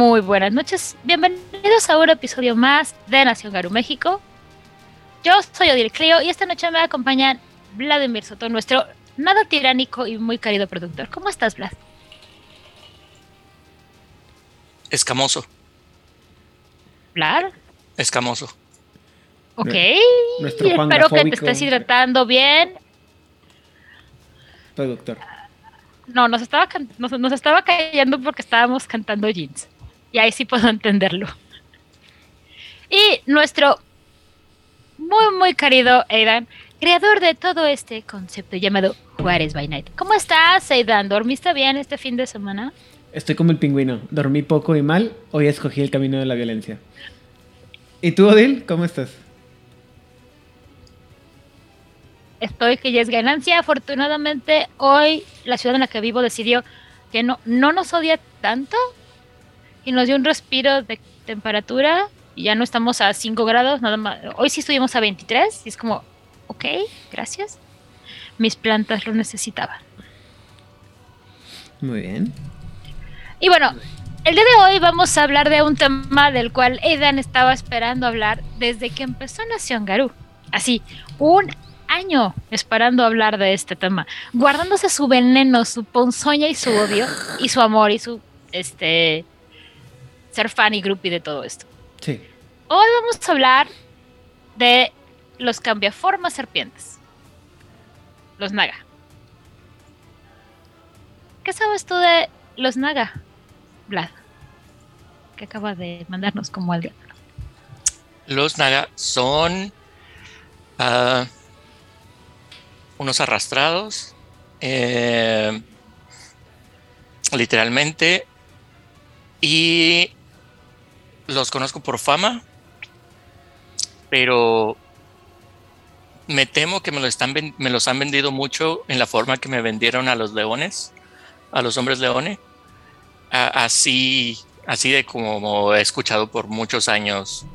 Muy buenas noches, bienvenidos a un episodio más de Nación Garu México. Yo soy Odile Clio y esta noche me acompaña Vladimir Soto, nuestro nada tiránico y muy querido productor. ¿Cómo estás, Vlad? Escamoso. ¿Vlad? Escamoso. Ok. Nuestro Juan Espero que te estés hidratando bien. Productor. No, nos estaba, nos, nos estaba cayendo porque estábamos cantando jeans. Y ahí sí puedo entenderlo. Y nuestro muy, muy querido Aidan, creador de todo este concepto llamado Juárez by Night. ¿Cómo estás, Aidan? ¿Dormiste bien este fin de semana? Estoy como el pingüino. Dormí poco y mal. Hoy escogí el camino de la violencia. ¿Y tú, Odil? ¿Cómo estás? Estoy que ya es ganancia. Afortunadamente, hoy la ciudad en la que vivo decidió que no, no nos odia tanto y nos dio un respiro de temperatura y ya no estamos a 5 grados, nada más. Hoy sí estuvimos a 23 y es como, ok, gracias. Mis plantas lo necesitaban. Muy bien. Y bueno, el día de hoy vamos a hablar de un tema del cual Aidan estaba esperando hablar desde que empezó Nación Garú. Así, un año esperando hablar de este tema, guardándose su veneno, su ponzoña y su odio, y su amor y su este ser fan y groupie de todo esto. Sí. Hoy vamos a hablar de los cambiaformas serpientes. Los Naga. ¿Qué sabes tú de los Naga, Vlad? Que acaba de mandarnos como alguien. Los Naga son ah, unos arrastrados, eh, literalmente, y los conozco por fama, pero me temo que me, lo están, me los han vendido mucho en la forma que me vendieron a los leones, a los hombres leones. Así, así de como he escuchado por muchos años.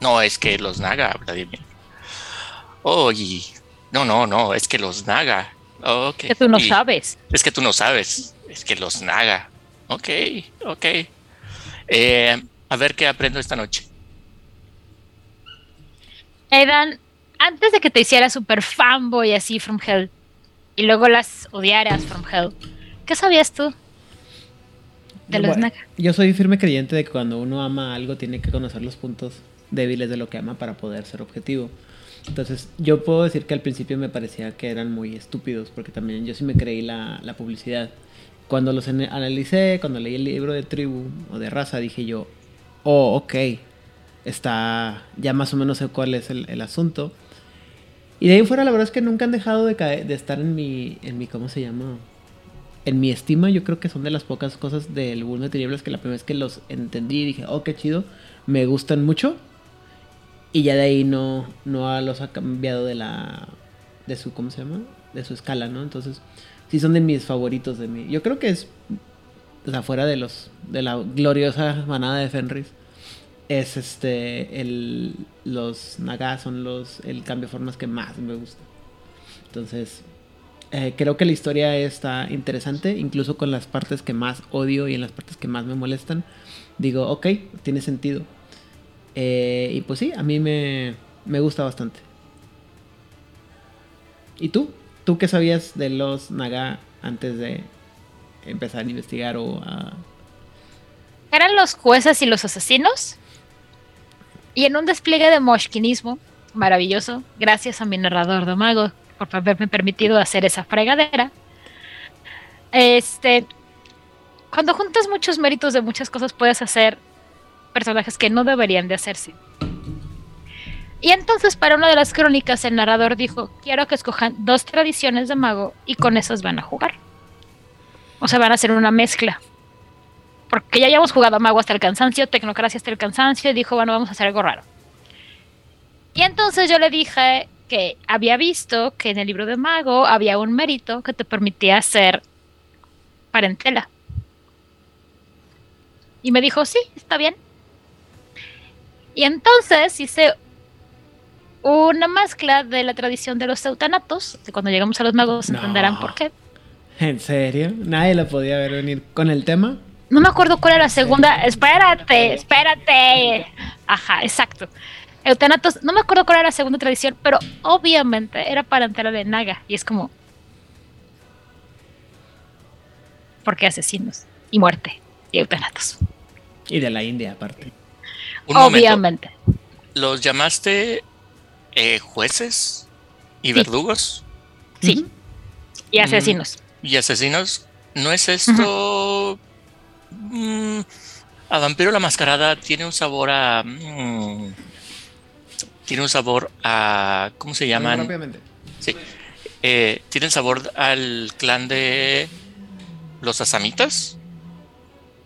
No, es que los Naga, Vladimir. Oye, no, no, no, es que los Naga. Ok. Que tú no y- sabes. Es que tú no sabes. Es que los Naga. Ok, ok. Eh, a ver qué aprendo esta noche. Aidan, antes de que te hicieras super fanboy así from hell y luego las odiaras from hell, ¿qué sabías tú de los Bueno, Naga? Yo soy firme creyente de que cuando uno ama algo tiene que conocer los puntos débiles de lo que ama para poder ser objetivo. Entonces, yo puedo decir que al principio me parecía que eran muy estúpidos, porque también yo sí me creí la, la publicidad. Cuando los analicé, cuando leí el libro de tribu o de raza, dije yo, oh, ok, está, ya más o menos sé cuál es el, asunto. Y de ahí fuera, la verdad es que nunca han dejado de, caer- de estar en mi, en mi, ¿cómo se llama? En mi estima, yo creo que son de las pocas cosas del Bull de Tinieblas que la primera vez que los entendí dije, oh, qué chido, me gustan mucho. Y ya de ahí no, no los ha cambiado de la, de su, ¿cómo se llama? De su escala, ¿no? Entonces, sí son de mis favoritos de mí. Yo creo que es, o sea, fuera de los, de la gloriosa manada de Fenris, es este, el, los Naga son los, el cambio de formas que más me gusta. Entonces, eh, creo que la historia está interesante, incluso con las partes que más odio y en las partes que más me molestan. Digo, ok, tiene sentido. Eh, y pues sí, a mí me, me gusta bastante. ¿Y tú? ¿Tú qué sabías de los Naga antes de empezar a investigar o a... Eran los jueces y los asesinos. Y en un despliegue de moshkinismo maravilloso, gracias a mi narrador de mago por haberme permitido hacer esa fregadera. Este, cuando juntas muchos méritos de muchas cosas, puedes hacer personajes que no deberían de hacerse. Y entonces, para una de las crónicas, el narrador dijo: Quiero que escojan dos tradiciones de mago y con esas van a jugar. O sea, van a hacer una mezcla porque ya habíamos jugado a Mago hasta el cansancio, Tecnocracia hasta el cansancio, y dijo, bueno, vamos a hacer algo raro. Y entonces yo le dije que había visto que en el libro de Mago había un mérito que te permitía hacer parentela. Y me dijo, sí, está bien. Y entonces hice una mezcla de la tradición de los eutanatos, que cuando llegamos a los magos No. entenderán por qué. ¿En serio? Nadie la podía ver venir con el tema. no me acuerdo cuál era la segunda. Espérate, espérate. Ajá, exacto. Eutanatos, no me acuerdo cuál era la segunda tradición, pero obviamente era parentela de Naga. Y es como. Porque asesinos y muerte y eutanatos. Y de la India, aparte. Un momento. obviamente. ¿Los llamaste eh, jueces y verdugos Sí. Y asesinos. Y asesinos? ¿No es esto... mm, a Vampiro la Mascarada tiene un sabor a... mm, tiene un sabor a... ¿Cómo se llaman? Rápidamente. Sí. Eh, ¿Tienen sabor al clan de los asamitas?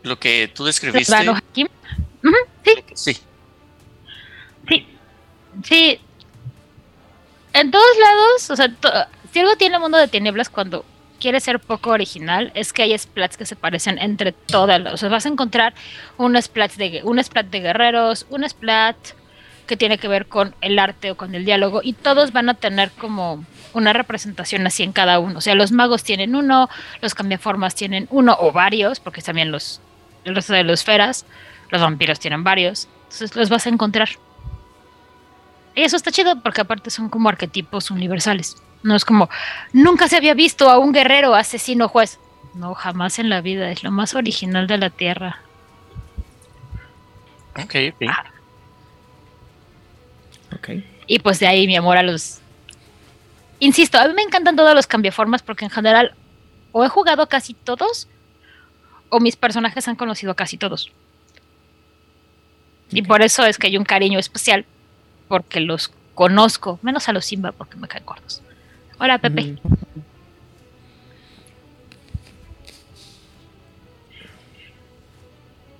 Lo que tú describiste. Claro, sí, Sí. sí. Sí. En todos lados, o sea, si algo tiene el mundo de tinieblas cuando quiere ser poco original, es que hay splats que se parecen entre todas. las- O sea, vas a encontrar un splat de, un splat de guerreros, un splat que tiene que ver con el arte o con el diálogo, y todos van a tener como una representación así en cada uno. O sea, los magos tienen uno, los cambiaformas tienen uno o varios, porque también los, el resto de los feras, los vampiros tienen varios. Entonces los vas a encontrar. Y eso está chido porque aparte son como arquetipos universales. No es como, nunca se había visto a un guerrero asesino juez. No, jamás en la vida. Es lo más original de la Tierra. Ok, ok. Ah. Ok. Y pues de ahí mi amor a los... Insisto, a mí me encantan todos los cambiaformas porque en general o he jugado casi todos o mis personajes han conocido a casi todos. Y por eso es que hay un cariño especial porque los conozco, menos a los Simba porque me caen gordos. Hola Pepe.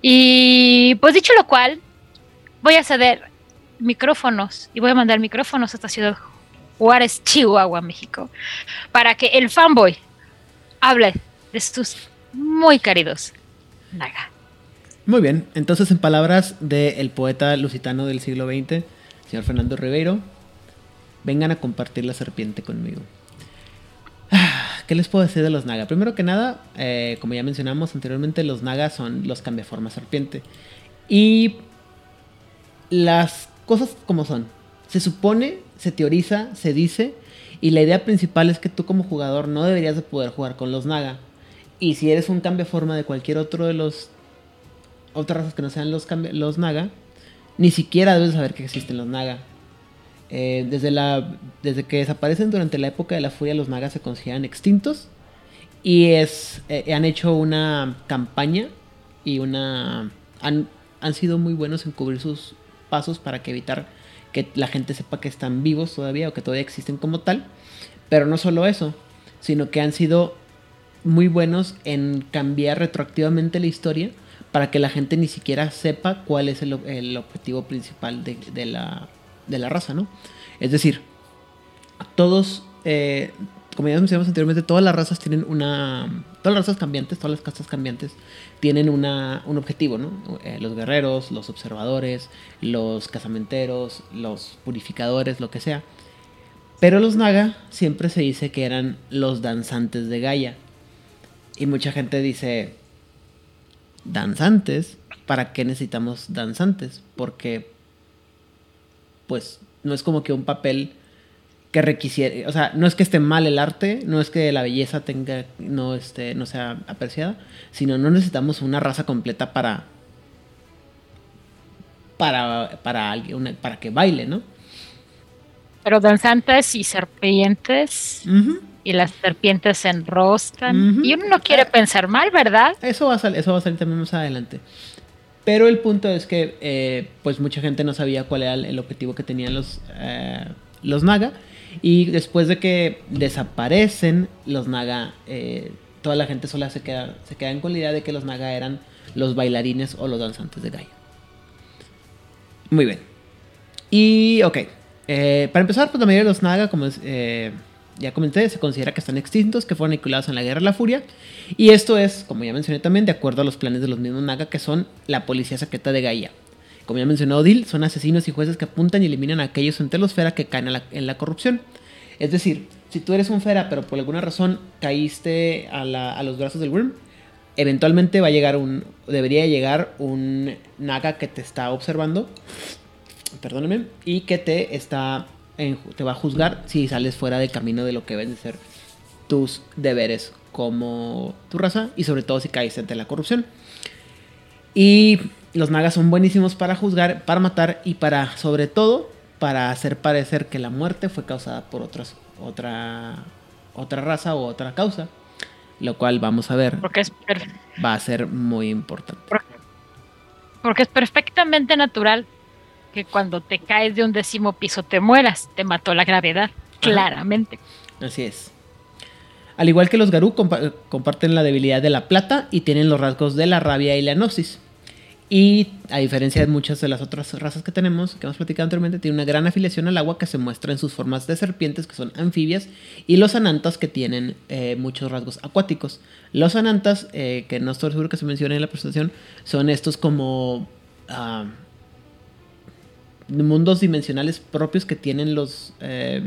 Y pues dicho lo cual, voy a ceder micrófonos y voy a mandar micrófonos a esta ciudad Juárez, Chihuahua, México, para que el fanboy hable de sus muy queridos Naga. Muy bien, entonces en palabras del poeta lusitano del siglo XX, señor Fernando Ribeiro, vengan a compartir la serpiente conmigo. Ah, ¿Qué les puedo decir de los Naga? Primero que nada, eh, como ya mencionamos anteriormente, los Naga son los cambiaforma serpiente. Y las cosas como son. Se supone, se teoriza, se dice, y la idea principal es que tú como jugador no deberías de poder jugar con los Naga. Y si eres un cambiaforma de cualquier otro de los otras razas que no sean los, los Naga, ni siquiera debes saber que existen los Naga. Eh, desde, la, desde que desaparecen durante la época de la furia, los Naga se consideran extintos. Y es, eh, han hecho una campaña y una... Han, han sido muy buenos en cubrir sus pasos para que evitar que la gente sepa que están vivos todavía o que todavía existen como tal. Pero no solo eso, sino que han sido muy buenos en cambiar retroactivamente la historia para que la gente ni siquiera sepa cuál es el, ob- el objetivo principal de la, de la raza, ¿no? Es decir, todos, eh, como ya mencionamos anteriormente, todas las razas tienen una... Todas las razas cambiantes, todas las castas cambiantes tienen una, un objetivo, ¿no? Eh, los guerreros, los observadores, los casamenteros, los purificadores, lo que sea. Pero los Naga siempre se dice que eran los danzantes de Gaia. Y mucha gente dice, danzantes, ¿para qué necesitamos danzantes? Porque, pues, no es como que un papel que requisiera, o sea, no es que esté mal el arte, no es que la belleza tenga, no, esté, no sea apreciada, sino no necesitamos una raza completa para, para, para alguien, una- para que baile, ¿no? Pero danzantes y serpientes, y las serpientes se enroscan. Ujú. Y uno no quiere pensar mal, ¿verdad? Eso va a salir, eso va a salir también más adelante. Pero el punto es que, eh, pues mucha gente no sabía cuál era el, objetivo que tenían los, eh, los Naga. Y después de que desaparecen los Naga, eh, toda la gente sola se queda, se quedan con la idea de que los Naga eran los bailarines o los danzantes de Gaia. Muy bien. Y, ok. para empezar, pues la mayoría de los Naga, como ya comenté, se considera que están extintos, que fueron aniquilados en la Guerra de la Furia. Y esto es, como ya mencioné también, de acuerdo a los planes de los mismos Naga, que son la policía secreta de Gaia. Como ya mencionó Odil, son asesinos y jueces que apuntan y eliminan a aquellos entre los Fera que caen en la corrupción. Es decir, si tú eres un Fera, pero por alguna razón caíste a, los brazos del Worm, eventualmente va a llegar un, debería llegar un naga que te está observando, perdóneme, y que te está, te va a juzgar si sales fuera del camino de lo que deben de ser tus deberes como tu raza y sobre todo si caes ante la corrupción. Y los nagas son buenísimos para juzgar, para matar y para, sobre todo, para hacer parecer que la muerte fue causada por otras, otra, otra raza o otra causa. Lo cual vamos a ver Porque es, va a ser muy importante. porque es perfectamente natural que cuando te caes de un décimo piso te mueras. Te mató la gravedad, claramente. Así es. Al igual que los Garú, compa- comparten la debilidad de la plata y tienen los rasgos de la rabia y la gnosis. Y a diferencia de muchas de las otras razas que tenemos, que hemos platicado anteriormente, tiene una gran afiliación al agua que se muestra en sus formas de serpientes, que son anfibias, y los anantas, que tienen eh, muchos rasgos acuáticos. Los anantas, eh, que no estoy seguro que se mencione en la presentación, son estos como ah, mundos dimensionales propios que tienen los, eh,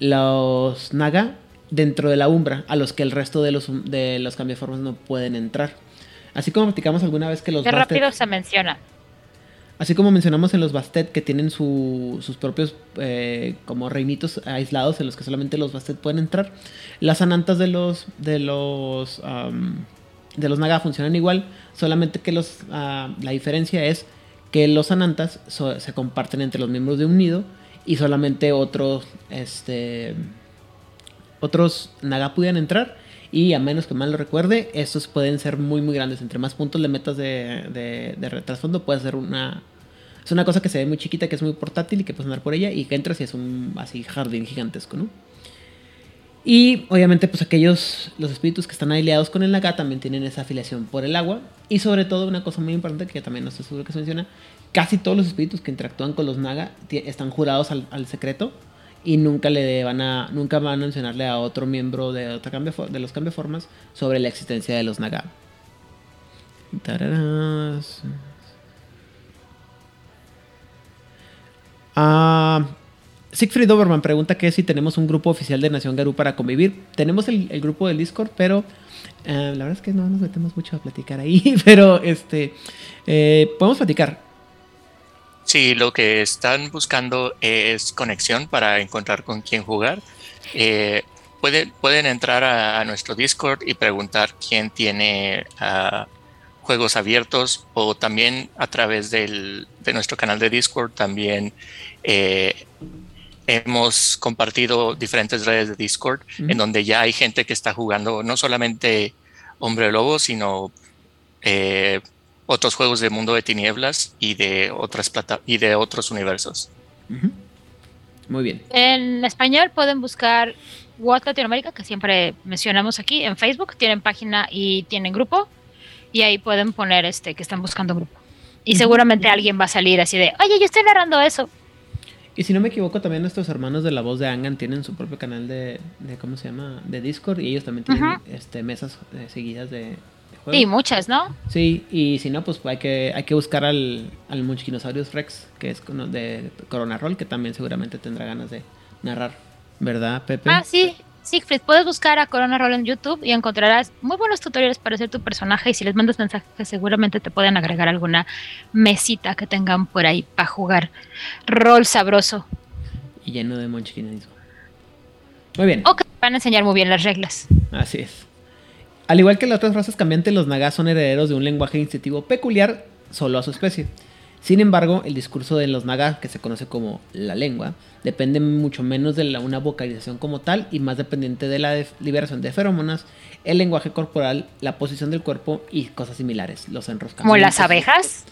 los Naga dentro de la Umbra, a los que el resto de los, de los cambiaformas no pueden entrar. Así como platicamos alguna vez que los Qué Bastet- rápido se menciona. Así como mencionamos en los Bastet que tienen su- sus propios eh, como reinitos aislados en los que solamente los Bastet pueden entrar, las anantas de los de los am, de los Naga funcionan igual, solamente que los ah, la diferencia es que los anantas so- se comparten entre los miembros de un nido y solamente otros este otros Naga pueden entrar y a menos que mal lo recuerde, estos pueden ser muy muy grandes. Entre más puntos le metas de, de, trasfondo, puede ser una... Es una cosa que se ve muy chiquita, que es muy portátil y que puedes andar por ella y que entras y es un así jardín gigantesco, ¿no? Y obviamente pues aquellos, los espíritus que están aliados con el Naga también tienen esa afiliación por el agua. Y sobre todo una cosa muy importante que también no estoy seguro que se menciona, casi todos los espíritus que interactúan con los Naga están jurados al secreto y nunca le van a nunca van a mencionarle a otro miembro de otra cambio de los cambiaformas sobre la existencia de los Naga. Tararás. Ah, Siegfried Doberman pregunta que si tenemos un grupo oficial de Nación Garú para convivir. Tenemos el, grupo del Discord, pero eh, la verdad es que no nos metemos mucho a platicar ahí. Pero este eh, podemos platicar. Sí, lo que están buscando es conexión para encontrar con quién jugar. Eh, pueden, pueden entrar a, a nuestro Discord y preguntar quién tiene ah, juegos abiertos o también a través del, de nuestro canal de Discord también eh, hemos compartido diferentes redes de Discord en donde ya hay gente que está jugando no solamente Hombre Lobo, sino eh, otros juegos de Mundo de Tinieblas y de otras plata y de otros universos. Ujú. Muy bien. En español pueden buscar What Latinoamérica, que siempre mencionamos aquí, en Facebook. Tienen página y tienen grupo. Y ahí pueden poner este que están buscando grupo. Y seguramente alguien va a salir así de, oye, yo estoy narrando eso. Y si no me equivoco, también nuestros hermanos de la voz de Angan tienen su propio canal de, de ¿cómo se llama? De Discord y ellos también tienen Ajá. este, mesas eh, seguidas de, de juegos. Sí, muchas, ¿no? Sí, y si no, pues hay que, hay que buscar al, al Munchkinosaurus Rex, que es de Corona Roll, que también seguramente tendrá ganas de narrar. ¿Verdad, Pepe? Ah, sí. Siegfried, puedes buscar a Corona Roll en YouTube y encontrarás muy buenos tutoriales para hacer tu personaje y si les mandas mensajes seguramente te pueden agregar alguna mesita que tengan por ahí para jugar rol sabroso Y lleno de Munchkinismo. Muy bien. o que te van a enseñar muy bien las reglas. Así es. Al igual que las otras razas cambiantes, los Nagas son herederos de un lenguaje instintivo peculiar solo a su especie. Sin embargo, el discurso de los Nagas, que se conoce como la lengua, depende mucho menos de la- una vocalización como tal y más dependiente de la liberación de feromonas, el lenguaje corporal, la posición del cuerpo y cosas similares. Los enroscamientos. Como las abejas.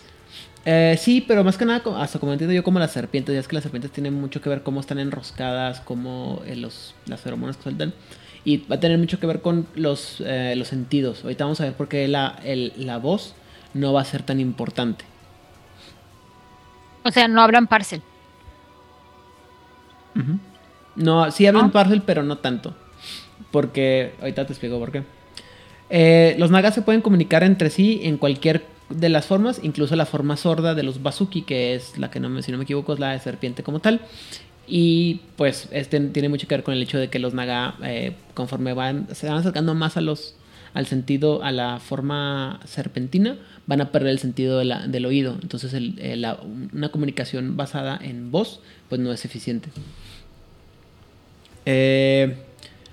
Eh, sí, pero más que nada, hasta como entiendo yo, como las serpientes. Ya es que las serpientes tienen mucho que ver cómo están enroscadas, cómo eh, los, las feromonas que sueltan. Y va a tener mucho que ver con los, eh, los sentidos. Ahorita vamos a ver por qué la, el- la voz no va a ser tan importante. O sea, no hablan parcel. No, sí hablan parcel, pero no tanto. Porque, ahorita te explico por qué. Eh, los nagas se pueden comunicar entre sí en cualquier de las formas, incluso la forma sorda de los Basuki, que es la que no me, si no me equivoco, es la de serpiente como tal. Y pues este tiene mucho que ver con el hecho de que los naga, eh, conforme van, se van acercando más a los, al sentido, a la forma serpentina, van a perder el sentido de la- del oído. Entonces eh, la- una comunicación basada en voz pues no es eficiente. Eh,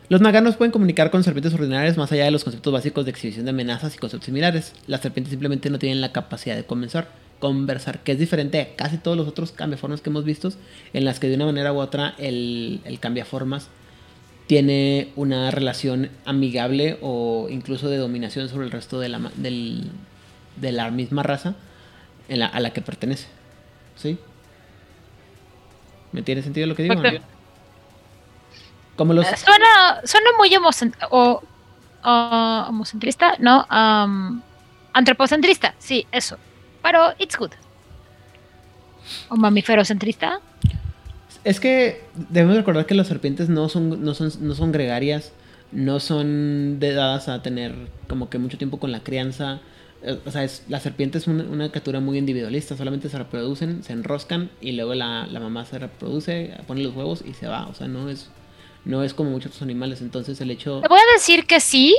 los naganos pueden comunicar con serpientes ordinarias más allá de los conceptos básicos de exhibición de amenazas y conceptos similares. Las serpientes simplemente no tienen la capacidad de comenzar, conversar, que es diferente a casi todos los otros cambiaformas que hemos visto, en las que de una manera u otra el, el cambiaformas tiene una relación amigable o incluso de dominación sobre el resto de la, ma- del- de la misma raza en la- a la que pertenece. ¿Sí? ¿Me tiene sentido lo que digo? Como los... Eh, Suena, suena muy homocent- o, o- homocentrista, no, am, antropocentrista, sí, eso. Pero it's good. O mamíferocentrista. Es que debemos recordar que las serpientes no son, no son, no son gregarias, no son de- dadas a tener como que mucho tiempo con la crianza. Eh, O sea, es, la serpiente es una, una criatura muy individualista, solamente se reproducen, se enroscan y luego la, la mamá se reproduce, pone los huevos y se va. O sea, no es, no es como muchos otros animales. Entonces el hecho... Te voy a decir que sí,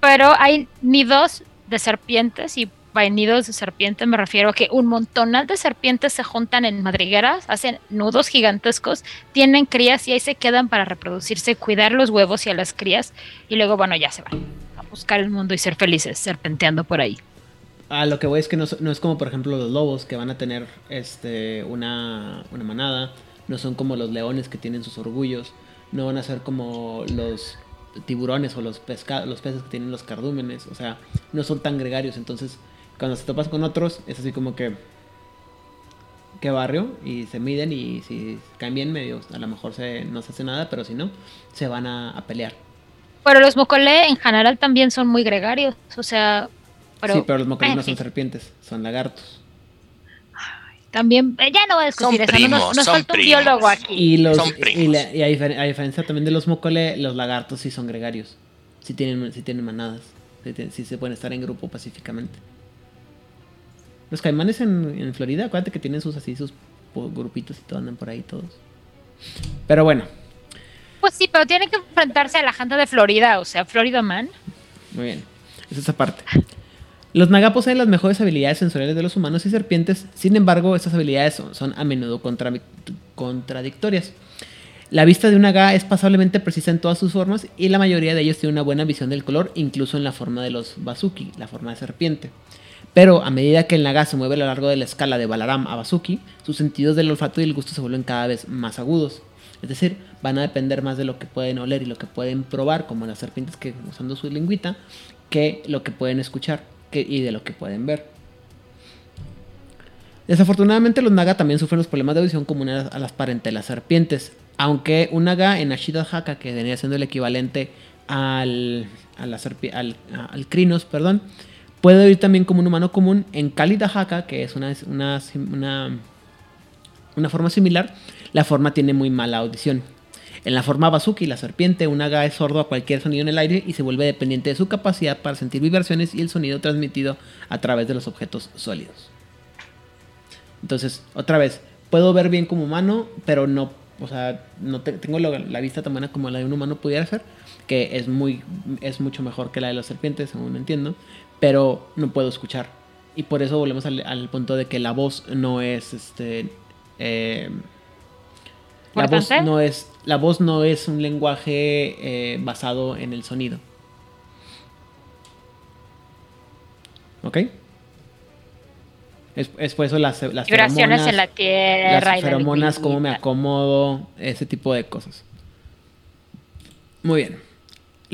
pero hay nidos de serpientes y by de serpiente me refiero a que un montonal de serpientes se juntan en madrigueras, hacen nudos gigantescos, tienen crías y ahí se quedan para reproducirse, cuidar los huevos y a las crías y luego, bueno, ya se van a buscar el mundo y ser felices serpenteando por ahí. A lo que voy es que no, no es como por ejemplo los lobos que van a tener este una, una manada, no son como los leones que tienen sus orgullos, no van a ser como los tiburones o los los peces que tienen los cardúmenes, o sea, no son tan gregarios, entonces cuando se topas con otros es así como que qué barrio y se miden y si caen bien medio a lo mejor se, no se hace nada, pero si no se van a, a pelear. Pero los mocolé en general también son muy gregarios, o sea, pero, sí, pero los mocolis no son fin, serpientes, son lagartos. también, eh, ya no voy a discutir Son eso, no nos, primos, nos son falta un primos. biólogo aquí. Y, los, Son y, primos. la- y a, difer- a diferencia también de los mocole, los lagartos sí son gregarios. Sí tienen, sí tienen manadas. Sí, sí se pueden estar en grupo pacíficamente. Los caimanes en, en Florida, acuérdate que tienen sus así, sus grupitos y todo, andan por ahí todos. Pero bueno, Pues sí, pero tienen que enfrentarse a la gente de Florida, o sea, Florida Man. muy bien. Es esa parte. Los naga poseen las mejores habilidades sensoriales de los humanos y serpientes, sin embargo, estas habilidades son, son a menudo contra- contradictorias. La vista de un naga es pasablemente precisa en todas sus formas y la mayoría de ellos tiene una buena visión del color, incluso en la forma de los Basuki, la forma de serpiente. Pero a medida que el naga se mueve a lo largo de la escala de Balaram a Basuki, sus sentidos del olfato y el gusto se vuelven cada vez más agudos. Es decir, van a depender más de lo que pueden oler y lo que pueden probar, como las serpientes que usando su lengüita, que lo que pueden escuchar y de lo que pueden ver. Desafortunadamente los naga también sufren los problemas de audición comunes a las parentelas serpientes, aunque un naga en Ashida Haka, que venía siendo el equivalente al, al, al crinos, perdón, puede oír también como un humano común en Kálida Haka, que es una, una, una, forma similar, la forma tiene muy mala audición. En la forma Basuki, la serpiente, un naga es sordo a cualquier sonido en el aire y se vuelve dependiente de su capacidad para sentir vibraciones y el sonido transmitido a través de los objetos sólidos. Entonces, otra vez, puedo ver bien como humano, pero no, o sea, no te- tengo la vista tan buena como la de un humano pudiera ser, que es muy, es mucho mejor que la de las serpientes, según entiendo, pero no puedo escuchar. Y por eso volvemos al, al punto de que la voz no es, este, eh, la voz no es, la voz no es un lenguaje eh, basado en el sonido. ¿Ok? Es, es por eso las, las Vibraciones en la feromonas- tierra. las la feromonas, cómo me acomodo, ese tipo de cosas. Muy bien.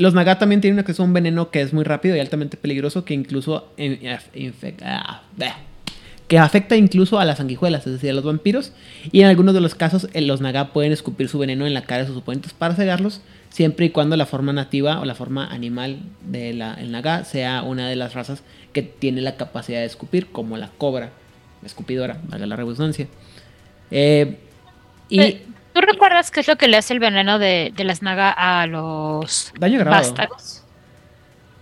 Los Naga también tienen acceso a un veneno que es muy rápido y altamente peligroso que incluso ah, que afecta incluso a las sanguijuelas, es decir, a los vampiros. Y en algunos de los casos, eh, los Naga pueden escupir su veneno en la cara de sus oponentes para cegarlos, siempre y cuando la forma nativa o la forma animal del Naga sea una de las razas que tiene la capacidad de escupir, como la cobra, escupidora, valga la redundancia. Eh, y Eh, ¿Tú recuerdas qué es lo que le hace el veneno de, de las naga a los daño vástagos?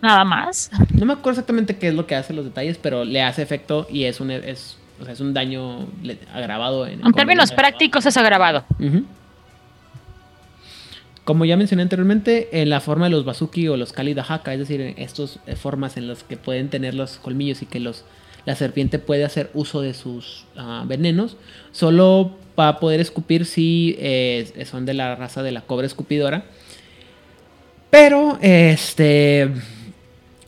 Nada más. No me acuerdo exactamente qué es lo que hace los detalles, pero le hace efecto y es un, es, o sea, es un daño agravado. En, En términos prácticos es agravado. Como ya mencioné anteriormente, en la forma de los Basuki o los Kali Dahaka, es decir, estas formas en las que pueden tener los colmillos y que los, la serpiente puede hacer uso de sus ah, venenos, solo va a poder escupir si eh, son de la raza de la cobra escupidora. Pero, este,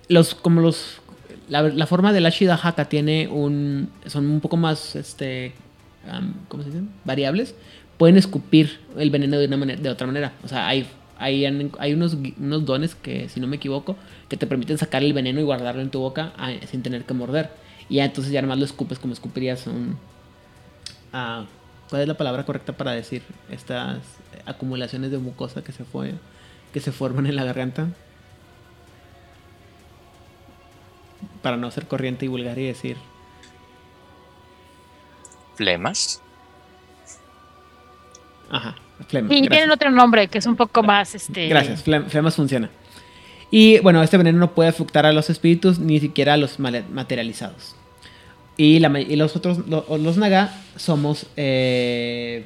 los, como los, la, forma de la Shidahaka tiene un, son un poco más, este, ¿cómo se dice? Variables pueden escupir el veneno de, una manera, de otra manera. O sea, hay, hay, hay unos, unos dones que, si no me equivoco, que te permiten sacar el veneno y guardarlo en tu boca ah, sin tener que morder. Y entonces ya más lo escupes como escupirías un... Ah, ¿Cuál es la palabra correcta para decir estas acumulaciones de mucosa que se, fue, que se forman en la garganta? Para no ser corriente y vulgar y decir... ¿Flemas? Ajá, flemas. Y tienen otro nombre que es un poco más. Este... Gracias, flemas funciona. Y bueno, este veneno no puede afectar a los espíritus ni siquiera a los materializados. Y, la, los otros, los, naga, somos. Eh,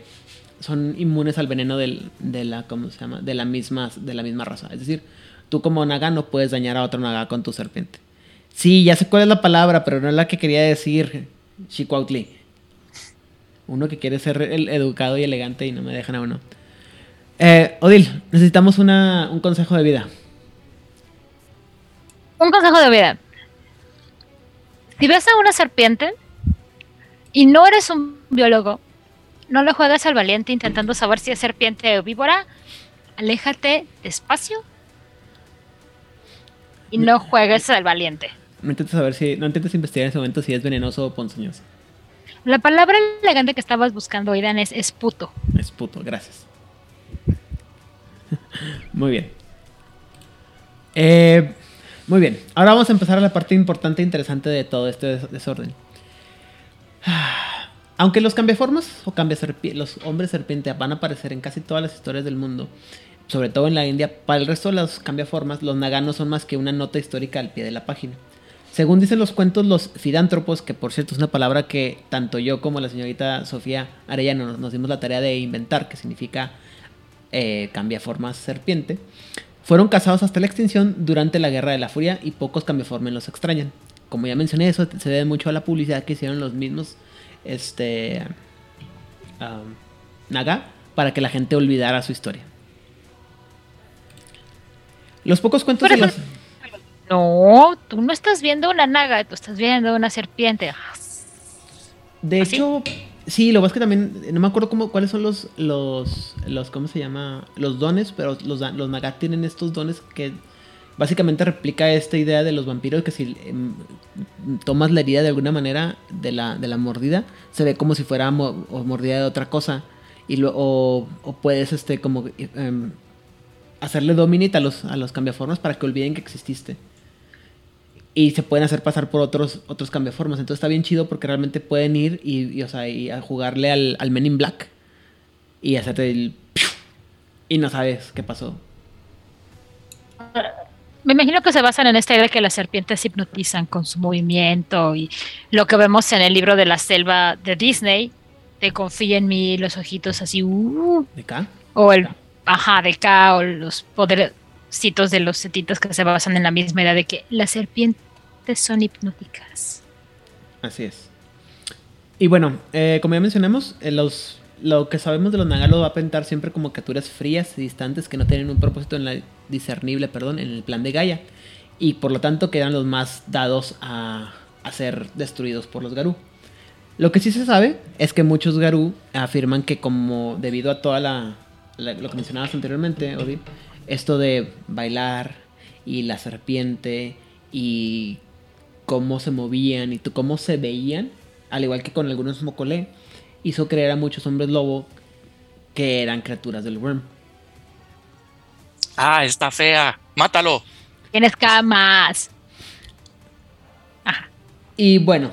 son inmunes al veneno del, de la. ¿Cómo se llama? De la, misma, de la misma raza. Es decir, tú como naga no puedes dañar a otro naga con tu serpiente. Sí, ya sé cuál es la palabra, pero no es la que quería decir, Chicuautli. Uno que quiere ser el educado y elegante y no me dejan a uno. Eh, Odil, necesitamos una, un consejo de vida. Un consejo de vida. Si ves a una serpiente y no eres un biólogo, no le juegas al valiente intentando saber si es serpiente o víbora. Aléjate despacio y no juegues al valiente. No intentes saber si, no intentes investigar en ese momento si es venenoso o ponzoñoso. La palabra elegante que estabas buscando, Aidan, es, es puto. Es puto, gracias. muy bien. Eh, muy bien. Ahora vamos a empezar a la parte importante e interesante de todo este desorden. Aunque los cambiaformas o los hombres serpiente van a aparecer en casi todas las historias del mundo, sobre todo en la India, para el resto de los cambiaformas, los naganos son más que una nota histórica al pie de la página. Según dicen los cuentos, los fidántropos, que por cierto es una palabra que tanto yo como la señorita Sofía Arellano nos, dimos la tarea de inventar, que significa eh, cambiaformas serpiente, fueron cazados hasta la extinción durante la Guerra de la Furia y pocos cambiaformes los extrañan. Como ya mencioné, eso se debe mucho a la publicidad que hicieron los mismos este, Naga para que la gente olvidara su historia. Los pocos cuentos de los... No, tú no estás viendo una naga, tú estás viendo una serpiente. De hecho, sí, lo es que también, no me acuerdo cómo, cuáles son los, los, los, ¿cómo se llama? Los dones, pero los, los tienen estos dones que básicamente replica esta idea de los vampiros que si em, tomas la herida de alguna manera de la, de la mordida, se ve como si fuera mordida de otra cosa. Y lo, o, puedes este como em, hacerle dominate a los, a los cambiaformas para que olviden que exististe y se pueden hacer pasar por otros otros cambiaformas. Entonces está bien chido porque realmente pueden ir y, o sea, y a jugarle al, al, Men in Black y hacerte el y no sabes qué pasó. Me imagino que se basan en esta idea de que las serpientes hipnotizan con su movimiento y lo que vemos en el libro de la selva de Disney, te confía en mí, los ojitos así, uh, ¿De K? O el, ajá, de K, o los poderes citos de los setitos que se basan en la misma idea de que las son hipnóticas. Así es. Y bueno, eh, como ya mencionamos, eh, los, lo que sabemos de los nagalos va a pintar siempre como criaturas frías y distantes que no tienen un propósito en la discernible, perdón, en el plan de Gaia. Y por lo tanto quedan los más dados a, a ser destruidos por los Garú. Lo que sí se sabe es que muchos Garú afirman que como debido a toda la, lo que mencionabas anteriormente, Odin, esto de bailar y la serpiente y cómo se movían y cómo se veían, al igual que con algunos mocolé, hizo creer a muchos hombres lobo que eran criaturas del worm. Ah, está fea, mátalo. Tienes camas. Y bueno,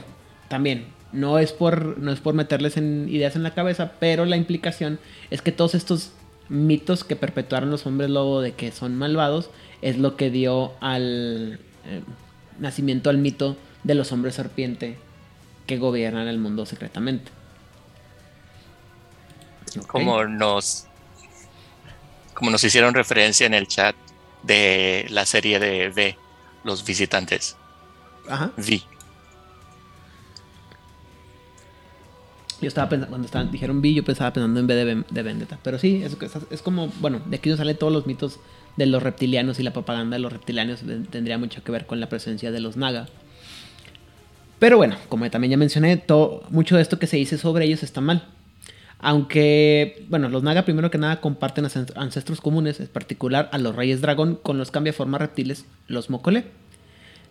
también, no es, por, no es por meterles en ideas en la cabeza, pero la implicación es que todos estos mitos que perpetuaron los hombres lobo de que son malvados es lo que dio al eh, nacimiento al mito de los hombres serpiente que gobiernan el mundo secretamente. Como nos como nos hicieron referencia en el chat de la serie de V, Los Visitantes. Ajá. Vi. Yo estaba pensando, cuando dijeron Vi, yo pensaba pensando en V de, Ven- de Vendetta. Pero sí, es, como, bueno, de aquí salen todos los mitos de los reptilianos y la propaganda de los reptilianos tendría mucho que ver con la presencia de los Naga. Pero bueno, como también ya mencioné, todo, mucho de esto que se dice sobre ellos está mal. Aunque, bueno, los Naga primero que nada comparten ancest- ancestros comunes, en particular a los reyes dragón con los cambiaformas reptiles, los Mokole.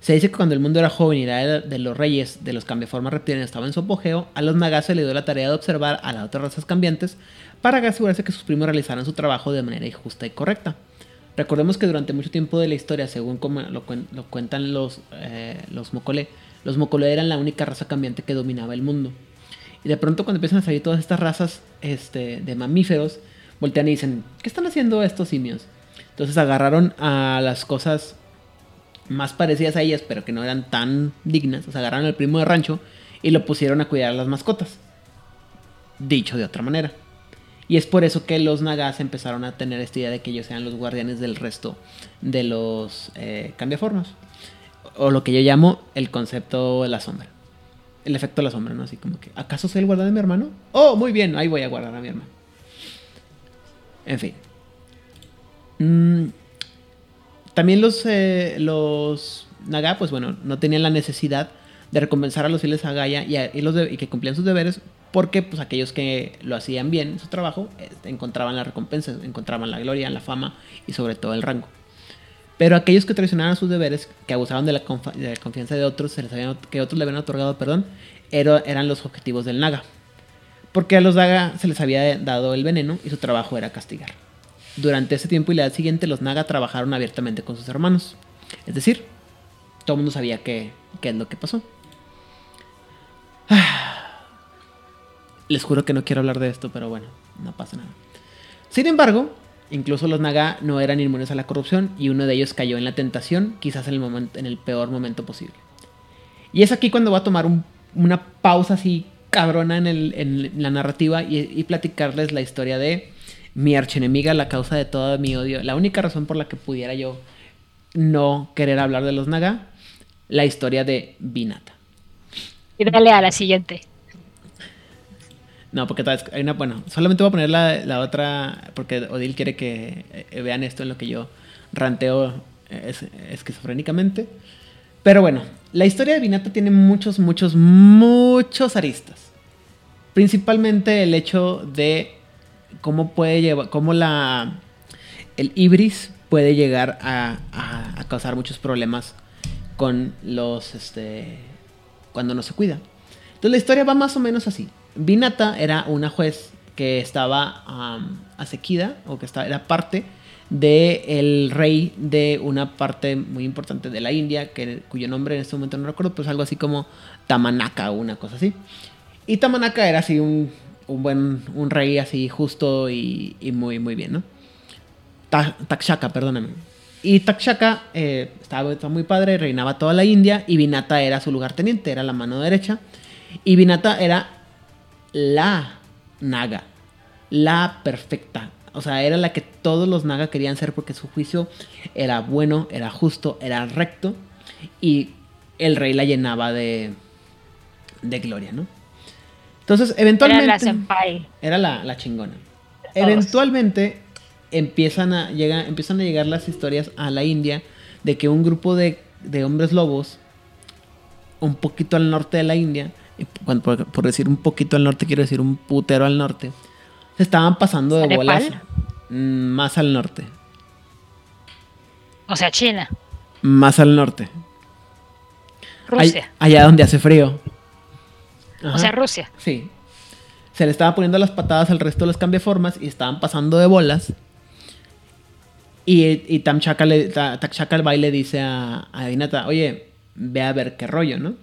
Se dice que cuando el mundo era joven y la era de los reyes de los cambiaformas reptiles estaba en su apogeo, a los Naga se le dio la tarea de observar a las otras razas cambiantes para asegurarse que sus primos realizaran su trabajo de manera justa y correcta. Recordemos que durante mucho tiempo de la historia, según como lo cuentan los, eh, los Mokole, los Mokole eran la única raza cambiante que dominaba el mundo. Y de pronto cuando empiezan a salir todas estas razas este, de mamíferos, voltean y dicen, ¿qué están haciendo estos simios? Entonces agarraron a las cosas más parecidas a ellas, pero que no eran tan dignas. O sea, agarraron al primo de rancho y lo pusieron a cuidar a las mascotas. Dicho de otra manera. Y es por eso que los Nagas empezaron a tener esta idea de que ellos sean los guardianes del resto de los eh, cambiaformas. O lo que yo llamo el concepto de la sombra. El efecto de la sombra, ¿no? Así como que, ¿acaso soy el guardián de mi hermano? Oh, muy bien, ahí voy a guardar a mi hermano. En fin. Mm, también los, eh, los Naga, pues bueno, no tenían la necesidad de recompensar a los fieles a Gaia y, a- que cumplían sus deberes porque pues aquellos que lo hacían bien en su trabajo eh, encontraban la recompensa, encontraban la gloria, la fama y sobre todo el rango. Pero aquellos que traicionaban sus deberes, que abusaban de la, confianza de otros, se les que otros le habían otorgado, perdón, eran los objetivos del Naga. Porque a los Naga se les había dado el veneno y su trabajo era castigar. Durante ese tiempo y la edad siguiente, los Naga trabajaron abiertamente con sus hermanos. Es decir, todo el mundo sabía qué, es lo que pasó. Les juro que no quiero hablar de esto, pero bueno, no pasa nada. Sin embargo, incluso los Naga no eran inmunes a la corrupción y uno de ellos cayó en la tentación, quizás en el, momento, en el peor momento posible. Y es aquí cuando voy a tomar un- una pausa así cabrona en, la narrativa y platicarles la historia de mi archienemiga, la causa de todo mi odio, la única razón por la que pudiera yo no querer hablar de los Naga, la historia de Vinata. Y dale a la siguiente. No, porque tal vez hay una, bueno, solamente voy a poner la, la otra, porque Odil quiere que eh, vean esto en lo que yo ranteo eh, es- esquizofrénicamente. Pero bueno, la historia de Vinata tiene muchos, muchos, muchos aristas. Principalmente el hecho de cómo puede llevar, cómo la, el ibris puede llegar a, a- causar muchos problemas con los, este, cuando no se cuida. Entonces la historia va más o menos así. Vinata era una juez que estaba am, asequida o que estaba, era parte del rey de una parte muy importante de la India, que, cuyo nombre en este momento no recuerdo, pues algo así como Tamanaka o una cosa así. Y Tamanaka era así un, un buen, un rey así justo y, muy, muy bien, ¿no? Ta- Takshaka, perdóname. Y Takshaka eh, estaba, estaba muy padre, reinaba toda la India y Vinata era su lugarteniente, era la mano derecha. Y Vinata era la naga, la perfecta. O sea, era la que todos los naga querían ser porque su juicio era bueno, era justo, era recto. Y el rey la llenaba de, de gloria, ¿no? Entonces, eventualmente... Era la senpai. Era la, la chingona. Eventualmente empiezan a, llega, empiezan a llegar las historias a la India de que un grupo de, de hombres lobos, un poquito al norte de la India, por, por decir un poquito al norte quiero decir un putero al norte, se estaban pasando de bolas mm, más al norte. O sea, China, Más al norte. Rusia. allá donde hace frío. O sea, Rusia. Sí. Se le estaba poniendo las patadas al resto de los cambiaformas y estaban pasando de bolas. Y, y Tamchaka le, Ta- Takshaka el baile dice a, a Vinata, oye, ve a ver qué rollo, ¿no?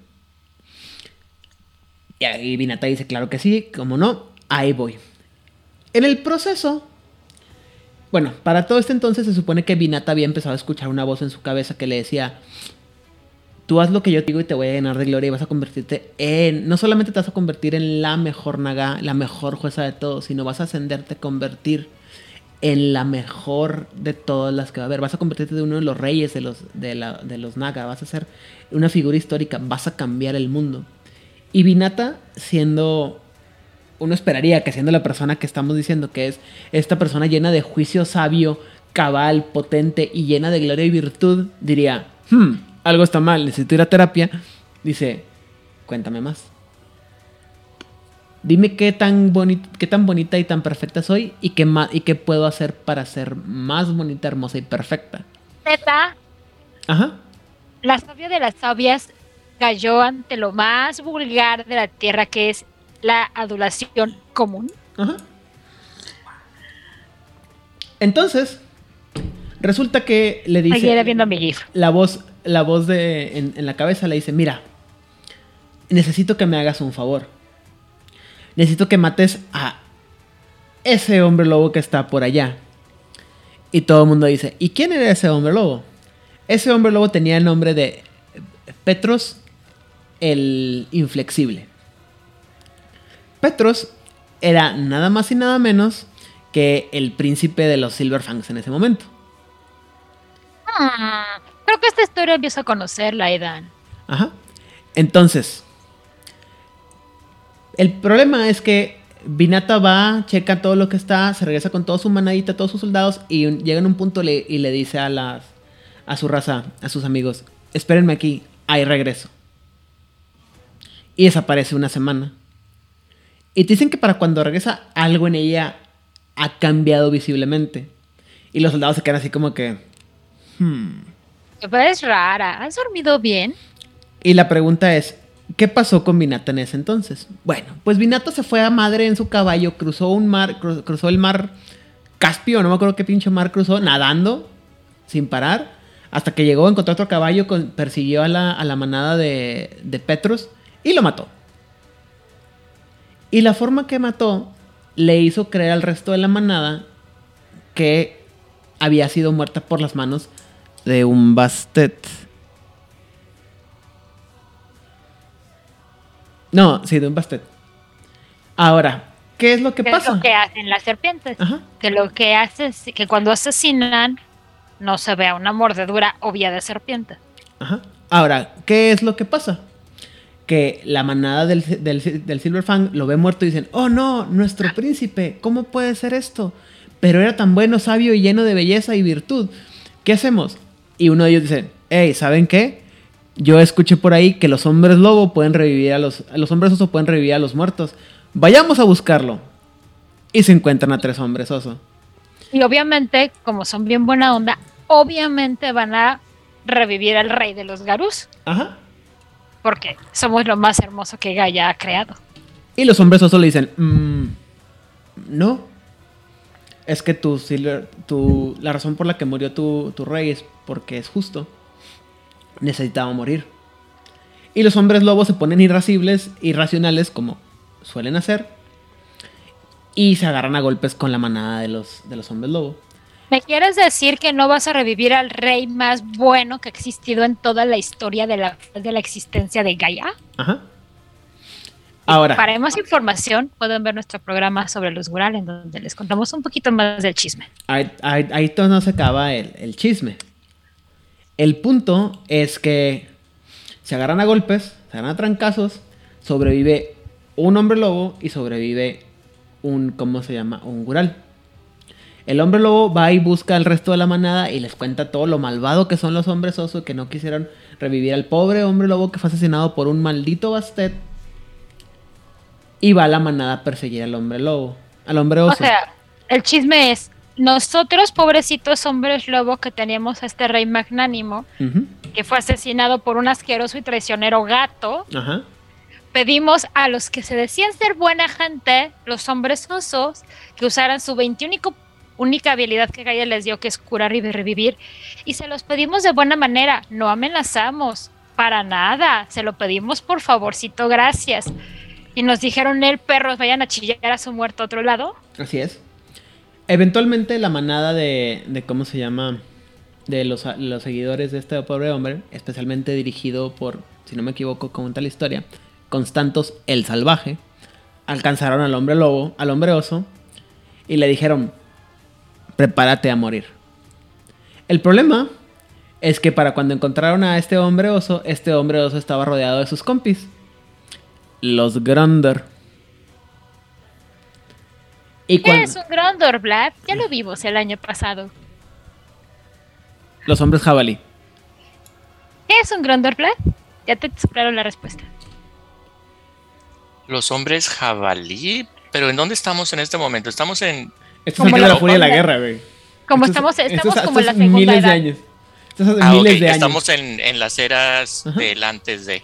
Y ahí Vinata dice, claro que sí, como no, ahí voy. En el proceso, bueno, para todo este entonces se supone que Vinata había empezado a escuchar una voz en su cabeza que le decía, tú haz lo que yo digo y te voy a llenar de gloria y vas a convertirte en, no solamente te vas a convertir en la mejor naga, la mejor jueza de todos, sino vas a ascenderte, convertir en la mejor de todas las que va a haber. Vas a convertirte en uno de los reyes de los, de, de los Naga. Vas a ser una figura histórica. Vas a cambiar el mundo. Y Vinata, siendo. Uno esperaría que siendo la persona que estamos diciendo que es esta persona llena de juicio sabio, cabal, potente y llena de gloria y virtud, diría: Hmm, algo está mal, necesito ir a terapia. Dice: Cuéntame más. Dime qué tan, boni- qué tan bonita y tan perfecta soy y qué, y qué puedo hacer para ser más bonita, hermosa y perfecta. Neta, Ajá. la sabia de las sabias cayó ante lo más vulgar de la tierra, que es la adulación común. Ajá. Entonces, resulta que le dice. Viendo mi GIF. La voz, la voz de, en, la cabeza le dice: Mira, necesito que me hagas un favor. Necesito que mates a ese hombre lobo que está por allá. Y todo el mundo dice: ¿Y quién era ese hombre lobo? Ese hombre lobo tenía el nombre de Petros el Inflexible. Petros era nada más y nada menos que el príncipe de los Silverfangs en ese momento. Hmm, creo que esta historia empiezo a conocerla, Aidan. Ajá. Entonces, el problema es que Vinata va, checa todo lo que está, se regresa con toda su manadita, todos sus soldados y llega en un punto y le dice a las a su raza, a sus amigos, espérenme aquí, ahí regreso. Y desaparece una semana. Y te dicen que para cuando regresa algo en ella ha cambiado visiblemente. Y los soldados se quedan así como que... Hmm. Es rara. ¿Has dormido bien? Y la pregunta es, ¿qué pasó con Vinata en ese entonces? Bueno, pues Vinata se fue a madre en su caballo, cruzó un mar, cru- cruzó el mar Caspio, no me acuerdo qué pinche mar cruzó, nadando, sin parar, hasta que llegó, encontró otro caballo, con- persiguió a la, a la manada de, de Petros y lo mató. Y la forma que mató le hizo creer al resto de la manada que había sido muerta por las manos de un Bastet. No, sí, de un Bastet. Ahora, ¿qué es lo que ¿Qué pasa? es lo que hacen las serpientes? Ajá. Que lo que hace es que cuando asesinan no se vea una mordedura obvia de serpiente. Ajá. Ahora, ¿qué es lo que pasa? Que la manada del, del, del Silverfang lo ve muerto y dicen, oh no, nuestro príncipe, ¿cómo puede ser esto? Pero era tan bueno, sabio y lleno de belleza y virtud. ¿Qué hacemos? Y uno de ellos dice, hey, ¿saben qué? Yo escuché por ahí que los hombres lobo pueden revivir a los, los hombres oso pueden revivir a los muertos. Vayamos a buscarlo. Y se encuentran a tres hombres oso. Y obviamente, como son bien buena onda, obviamente van a revivir al rey de los Garús. Ajá. Porque somos lo más hermoso que Gaia ha creado. Y los hombres oso le dicen, "Mm, no. Es que tu, Silver- tu, la razón por la que murió tu, tu rey es porque es justo. Necesitaba morir. Y los hombres lobos se ponen irascibles, irracionales, como suelen hacer. Y se agarran a golpes con la manada de los, de los hombres lobo. ¿Me quieres decir que no vas a revivir al rey más bueno que ha existido en toda la historia de la, de la existencia de Gaia? Ajá. Ahora. Para más información, pueden ver nuestro programa sobre los Gural, en donde les contamos un poquito más del chisme. Ahí, ahí, ahí todo no se acaba el, el chisme. El punto es que se agarran a golpes, se agarran a trancazos, sobrevive un hombre lobo y sobrevive un, ¿cómo se llama? Un gural. El hombre lobo va y busca al resto de la manada y les cuenta todo lo malvado que son los hombres oso que no quisieron revivir al pobre hombre lobo que fue asesinado por un maldito bastet. Y va la manada a perseguir al hombre lobo, al hombre oso. O sea, el chisme es, nosotros pobrecitos hombres lobo que teníamos a este rey magnánimo, que fue asesinado por un asqueroso y traicionero gato, Ajá. pedimos a los que se decían ser buena gente, los hombres osos, que usaran su 21 única habilidad que Gaia les dio, que es curar y revivir, y se los pedimos de buena manera, no amenazamos, para nada, se lo pedimos por favorcito, gracias. Y nos dijeron, el perros, vayan a chillar a su muerto a otro lado. Así es. Eventualmente la manada de, de ¿cómo se llama? De los, los seguidores de este pobre hombre, especialmente dirigido por, si no me equivoco, cuenta la historia, Constantos el Salvaje, alcanzaron al hombre lobo, al hombre oso, y le dijeron, prepárate a morir. El problema es que para cuando encontraron a este hombre oso, este hombre oso estaba rodeado de sus compis. Los Grandor. Y ¿Qué es un Grandor, Vlad? Ya lo vimos el año pasado. Los hombres jabalí. ¿Qué es un Grandor, Vlad? Ya te superaron la respuesta. Los hombres jabalí. Pero ¿en dónde estamos en este momento? Estamos en. Esto es la, furia de la guerra, güey. Como estamos, estamos como en la segunda miles de años. Ah, miles de años. Estamos en, en las eras del antes de.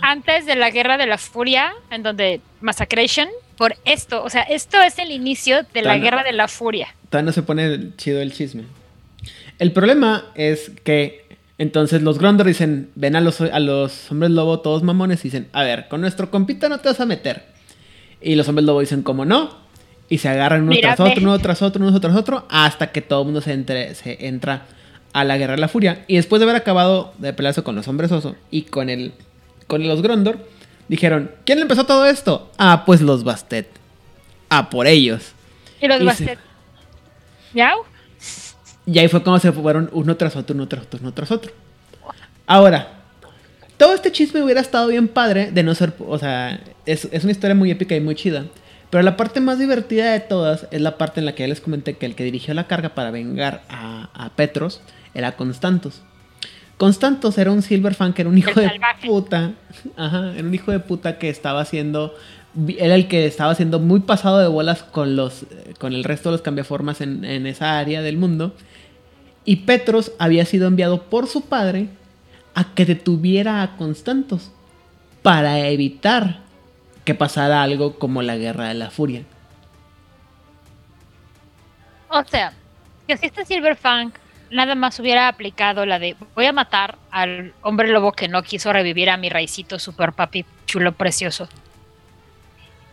Antes de la guerra de la furia, en donde Massacration, por esto, o sea, esto es el inicio de la guerra de la furia. Todavía no se pone chido el chisme. El problema es que entonces los Grondor dicen, ven a los, a los hombres lobo todos mamones y dicen, a ver, con nuestro compita no te vas a meter. Y los hombres lobo dicen, ¿cómo no? Y se agarran uno tras otro, uno tras otro, uno tras otro, hasta que todo el mundo se, entre, se entra a la guerra de la furia. Y después de haber acabado de pelearse con los hombres oso y con el con los Grondor, dijeron, ¿quién empezó todo esto? Ah, pues los Bastet. Ah, por ellos. ¿Y los Bastet? ¿Yau? Y ahí fue cuando se fueron uno tras otro, uno tras otro, uno tras otro. Ahora, todo este chisme hubiera estado bien padre de no ser, o sea, es, una historia muy épica y muy chida. Pero la parte más divertida de todas es la parte en la que ya les comenté que el que dirigió la carga para vengar a, a Petros era Constantos. Constantos era un Silverfang que era un hijo de puta. Ajá, era un hijo de puta que estaba haciendo. Era el que estaba haciendo muy pasado de bolas con los. con el resto de los cambiaformas en, en esa área del mundo. Y Petros había sido enviado por su padre a que detuviera a Constantos. Para evitar que pasara algo como la guerra de la furia. O sea, que si este Silverfang nada más hubiera aplicado la de voy a matar al hombre lobo que no quiso revivir a mi raicito super papi chulo precioso.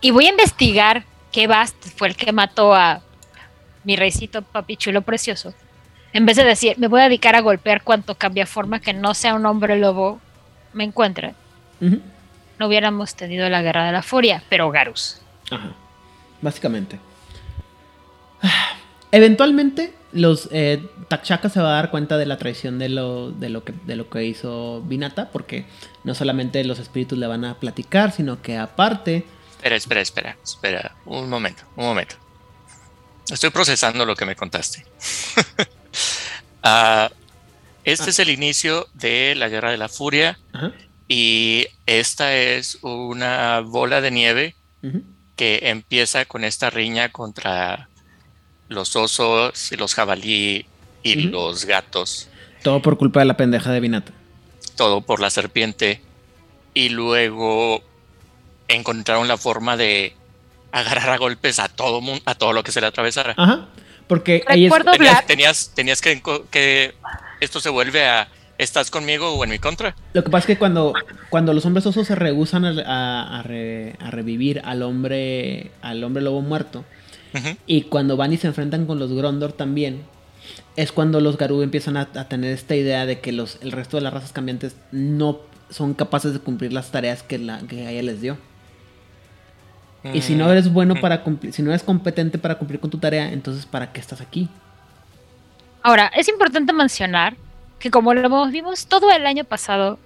Y voy a investigar qué Bast fue el que mató a mi raicito papi chulo precioso. En vez de decir, me voy a dedicar a golpear cuanto cambia forma que no sea un hombre lobo me encuentre. No hubiéramos tenido la guerra de la furia, pero Garus. Ajá. Básicamente. Eventualmente los eh, se va a dar cuenta de la traición de lo, de lo, que, de lo que hizo Binata, porque no solamente los espíritus le van a platicar, sino que aparte... Espera, espera, espera, espera, un momento, un momento. Estoy procesando lo que me contaste. Ah, este es el inicio de la Guerra de la Furia y esta es una bola de nieve que empieza con esta riña contra los osos, y los jabalí y los gatos. Todo por culpa de la pendeja de Vinata. Todo por la serpiente. Y luego encontraron la forma de agarrar a golpes a todo mundo, a todo lo que se le atravesara. Ajá. Porque tenías, tenías, que, que esto se vuelve a ¿Estás conmigo o en mi contra? Lo que pasa es que cuando, cuando los hombres osos se rehusan a, a, revivir al hombre, al hombre lobo muerto, y cuando van y se enfrentan con los Grondor también, es cuando los Garú empiezan a, tener esta idea de que los, el resto de las razas cambiantes no son capaces de cumplir las tareas que, la, que ella les dio. Y si no eres bueno mm. para cumplir, si no eres competente para cumplir con tu tarea, entonces ¿para qué estás aquí? Ahora, es importante mencionar que como lo vimos todo el año pasado,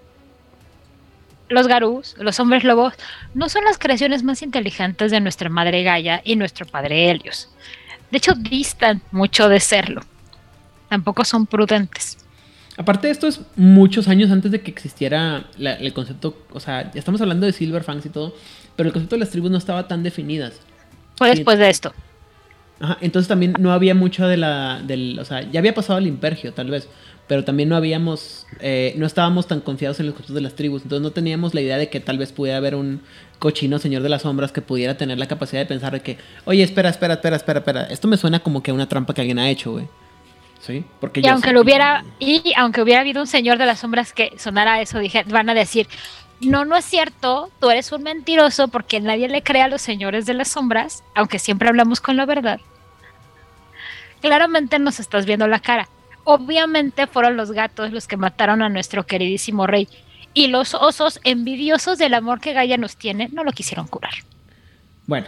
los Garús, los hombres lobos, no son las creaciones más inteligentes de nuestra madre Gaia y nuestro padre Helios. De hecho, distan mucho de serlo. Tampoco son prudentes. Aparte de esto, es muchos años antes de que existiera el concepto. O sea, ya estamos hablando de Silverfangs y todo, pero el concepto de las tribus no estaba tan definidas. Fue después de esto. Ajá, entonces también no había mucho de la. Del, o sea, ya había pasado el impergio, tal vez pero también no habíamos, eh, no estábamos tan confiados en los conceptos de las tribus, entonces no teníamos la idea de que tal vez pudiera haber un cochino señor de las sombras que pudiera tener la capacidad de pensar de que, oye, espera, espera, espera, espera, espera, esto me suena como que una trampa que alguien ha hecho, güey. ¿Sí? Porque y aunque lo hubiera, y aunque hubiera habido un señor de las sombras que sonara eso, dije, van a decir, no, no es cierto, tú eres un mentiroso porque nadie le cree a los señores de las sombras, aunque siempre hablamos con la verdad. Claramente nos estás viendo la cara obviamente fueron los gatos los que mataron a nuestro queridísimo rey. Y los osos, envidiosos del amor que Gaia nos tiene, no lo quisieron curar. Bueno.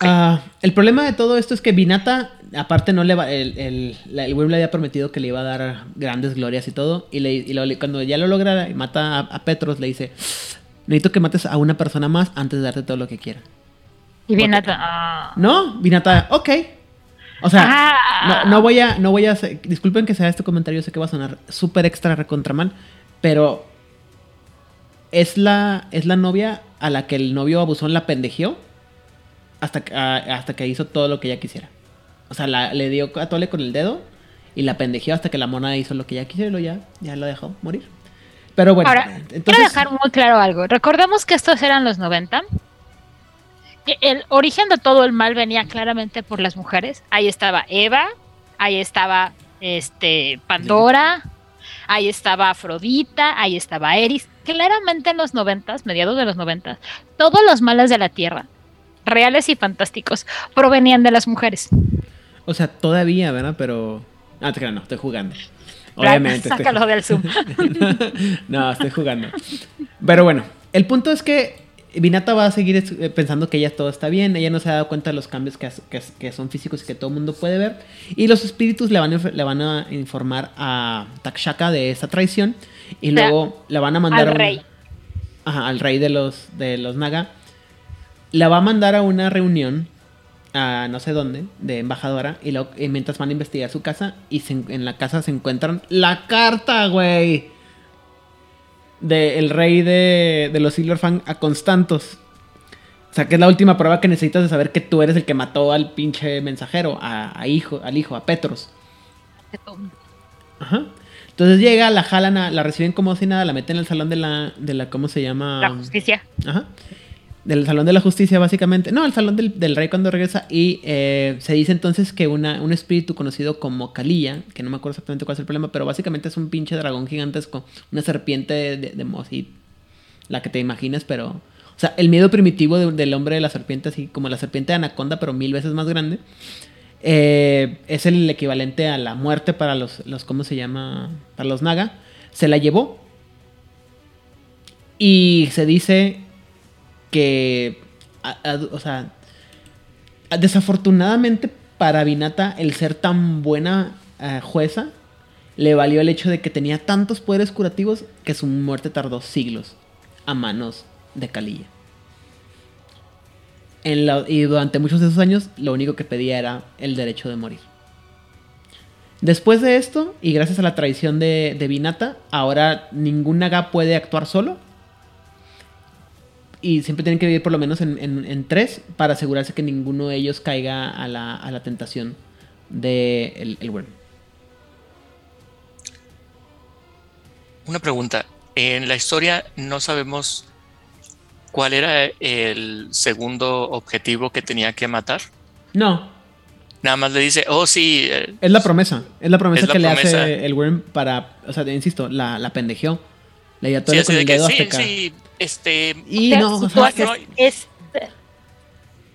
Ah, el problema de todo esto es que Vinata aparte no le va, el, el, la- el Wyrm le había prometido que le iba a dar grandes glorias y todo. Y, le, y lo- cuando ya lo logra y mata a, a Petros, le dice, necesito que mates a una persona más antes de darte todo lo que quiera. Y Ok. ah, No, Vinata, ok. O sea, Ah. no, no voy a, no voy a disculpen que sea este comentario, sé que va a sonar súper extra recontra mal, pero es la, es la novia a la que el novio abusón la pendejeó hasta, a- hasta que hizo todo lo que ella quisiera. O sea, la- le dio a tole con el dedo y la pendejeó hasta que la mona hizo lo que ella quisiera y luego ya, ya lo dejó morir. Pero bueno, Ahora, entonces... quiero dejar muy claro algo. Recordemos que estos eran los 90. El origen de todo el mal venía claramente por las mujeres. Ahí estaba Eva, ahí estaba este Pandora, ahí estaba Afrodita, ahí estaba Eris. Claramente en los 90, mediados de los 90, todos los males de la Tierra, reales y fantásticos, provenían de las mujeres. O sea, todavía, ¿verdad? Pero... Ah, no, estoy jugando. Obviamente. estoy Sácalo del Zoom. no, estoy jugando. Pero bueno, el punto es que Vinata va a seguir eh, pensando que ya todo está bien. Ella no se ha dado cuenta de los cambios que, son físicos y que todo el mundo puede ver. Y los espíritus le van a, inf- le van a informar a Takshaka de esa traición. Y O sea, luego la van a mandar al a una- rey. Ajá, al rey de los, de los Naga. La va a mandar a una reunión a no sé dónde, de embajadora, y, luego- y mientras van a investigar su casa, y se en la casa se encuentran la carta, güey, del rey de, de los Silverfang a Constantos. O sea, que es la última prueba que necesitas de saber que tú eres el que mató al pinche mensajero, a, a hijo, al hijo, a Petros. Ajá. Entonces llega, la jalan, a- la reciben como si nada, la meten en el salón de la, de la ¿cómo se llama? La justicia. Ajá. Del Salón de la Justicia, básicamente. No, el Salón del, del Rey cuando regresa. Y eh, se dice entonces que una, un espíritu conocido como Kalilla, que no me acuerdo exactamente cuál es el problema, pero básicamente es un pinche dragón gigantesco. Una serpiente de, de, La que te imaginas, pero... O sea, el miedo primitivo de- del hombre de la serpiente, así como la serpiente de anaconda, pero mil veces más grande. eh, es el equivalente a la muerte para los, los, ¿cómo se llama? Para los Naga. Se la llevó. Y se dice que, o sea, desafortunadamente para Vinata el ser tan buena eh, jueza le valió el hecho de que tenía tantos poderes curativos que su muerte tardó siglos a manos de Kalilla. En la- y durante muchos de esos años lo único que pedía era el derecho de morir. Después de esto, y gracias a la traición de, de Vinata, ahora ningún Naga puede actuar solo, y siempre tienen que vivir por lo menos en, en- en tres para asegurarse que ninguno de ellos caiga a la, a la tentación de el, el worm. Una pregunta. En la historia no sabemos cuál era el segundo objetivo que tenía que matar. No, Nada más le dice, oh sí, eh, es la promesa. Es la promesa Es la que promesa. le hace el worm para. O sea, insisto, la, la pendejeó. Dio todo sí, con el que dedo sí, hasta acá. sí, este, Y O sea, no, o sea, es-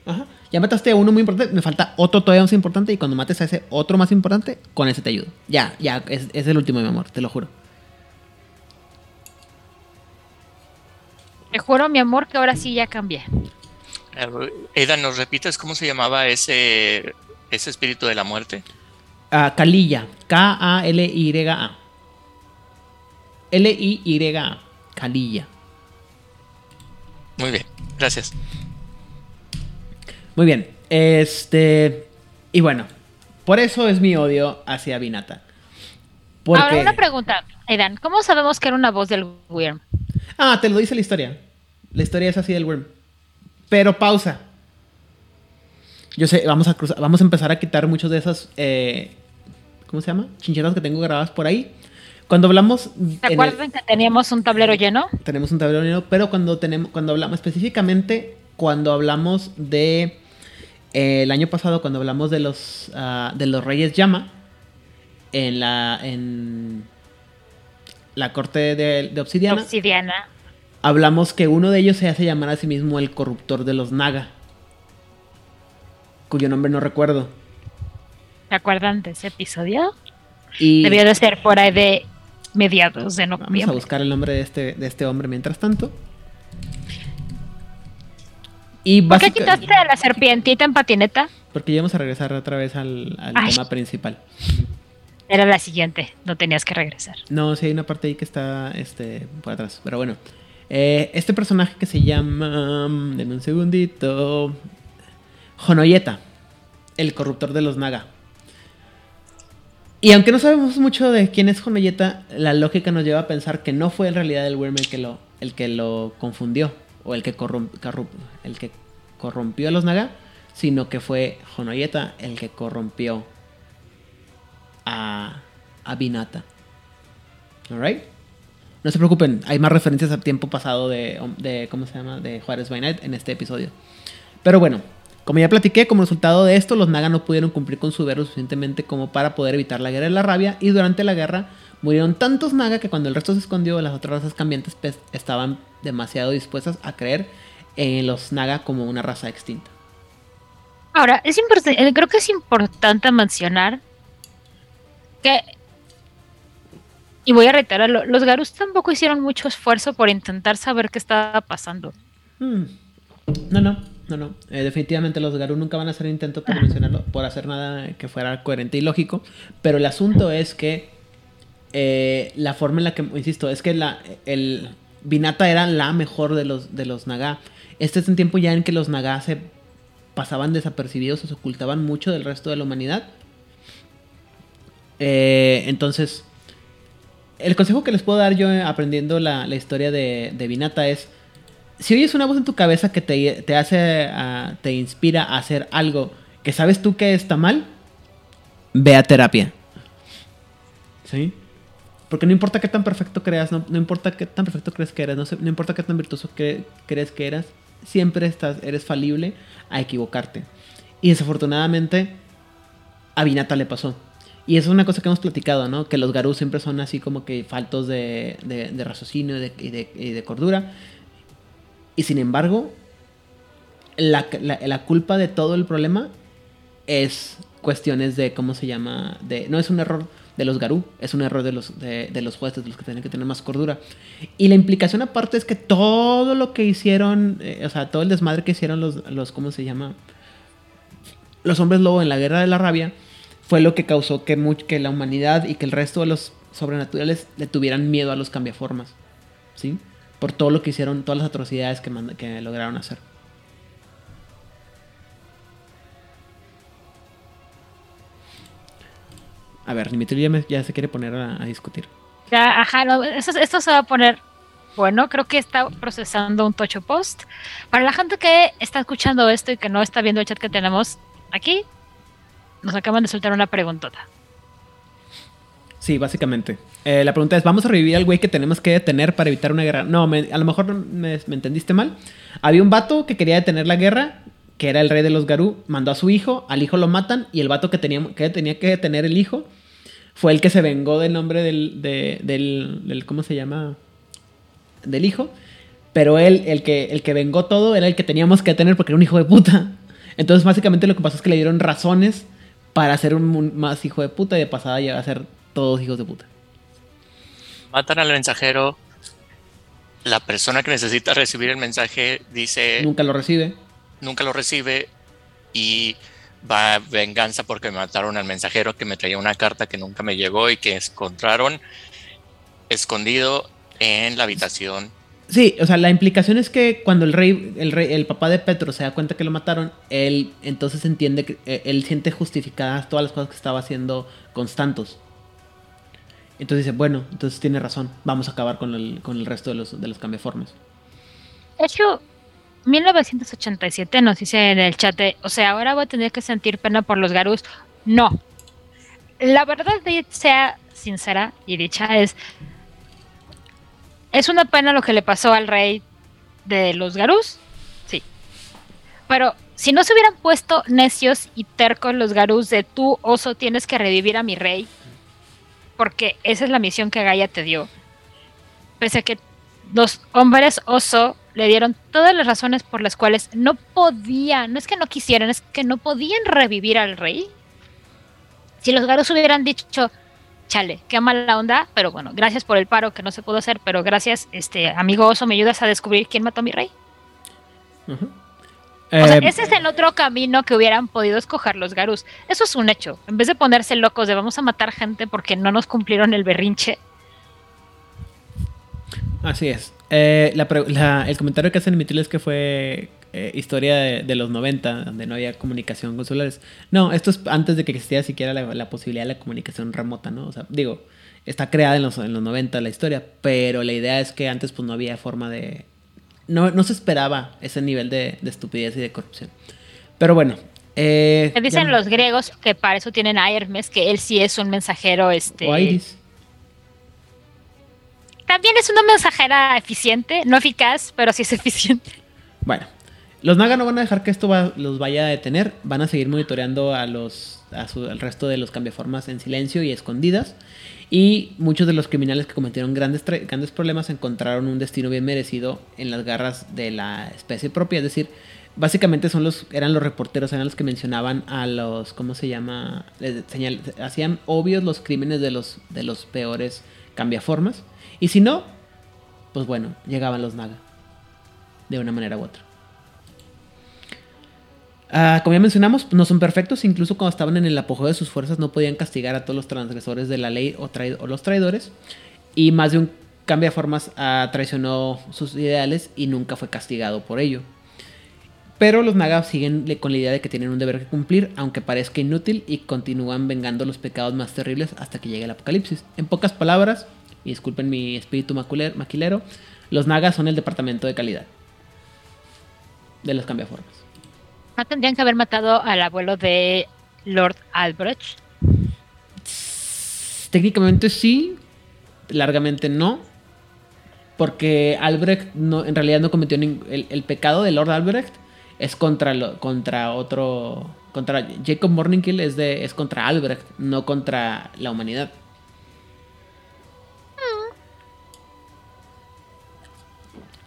Ajá. Ya mataste a uno muy importante, me falta otro todavía más importante y cuando mates a ese otro más importante, con ese te ayudo. Ya, ya, es, es el último, mi amor, te lo juro. Te juro, mi amor, que ahora sí ya cambié. Eda, ¿nos repites cómo se llamaba ese, ese espíritu de la muerte? Ah, Kalilla, K-A-L-Y-A. L-I-Y-A, Kalilla. Muy bien, gracias. Muy bien, este. Y bueno, por eso es mi odio hacia. Porque. Ahora, una pregunta, Edan. ¿Cómo sabemos que era una voz del Wyrm? Ah, te lo dice la historia. La historia es así del worm. Pero pausa. Yo sé, vamos a cruzar- vamos a empezar a quitar muchos de esos. eh, ¿Cómo se llama? Chincheras que tengo grabadas por ahí. Cuando hablamos. ¿Se en el- acuerdan que teníamos un tablero lleno? tenemos un tablero negro, pero cuando tenemos, cuando hablamos específicamente, cuando hablamos de eh, el año pasado, cuando hablamos de los ah, de los Reyes Llama en la en la corte de, de Obsidiana, Obsidiana. hablamos que uno de ellos se hace llamar a sí mismo el corruptor de los Naga, cuyo nombre no recuerdo. ¿Se acuerdan de ese episodio? Y Debió de ser por ahí de mediados de vamos a noviembre. buscar el nombre de este de este hombre mientras tanto. Y ¿Por qué quitaste a la serpientita en patineta? Porque ya vamos a regresar otra vez al, al Ay. tema principal. Era la siguiente, no tenías que regresar. No, sí hay una parte ahí que está este, por atrás. Pero bueno. Eh, este personaje que se llama. mm, Denme un segundito. Honoyeta. El corruptor de los Naga. Y aunque no sabemos mucho de quién es Honoyeta, la lógica nos lleva a pensar que no fue en realidad el Worm el que lo, el que lo confundió. O el que, el que corrompió a los Naga. Sino que fue Honoyeta el que corrompió a, a Binata. Alright. No se preocupen, hay más referencias a tiempo pasado de, de ¿cómo se llama? De Juárez by en este episodio. Pero bueno, como ya platiqué, como resultado de esto, los Naga no pudieron cumplir con su deber suficientemente como para poder evitar la guerra de la rabia. Y durante la guerra murieron tantos Naga que cuando el resto se escondió, las otras razas cambiantes pues, estaban demasiado dispuestas a creer en los Naga como una raza extinta. Ahora, es importante, creo que es importante mencionar que, y voy a reiterarlo, los Garus tampoco hicieron mucho esfuerzo por intentar saber qué estaba pasando. Hmm. No, no, no, no. Eh, definitivamente los Garú nunca van a hacer intento por mencionarlo, por hacer nada que fuera coherente y lógico. Pero el asunto es que eh, la forma en la que, insisto, es que la, el Binata era la mejor de los, de los Naga. Este es un tiempo ya en que los Naga se pasaban desapercibidos se ocultaban mucho del resto de la humanidad. Eh, entonces, el consejo que les puedo dar yo eh, aprendiendo la, la historia de, de Binata es si oyes una voz en tu cabeza que te, te hace, ah, te inspira a hacer algo que sabes tú que está mal, ve a terapia. ¿Sí? Porque no importa qué tan perfecto creas, no, no importa qué tan perfecto crees que eres, no, no importa qué tan virtuoso cre- crees que eras, siempre estás, eres falible a equivocarte. Y desafortunadamente, a Binata le pasó. Y eso es una cosa que hemos platicado, ¿no? Que los Garú siempre son así como que faltos de, de- raciocinio y de- y de cordura. Y sin embargo, la, la- culpa de todo el problema es cuestiones de, ¿cómo se llama? De, no es un error de los Garú, es un error de los, de, de los jueces, de los que tienen que tener más cordura. Y la implicación aparte es que todo lo que hicieron, eh, o sea, todo el desmadre que hicieron los, los, ¿cómo se llama? Los hombres lobo en la guerra de la rabia fue lo que causó que, que la humanidad y que el resto de los sobrenaturales le tuvieran miedo a los cambiaformas. ¿Sí? Por todo lo que hicieron, todas las atrocidades que, que lograron hacer. A ver, Dimitri ya, me- ya se quiere poner a, a discutir. Ya, ajá, no, esto, esto se va a poner bueno. Creo que está procesando un tocho post. Para la gente que está escuchando esto y que no está viendo el chat que tenemos aquí, nos acaban de soltar una preguntota. Sí, básicamente. Eh, la pregunta es, ¿vamos a revivir al güey que tenemos que detener para evitar una guerra? No, me- a lo mejor me, me entendiste mal. Había un vato que quería detener la guerra, que era el rey de los Garú, mandó a su hijo, al hijo lo matan, y el vato que tenía que, tenía que detener el hijo fue el que se vengó del nombre del, de- del, ¿cómo se llama? Del hijo. Pero él, el que, el que vengó todo, era el que teníamos que detener porque era un hijo de puta. Entonces, básicamente lo que pasó es que le dieron razones para ser un, más hijo de puta y de pasada llega a ser todos hijos de puta. Matan al mensajero. La persona que necesita recibir el mensaje dice Nunca lo recibe. nunca lo recibe y va a venganza porque me mataron al mensajero que me traía una carta que nunca me llegó y que encontraron escondido en la habitación. Sí, o sea, la implicación es que cuando el rey, el rey, el papá de Petro se da cuenta que lo mataron, él entonces entiende que eh, él siente justificadas todas las cosas que estaba haciendo Constantos. Entonces dice, bueno, entonces tiene razón, vamos a acabar con el, con el resto de los, de los. De hecho, 1987 nos dice en el chat, o sea, ahora voy a tener que sentir pena por los Garus. No. La verdad, sea sincera y dicha, es. Es una pena lo que le pasó al rey de los Garus. Sí. Pero si no se hubieran puesto necios y tercos los Garus de tú, oso, tienes que revivir a mi rey. Porque esa es la misión que Gaia te dio. Pese a que los hombres oso le dieron todas las razones por las cuales no podían, no es que no quisieran, es que no podían revivir al rey. Si los garos hubieran dicho, chale, qué mala onda, pero bueno, gracias por el paro que no se pudo hacer, pero gracias, este amigo oso, me ayudas a descubrir quién mató a mi rey. O sea, Eh, ese es el otro camino que hubieran podido escoger los Garus. Eso es un hecho. En vez de ponerse locos de vamos a matar gente porque no nos cumplieron el berrinche. Así es. Eh, la el comentario que hacen en mi tele es que fue eh, historia de, de los 90, donde no había comunicación con celulares. No, esto es antes de que existiera siquiera la, la posibilidad de la comunicación remota, ¿no? O sea, digo, está creada en los, en los 90 la historia, pero la idea es que antes pues no había forma de... No, no se esperaba ese nivel de, de estupidez y de corrupción. Pero bueno. Eh, dicen ya- los griegos que para eso tienen a Hermes, que él sí es un mensajero, este. O Iris. También es una mensajera eficiente, no eficaz, pero sí es eficiente. Bueno, los Naga no van a dejar que esto va- los vaya a detener. Van a seguir monitoreando a los, a su- al resto de los cambiaformas en silencio y escondidas. Y muchos de los criminales que cometieron grandes, grandes problemas encontraron un destino bien merecido en las garras de la especie propia. Es decir, básicamente son los, eran los reporteros, eran los que mencionaban a los, ¿cómo se llama? Hacían obvios los crímenes de los, de los peores cambiaformas. Y si no, pues bueno, llegaban los Naga. De una manera u otra. Ah, como ya mencionamos, no son perfectos. Incluso cuando estaban en el apogeo de sus fuerzas, no podían castigar a todos los transgresores de la ley o, los traidores. Y más de un cambiaformas ah, traicionó sus ideales y nunca fue castigado por ello. Pero los Naga siguen con la idea de que tienen un deber que cumplir, aunque parezca inútil, y continúan vengando los pecados más terribles hasta que llegue el apocalipsis. En pocas palabras, y disculpen mi espíritu maquilero, los Nagas son el departamento de calidad de los cambiaformas. No tendrían que haber matado al abuelo de Lord Albrecht. Técnicamente sí, largamente no. Porque Albrecht no, en realidad no cometió ningún. El, pecado de Lord Albrecht es contra, lo- contra otro. Contra Jacob Morningkill es, de, es contra Albrecht, no contra la humanidad.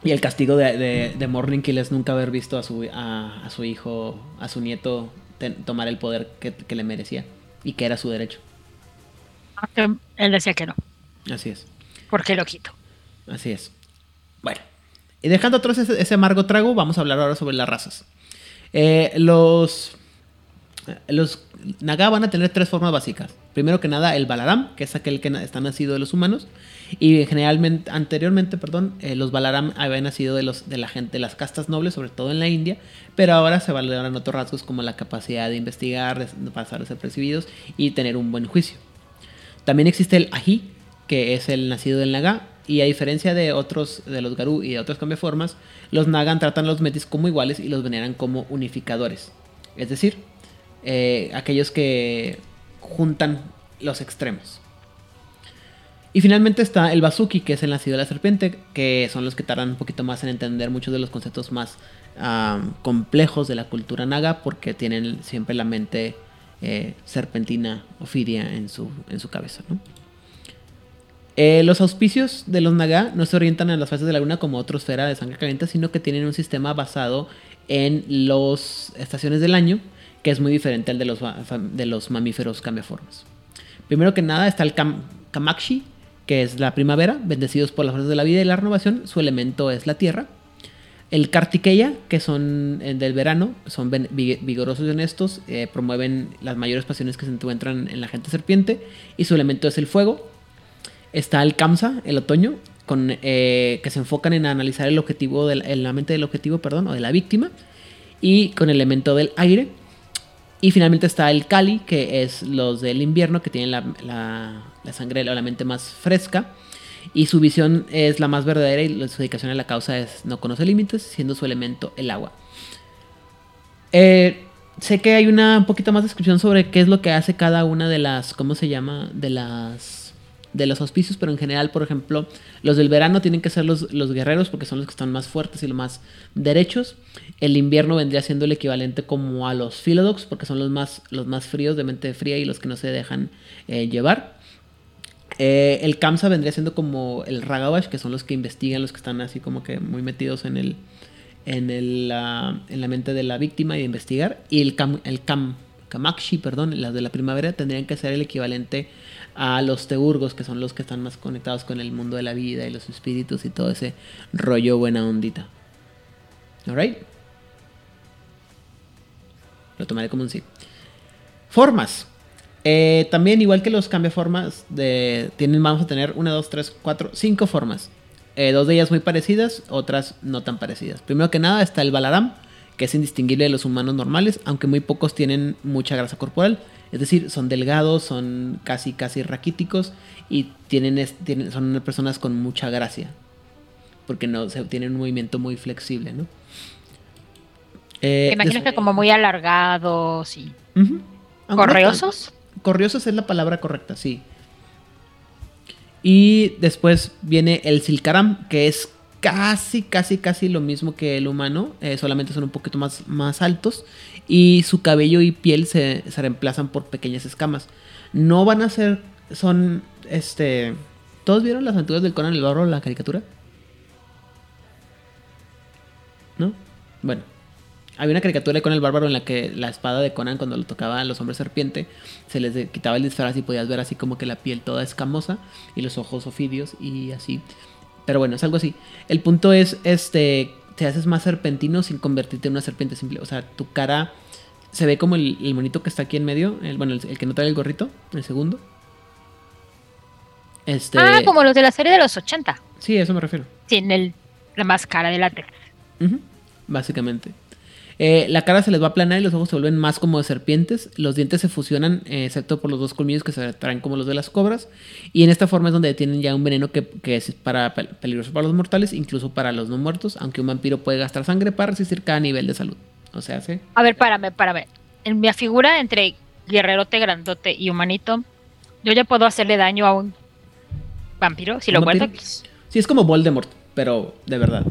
Y el castigo de, de, de Morningkill es nunca haber visto a su, a, a su hijo, a su nieto, ten- tomar el poder que, que le merecía y que era su derecho. Aunque él decía que no. Así es. porque lo quito? Así es. Bueno, y dejando atrás ese, ese amargo trago, vamos a hablar ahora sobre las razas. Eh, los, los Naga van a tener tres formas básicas. Primero que nada, el Balaram, que es aquel que está nacido de los humanos. Y generalmente, anteriormente, perdón, eh, los Balaram habían nacido de, los, de la gente, de las castas nobles, sobre todo en la India. Pero ahora se valoran otros rasgos como la capacidad de investigar, de pasar desapercibidos y tener un buen juicio. También existe el Ají, que es el nacido del Naga. Y a diferencia de otros, de los Garú y de otras cambiaformas, los Nagan tratan a los Metis como iguales y los veneran como unificadores. Es decir, eh, aquellos que juntan los extremos. Y finalmente está el Basuki, que es el nacido de la serpiente, que son los que tardan un poquito más en entender muchos de los conceptos más complejos de la cultura naga, porque tienen siempre la mente eh, serpentina ofidia en su, en su cabeza. Eh, los auspicios de los Naga no se orientan a las fases de la luna como otra esfera de sangre caliente, sino que tienen un sistema basado en las estaciones del año, que es muy diferente al de los, de los mamíferos cambiaformas. Primero que nada está el Kam- Kamakshi, que es la primavera, bendecidos por las fuerzas de la vida y la renovación, su elemento es la tierra. El Kartikeya, que son eh, del verano, son vigorosos y honestos, eh, promueven las mayores pasiones que se encuentran en la gente serpiente, y su elemento es el fuego. Está el Kamsa, el otoño, con, eh, que se enfocan en analizar el objetivo, en la mente del objetivo, perdón, o de la víctima, y con el elemento del aire. Y finalmente está el Kali, que es los del invierno, que tienen la, la- sangre o la mente más fresca. Y su visión es la más verdadera y su dedicación a la causa es no conoce límites, siendo su elemento el agua. Eh, sé que hay una un poquito más descripción sobre qué es lo que hace cada una de las, ¿cómo se llama? De las de los auspicios, pero en general, por ejemplo, los del verano tienen que ser los, los guerreros porque son los que están más fuertes y los más derechos. El invierno vendría siendo el equivalente como a los philodox porque son los más, los más fríos, de mente fría y los que no se dejan eh, llevar. Eh, el Kamsa vendría siendo como el Ragabash, que son los que investigan, los que están así como que muy metidos en el en, el, ah, en la mente de la víctima y de investigar. Y el, Kam, el Kam, Kamakshi, perdón, las de la primavera, tendrían que ser el equivalente a los Teurgos, que son los que están más conectados con el mundo de la vida y los espíritus y todo ese rollo buena ondita. ¿Alright? Lo tomaré como un sí. Formas. Eh, también, igual que los cambiaformas, de, tienen, vamos a tener una, dos, tres, cuatro, cinco formas. Eh, dos de ellas muy parecidas, otras no tan parecidas. Primero que nada está el Balaram, que es indistinguible de los humanos normales, aunque muy pocos tienen mucha grasa corporal. Es decir, son delgados, son casi, casi raquíticos y tienen, tienen, son personas con mucha gracia. Porque no se tienen un movimiento muy flexible, ¿no? Eh, imagino que como muy alargados y. ¿Correosos? correosos es la palabra correcta, sí. Y después viene el Silcaram, que es casi, casi, casi lo mismo que el humano, eh, solamente son un poquito más, más altos y su cabello y piel se, se, reemplazan por pequeñas escamas. No van a ser, son, este, ¿todos vieron las aventuras del Conan el Bárbaro, la caricatura? ¿No? Bueno, había una caricatura de Conan el Bárbaro en la que la espada de Conan cuando lo tocaba a los hombres serpiente se les quitaba el disfraz y podías ver así como que la piel toda escamosa y los ojos ofidios y así. Pero bueno, es algo así. El punto es, este, te haces más serpentino sin convertirte en una serpiente simple. O sea, tu cara se ve como el, monito que está aquí en medio, el, bueno, el, que no trae el gorrito, el segundo. Este... Ah, como los de la serie de los 80. Sí, a eso me refiero. Tiene el, la máscara de látex. Básicamente. Eh, la cara se les va a planar y los ojos se vuelven más como de serpientes. Los dientes se fusionan, eh, excepto por los dos colmillos que se traen como los de las cobras. Y en esta forma es donde tienen ya un veneno que, es para, peligroso para los mortales, incluso para los no muertos, aunque un vampiro puede gastar sangre para resistir cada nivel de salud. O sea, ¿sí? A ver, párame, párame. En mi figura entre guerrerote, grandote y humanito, yo ya puedo hacerle daño a un vampiro si lo vuelvo. Sí, es como Voldemort, pero de verdad.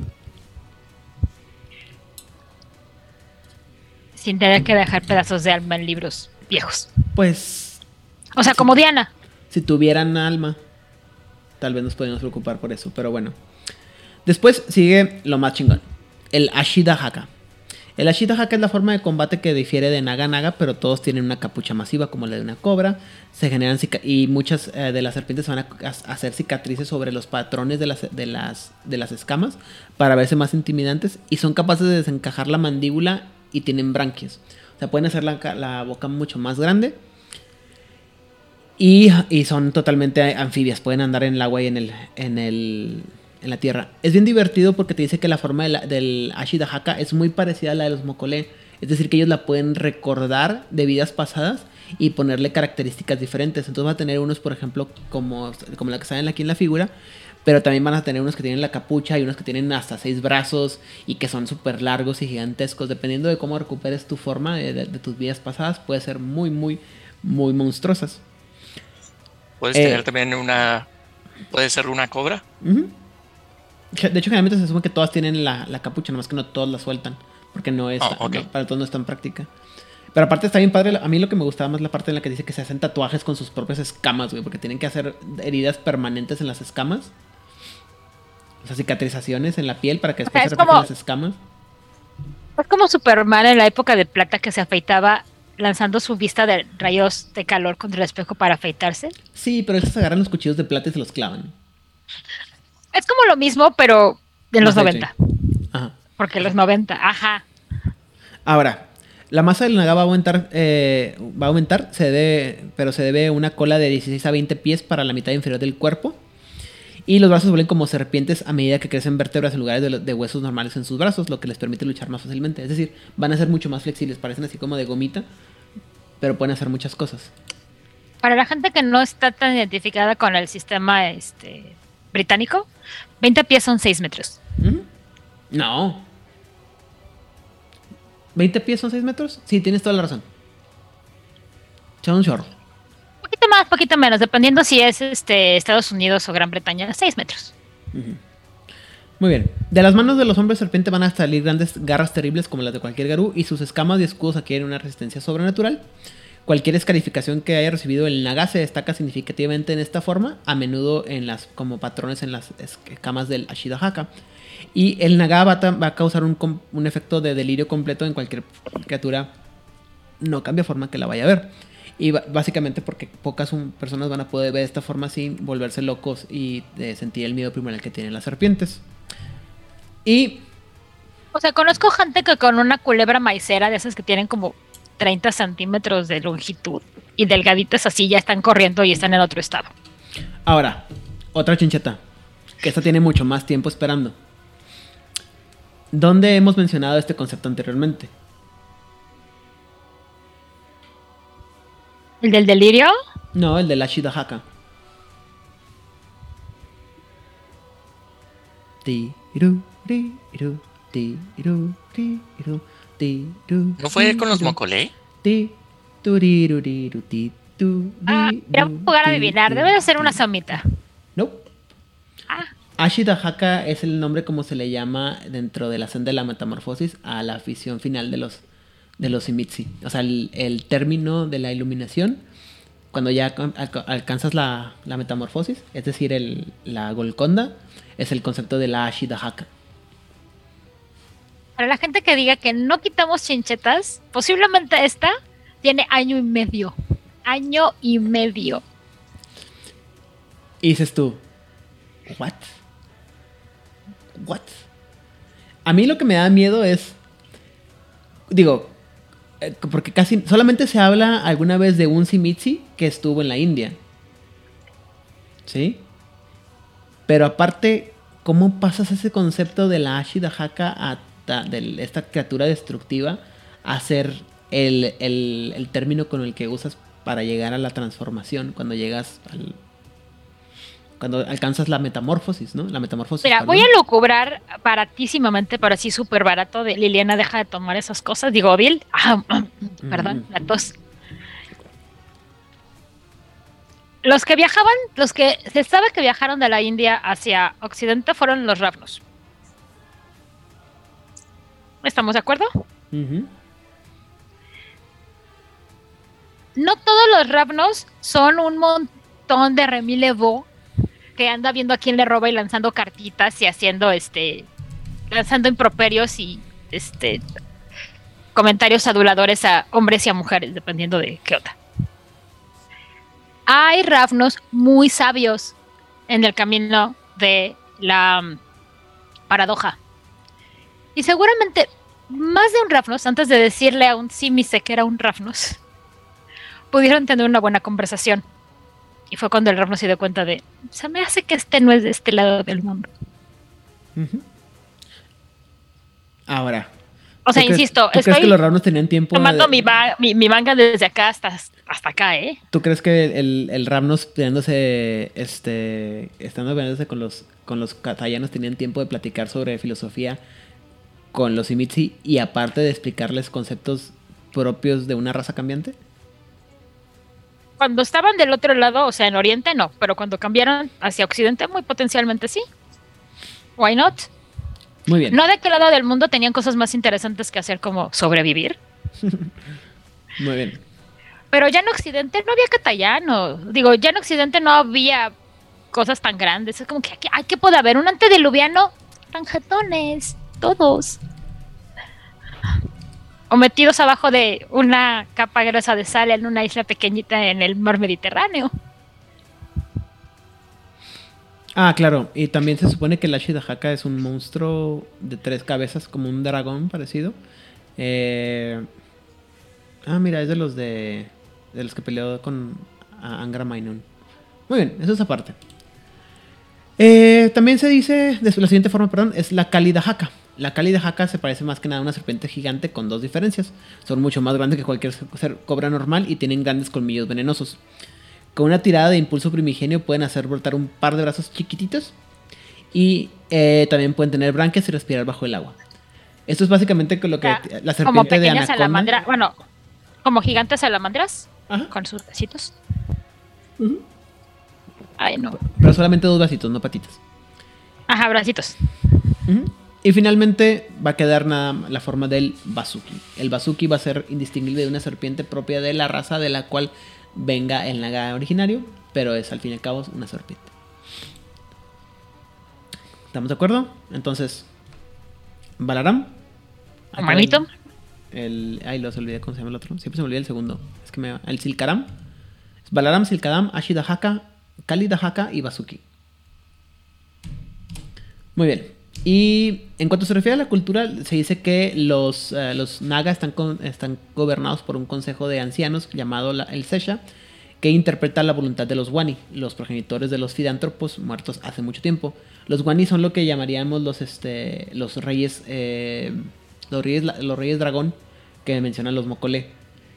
Sin tener que dejar pedazos de alma en libros viejos. Pues. O sea, como Diana. Si tuvieran alma, tal vez nos podríamos preocupar por eso, pero bueno. Después sigue lo más chingón: el Ashida Haka. El Ashida Haka es la forma de combate que difiere de Naga Naga, pero todos tienen una capucha masiva como la de una cobra. Se generan y muchas eh, de las serpientes van a hacer cicatrices sobre los patrones de las, de, las, de las escamas para verse más intimidantes y son capaces de desencajar la mandíbula y tienen branquias. O sea, pueden hacer la, boca mucho más grande. Y, son totalmente anfibias, pueden andar en el agua y en, el, en, el, en la tierra. Es bien divertido porque te dice que la forma del Ashidahaka es muy parecida a la de los Mokole. Es decir, que ellos la pueden recordar de vidas pasadas y ponerle características diferentes. Entonces va a tener unos, por ejemplo, como, como la que salen aquí en la figura, pero también van a tener unos que tienen la capucha y unos que tienen hasta seis brazos y que son súper largos y gigantescos. Dependiendo de cómo recuperes tu forma de, tus vidas pasadas, puede ser muy, muy, muy monstruosas. Puedes tener eh, también una. Puede ser una cobra. De hecho, generalmente se asume que todas tienen la, capucha, nomás que no todas la sueltan. Porque no es. Oh, para todos no está en práctica. Pero aparte está bien padre. A mí lo que me gustaba más es la parte en la que dice que se hacen tatuajes con sus propias escamas, güey. Porque tienen que hacer heridas permanentes en las escamas. O sea, cicatrizaciones en la piel para que después se reflejen las escamas. Es como Superman en la época de plata que se afeitaba lanzando su vista de rayos de calor contra el espejo para afeitarse. Sí, pero esos agarran los cuchillos de plata y se los clavan. Es como lo mismo, pero en los 90. Ajá. Porque los 90, ajá. Ahora, la masa del naga va a aumentar, eh, va a aumentar se debe, pero se debe una cola de 16 a 20 pies para la mitad inferior del cuerpo. Y los brazos vuelven como serpientes a medida que crecen vértebras en lugares de, huesos normales en sus brazos, lo que les permite luchar más fácilmente. Es decir, van a ser mucho más flexibles, parecen así como de gomita, pero pueden hacer muchas cosas. Para la gente que no está tan identificada con el sistema este, británico, 20 pies son 6 metros. No. ¿20 pies son 6 metros? Sí, tienes toda la razón. Son un más, poquito menos, dependiendo si es este Estados Unidos o Gran Bretaña, 6 metros. Muy bien. De las manos de los hombres serpiente van a salir grandes garras terribles como las de cualquier garú y sus escamas y escudos adquieren una resistencia sobrenatural. Cualquier escarificación que haya recibido el naga se destaca significativamente en esta forma, a menudo en las, como patrones en las escamas del Ashidahaka. Y el naga va, a causar un, un efecto de delirio completo en cualquier criatura no cambia forma que la vaya a ver. Y básicamente porque pocas personas van a poder ver esta forma sin volverse locos y de sentir el miedo primario que tienen las serpientes. Y... O sea, conozco gente que con una culebra maicera de esas que tienen como 30 centímetros de longitud y delgaditas así ya están corriendo y están en otro estado. Ahora, otra chincheta, que esta tiene mucho más tiempo esperando. ¿Dónde hemos mencionado este concepto anteriormente? ¿El del delirio? No, el de la Shidahaka. ¿No fue con los Mocolé? Ah, era ru, jugar a adivinar. Debe de ser una somita. No. Ah, Ashidahaka es el nombre como se le llama dentro de la senda de la metamorfosis a la afición final de los de los Imitsi. O sea, el, el término de la iluminación, cuando ya alca- alca- alcanzas la, la metamorfosis, es decir, el, la Golconda, es el concepto de la Ashidahaka. para la gente que diga que no quitamos chinchetas, posiblemente esta tiene año y medio. Año y medio. Y dices tú, ¿what? ¿What? A mí lo que me da miedo es, digo, eh, porque casi solamente se habla alguna vez de un Simitsi que estuvo en la India. ¿Sí? Pero aparte, ¿cómo pasas ese concepto de la Ashidahaka de esta criatura destructiva a ser el, el- el término con el que usas para llegar a la transformación cuando llegas al... Cuando alcanzas la metamorfosis, ¿no? La metamorfosis. Mira, perdón. voy a lucubrar baratísimamente, pero así súper barato, de Liliana deja de tomar esas cosas. Digo, Bill, ah, perdón, Mm. la tos. Los que viajaban, los que se sabe que viajaron de la India hacia Occidente fueron los ravnos. ¿Estamos de acuerdo? No todos los ravnos son un montón de remilevo que anda viendo a quién le roba y lanzando cartitas y haciendo este lanzando improperios y este comentarios aduladores a hombres y a mujeres, dependiendo de qué onda. Hay ravnos muy sabios en el camino de la mm, paradoja. Y seguramente más de un ravnos, antes de decirle a un símice que era un ravnos, pudieron tener una buena conversación. Y fue cuando el Ravno se dio cuenta de, se me hace que este no es de este lado del mundo. Ahora. O sea, ¿tú crees- insisto, ¿Tú crees que los Ravnos tenían tiempo? tomando de- mi, ma- mi, mi manga desde acá hasta, hasta acá, ¿eh? ¿Tú crees que el, el Ravnos peleándose, este, estando peleándose con los, con los katayanos tenían tiempo de platicar sobre filosofía con los Imitsi y aparte de explicarles conceptos propios de una raza cambiante? Cuando estaban del otro lado, o sea, en Oriente no, pero cuando cambiaron hacia Occidente, muy potencialmente sí. Why not? Muy bien. No de qué lado del mundo tenían cosas más interesantes que hacer como sobrevivir. Muy bien. Pero ya en Occidente no había catallano. Digo, ya en Occidente no había cosas tan grandes. Es como que aquí, ay, ¿qué puede haber? Un antediluviano, ranjetones, todos. O metidos abajo de una capa gruesa de sal en una isla pequeñita en el mar Mediterráneo. Ah, claro. Y también se supone que el Ashidahaka es un monstruo de tres cabezas, como un dragón parecido. Eh, Ah, mira, es de los de. los que peleó con Angra Mainon. Muy bien, eso es aparte. Eh, también se dice, de la siguiente forma, perdón, es la Kalidahaka. La Kalidahaka se parece más que nada a una serpiente gigante con dos diferencias. Son mucho más grandes que cualquier ser- cobra normal y tienen grandes colmillos venenosos. Con una tirada de impulso primigenio pueden hacer brotar un par de brazos chiquititos. Y eh, también pueden tener branquias y respirar bajo el agua. Esto es básicamente lo que la como serpiente de pequeñas anaconda. Bueno, como gigantes salamandras Ajá. con sus bracitos. Ay, no. Pero solamente dos bracitos, no patitas. Ajá, bracitos. Ujú. Y finalmente va a quedar nada la forma del Bazuki. El Bazuki va a ser indistinguible de una serpiente propia de la raza de la cual venga el Naga originario, pero es al fin y al cabo una serpiente. ¿Estamos de acuerdo? Entonces, Balaram. Manito. El, ay, los olvidé cómo se llama el otro. Siempre se me olvida el segundo. Es que me el Silkaram. Balaram, Silkadam, Ashidahaka, Kalidahaka y Bazuki. Muy bien. Y en cuanto se refiere a la cultura, se dice que los, eh, los Naga están, están gobernados por un consejo de ancianos llamado el Sesha, que interpreta la voluntad de los Wani, los progenitores de los fidántropos muertos hace mucho tiempo. Los Wani son lo que llamaríamos los, este, los reyes, eh, los reyes, los reyes dragón que mencionan los Mokole.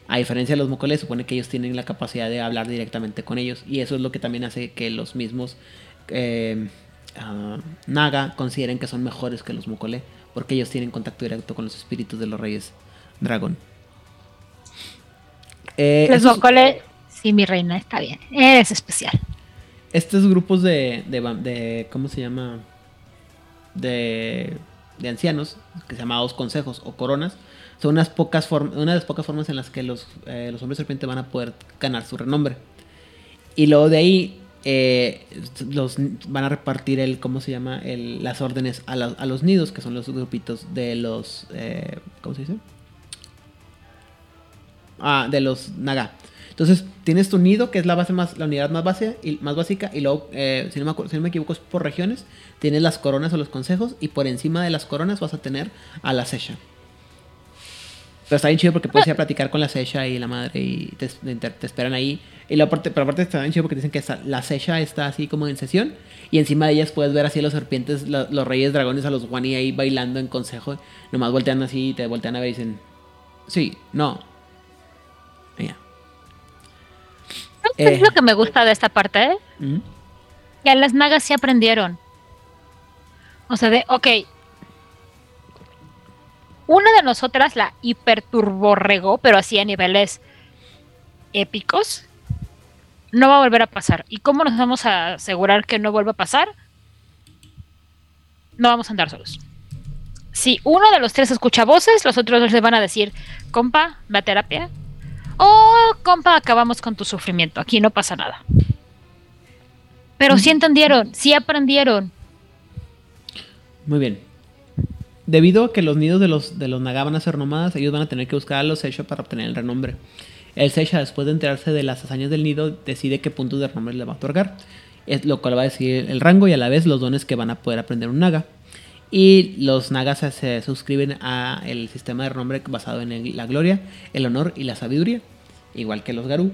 A diferencia de los Mokole, supone que ellos tienen la capacidad de hablar directamente con ellos. Y eso es lo que también hace que los mismos eh, ah, Naga consideren que son mejores que los Mokole. Porque ellos tienen contacto directo con los espíritus de los reyes dragón. Eh, los Mokole Sí, mi reina, está bien. Es especial. Estos grupos de, de, ¿cómo se llama? De, de ancianos, que se llamados consejos o coronas, son unas pocas una de las pocas formas en las que los, eh, los hombres serpiente van a poder ganar su renombre. Y luego de ahí eh, los van a repartir el, ¿cómo se llama? El, las órdenes a, a, los nidos, que son los grupitos de los, eh, ¿cómo se dice? Ah, de los Naga. Entonces, tienes tu nido, que es la base más, la unidad más, base, y, más básica, y luego, eh, si, no me, equivoco, es por regiones, tienes las coronas o los consejos, y por encima de las coronas vas a tener a la Sesha. Pero está bien chido porque puedes ir a platicar con la Sesha y la madre y te, esperan ahí. Y la parte, pero aparte está bien chido porque dicen que la Sesha está así como en sesión. Y encima de ellas puedes ver así a los serpientes, los reyes dragones, a los Wani ahí bailando en consejo. Nomás voltean así y te voltean a ver y dicen, sí, no. Ya es lo eh. que me gusta de esta parte? ¿eh? ¿Mm? Que las nagas sí aprendieron. O sea, de, ok. Una de nosotras la hiperturborregó, pero así a niveles épicos. No va a volver a pasar. ¿Y cómo nos vamos a asegurar que no vuelva a pasar? No vamos a andar solos. Si uno de los tres escucha voces, los otros dos le van a decir, compa, va a terapia, Oh, compa, acabamos con tu sufrimiento. Aquí no pasa nada. Pero sí entendieron, sí aprendieron. Muy bien. Debido a que los nidos de los, de los Naga van a ser nómadas, ellos van a tener que buscar a los Seisha para obtener el renombre. El Seisha, después de enterarse de las hazañas del nido, decide qué puntos de renombre le va a otorgar. Es lo cual va a decir el rango y a la vez los dones que van a poder aprender un Naga. Y los Nagas se suscriben a el sistema de renombre basado en la gloria, el honor y la sabiduría, igual que los Garú.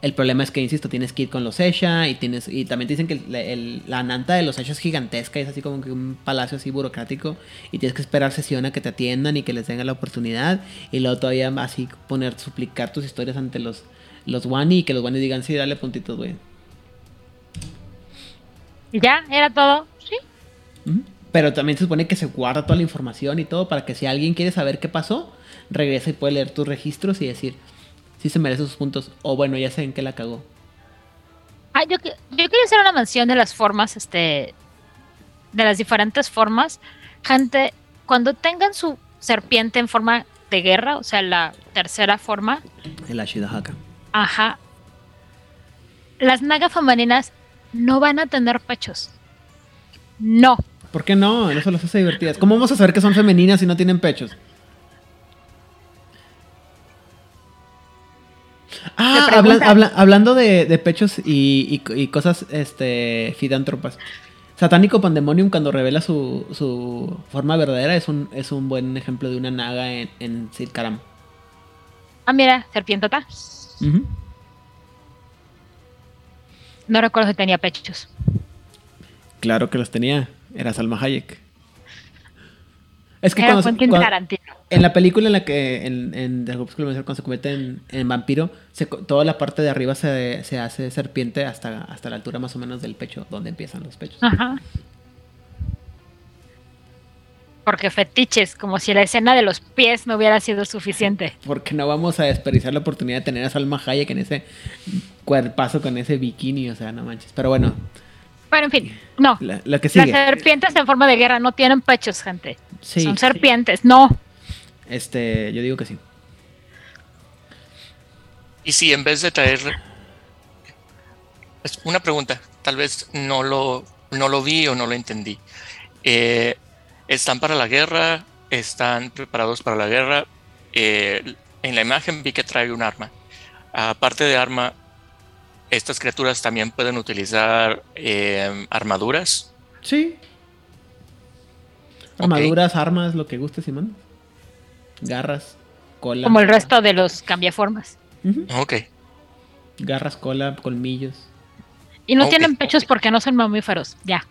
El problema es que, insisto, tienes que ir con los Esha y tienes y también te dicen que la nanta de los Esha es gigantesca, es así como que un palacio así burocrático y tienes que esperar sesión a que te atiendan y que les den la oportunidad y luego todavía así poner, suplicar tus historias ante los, los Wani y que los Wani digan, sí, dale puntitos, güey. ¿Ya? ¿Era todo? Sí. Pero también se supone que se guarda toda la información y todo para que si alguien quiere saber qué pasó, regrese y puede leer tus registros y decir si se merece sus puntos. O bueno, ya sé en qué la cagó. Ah, yo, yo quería hacer una mención de las formas, este. De las diferentes formas. Gente, cuando tengan su serpiente en forma de guerra, o sea, la tercera forma. El Ashidahaka. Ajá. Las nagas femeninas no van a tener pechos. No. ¿Por qué no? Eso las hace divertidas. ¿Cómo vamos a saber que son femeninas si no tienen pechos? Ah, hablando de, pechos y, cosas este, fidántropas. Satánico Pandemonium, cuando revela su, forma verdadera, es un, es un buen ejemplo de una naga en, en Ah, mira, serpientota. No recuerdo si tenía pechos. Claro que los tenía. Era Salma Hayek. Es que cuando, en la película en la que en, en cuando se convierte en, vampiro, toda la parte de arriba se, hace serpiente hasta, hasta la altura más o menos del pecho, donde empiezan los pechos. Ajá. Porque fetiches, como si la escena de los pies no hubiera sido suficiente. Porque no vamos a desperdiciar la oportunidad de tener a Salma Hayek en ese cuerpazo con ese bikini, o sea, no manches. Pero bueno, pero en fin, no. Las serpientes en forma de guerra no tienen pechos, gente. Son serpientes, no. Este, yo digo que sí. Y si en vez de traer. Es una pregunta, tal vez no lo, no lo vi o no lo entendí. Eh, ¿Están para la guerra? ¿Están preparados para la guerra? Eh, en la imagen vi que trae un arma. Aparte de arma, estas criaturas también pueden utilizar eh, armaduras. Sí. Armaduras, armas, lo que guste, Simón. Garras, cola. Como el resto de los cambiaformas. Ujú. Ok. Garras, cola, colmillos. Y no tienen pechos porque no son mamíferos. Ya.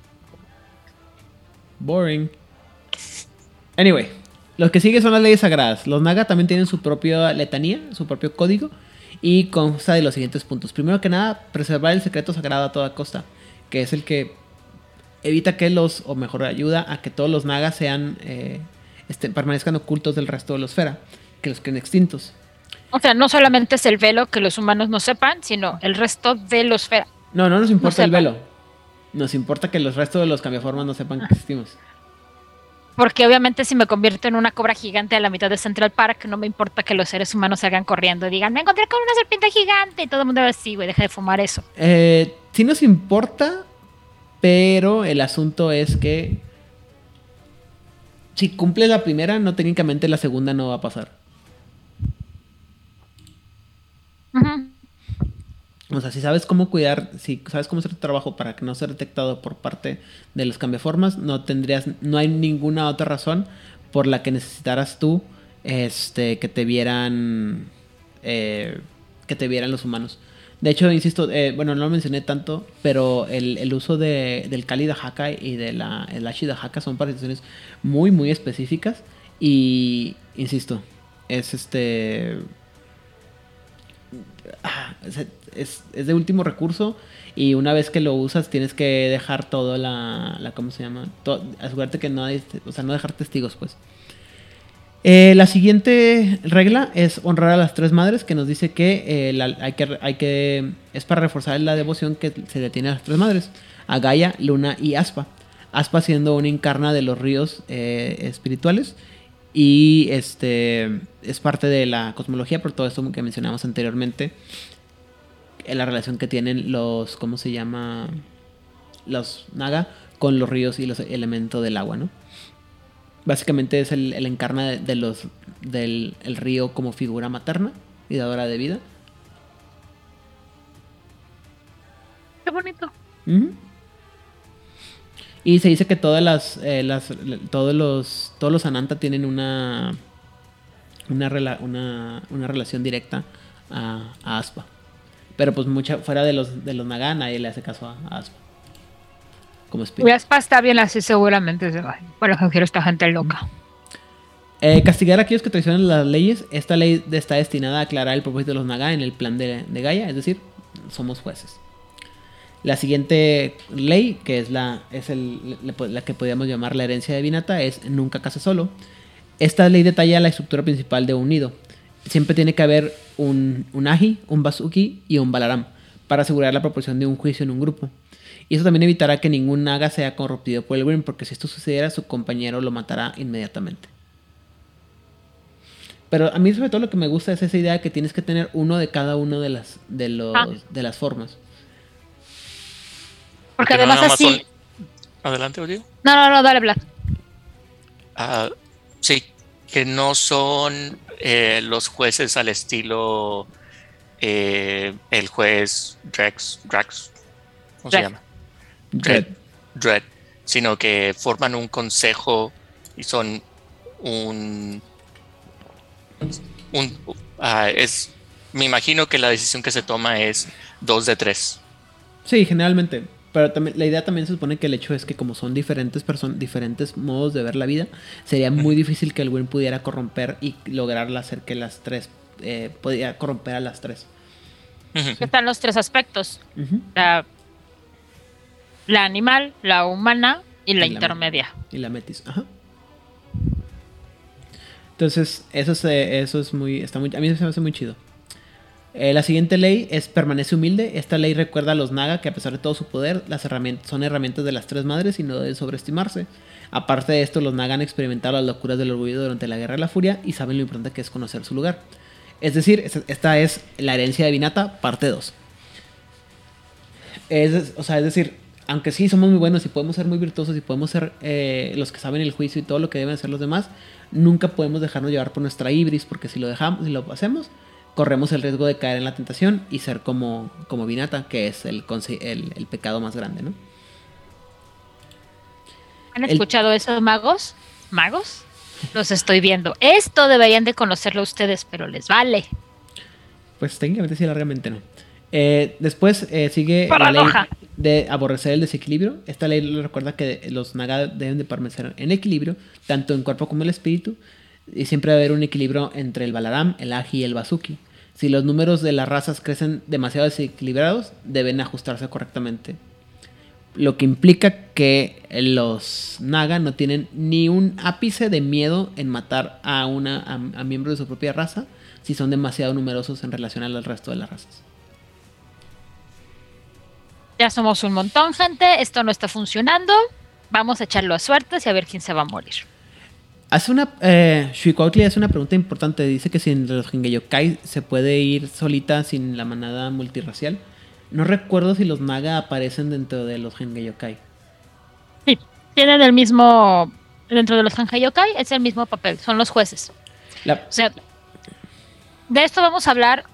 Boring. Anyway, los que siguen son las leyes sagradas. Los Naga también tienen su propia letanía, su propio código. Y consta de los siguientes puntos. Primero que nada, preservar el secreto sagrado a toda costa. Que es el que evita que los, o mejor ayuda a que todos los Nagas sean, eh, este, permanezcan ocultos del resto de los Fera. Que los creen extintos. O sea, no solamente es el velo que los humanos no sepan, sino el resto de los Fera. No, no nos importa el velo. Nos importa que los restos de los cambiaformas no sepan que existimos. Porque obviamente si me convierto en una cobra gigante a la mitad de Central Park, no me importa que los seres humanos salgan corriendo y digan, me encontré con una serpiente gigante. Y todo el mundo va así, güey, deja de fumar eso. Eh, sí nos importa, pero el asunto es que si cumples la primera, no técnicamente la segunda no va a pasar. Ujú. O sea, si sabes cómo cuidar, si sabes cómo hacer tu trabajo para que no sea detectado por parte de los cambiaformas, no tendrías, no hay ninguna otra razón por la que necesitaras tú, este, que te vieran, eh, que te vieran los humanos. De hecho, insisto, eh, bueno, no lo mencioné tanto, pero el, el uso de, del Kali de Haka y de la, el Ashi de Haka son para muy, muy específicas. Y, insisto, es este ah, es, es- de último recurso y una vez que lo usas tienes que dejar todo la, la ¿cómo se llama? To- asegurarte que no o sea, no dejar testigos, pues. Eh, la siguiente regla es honrar a las tres madres, que nos dice que, eh, hay que es para reforzar la devoción que se le tiene a las tres madres, a Gaia, Luna y Aspa. Aspa siendo una encarna de los ríos eh, espirituales y este es parte de la cosmología por todo esto que mencionamos anteriormente la relación que tienen los cómo se llama los naga con los ríos y los elementos del agua no básicamente es el, el encarna de, de los del el río como figura materna y dadora de vida Qué bonito. Y se dice que todas las, eh, las todos los todos los Ananta tienen una una, rela- una, una relación directa a, a Aspa. Pero pues mucha fuera de los de los Naga nadie le hace caso a, a Aspa. Como espíritu. Está bien así seguramente. se va. Bueno, esta gente loca. Eh, castigar a aquellos que traicionan las leyes. Esta ley está destinada a aclarar el propósito de los Naga en el plan de, de Gaia, es decir, somos jueces. La siguiente ley, que es la, es el- la, la que podríamos llamar la herencia de Vinata, es nunca case solo. Esta ley detalla la estructura principal de un nido. Siempre tiene que haber un, un Aji, un Basuki y un Balaram para asegurar la proporción de un juicio en un grupo. Y eso también evitará que ningún Naga sea corrompido por el Wyrm, porque si esto sucediera, su compañero lo matará inmediatamente. Pero a mí sobre todo lo que me gusta es esa idea de que tienes que tener uno de cada uno de las, de los, Ah. de las formas. Porque no además así... son- Adelante, Uriel. No, no, no, dale, Vlad. Ah, sí, que no son eh, los jueces al estilo eh, el juez Drex, Drax, ¿cómo se llama? Dread. Dread, sino que forman un consejo y son un, un ah, es, me imagino que la decisión que se toma es dos de tres. Sí, generalmente. Pero también, la idea también se supone que el hecho es que como son diferentes personas, diferentes modos de ver la vida, sería muy difícil que el Wyrm pudiera corromper y lograr hacer que las tres, eh, podía corromper a las tres. Están los tres aspectos. Ujú. La, la animal, la humana y la Y la intermedia. Y la metis. Ajá. Entonces, eso es, eso es muy, está muy. A mí se me hace muy chido. Eh, la siguiente ley es permanece humilde. Esta ley recuerda a los Naga que a pesar de todo su poder, las herramientas son herramientas de las tres madres y no deben sobreestimarse. Aparte de esto, los Naga han experimentado las locuras del orgullo durante la Guerra de la Furia y saben lo importante que es conocer su lugar. Es decir, es- esta es la herencia de Vinata, parte 2. Es, o sea, es decir, aunque sí somos muy buenos y podemos ser muy virtuosos y podemos ser eh, los que saben el juicio y todo lo que deben hacer los demás, nunca podemos dejarnos llevar por nuestra ibris, porque si lo dejamos, si lo hacemos, corremos el riesgo de caer en la tentación y ser como, como Vinata, que es el, el, el pecado más grande, ¿no? ¿Han El- escuchado eso, magos? magos. Los estoy viendo. Esto deberían de conocerlo ustedes, pero les vale. Pues técnicamente sí, largamente no. Eh, después eh, sigue la ley de aborrecer el desequilibrio. Esta ley le recuerda que los naga deben de permanecer en equilibrio, tanto en cuerpo como en el espíritu, y siempre debe haber un equilibrio entre el Balaram, el Aji y el Basuki. Si los números de las razas crecen demasiado desequilibrados, deben ajustarse correctamente. Lo que implica que los Naga no tienen ni un ápice de miedo en matar a, una, a, miembros de su propia raza si son demasiado numerosos en relación al resto de las razas. Ya somos un montón, gente. Esto no está funcionando. Vamos a echarlo a suertes y a ver quién se va a morir. Hace una. Eh, hace una pregunta importante. Dice que si entre los Hingeyokai se puede ir solita sin la manada multirracial. No recuerdo si los Naga aparecen dentro de los Hengeyokai. Sí, tienen el mismo. Dentro de los Hengeyokai es el mismo papel, son los jueces. O sea, de esto vamos a hablar,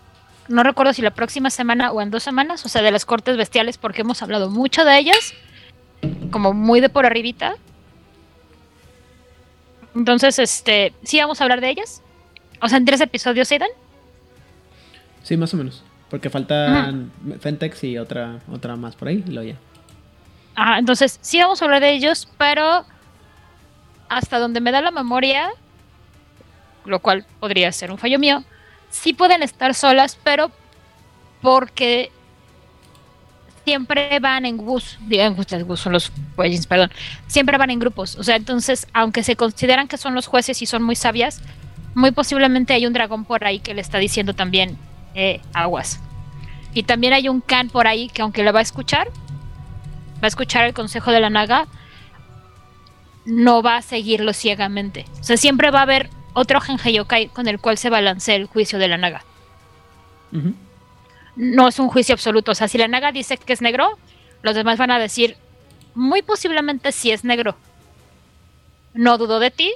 no recuerdo si la próxima semana o en dos semanas, o sea, de las cortes bestiales, porque hemos hablado mucho de ellas, como muy de por arribita. Entonces, este, sí vamos a hablar de ellas. O sea, en tres episodios se dan. Sí, más o menos. Porque faltan Fentex y otra, otra más por ahí, lo ya. Ah, entonces sí vamos a hablar de ellos, pero hasta donde me da la memoria, lo cual podría ser un fallo mío, sí pueden estar solas, pero porque siempre van en bus, digan ustedes, son los perdón, siempre van en grupos. O sea, entonces, aunque se consideran que son los jueces y son muy sabias, muy posiblemente hay un dragón por ahí que le está diciendo también eh, aguas. Y también hay un Khan por ahí que aunque le va a escuchar, va a escuchar el consejo de la Naga, no va a seguirlo ciegamente. O sea, siempre va a haber otro Genji con el cual se balancea el juicio de la Naga. No es un juicio absoluto. O sea, si la Naga dice que es negro, los demás van a decir, muy posiblemente sí es negro. No dudo de ti,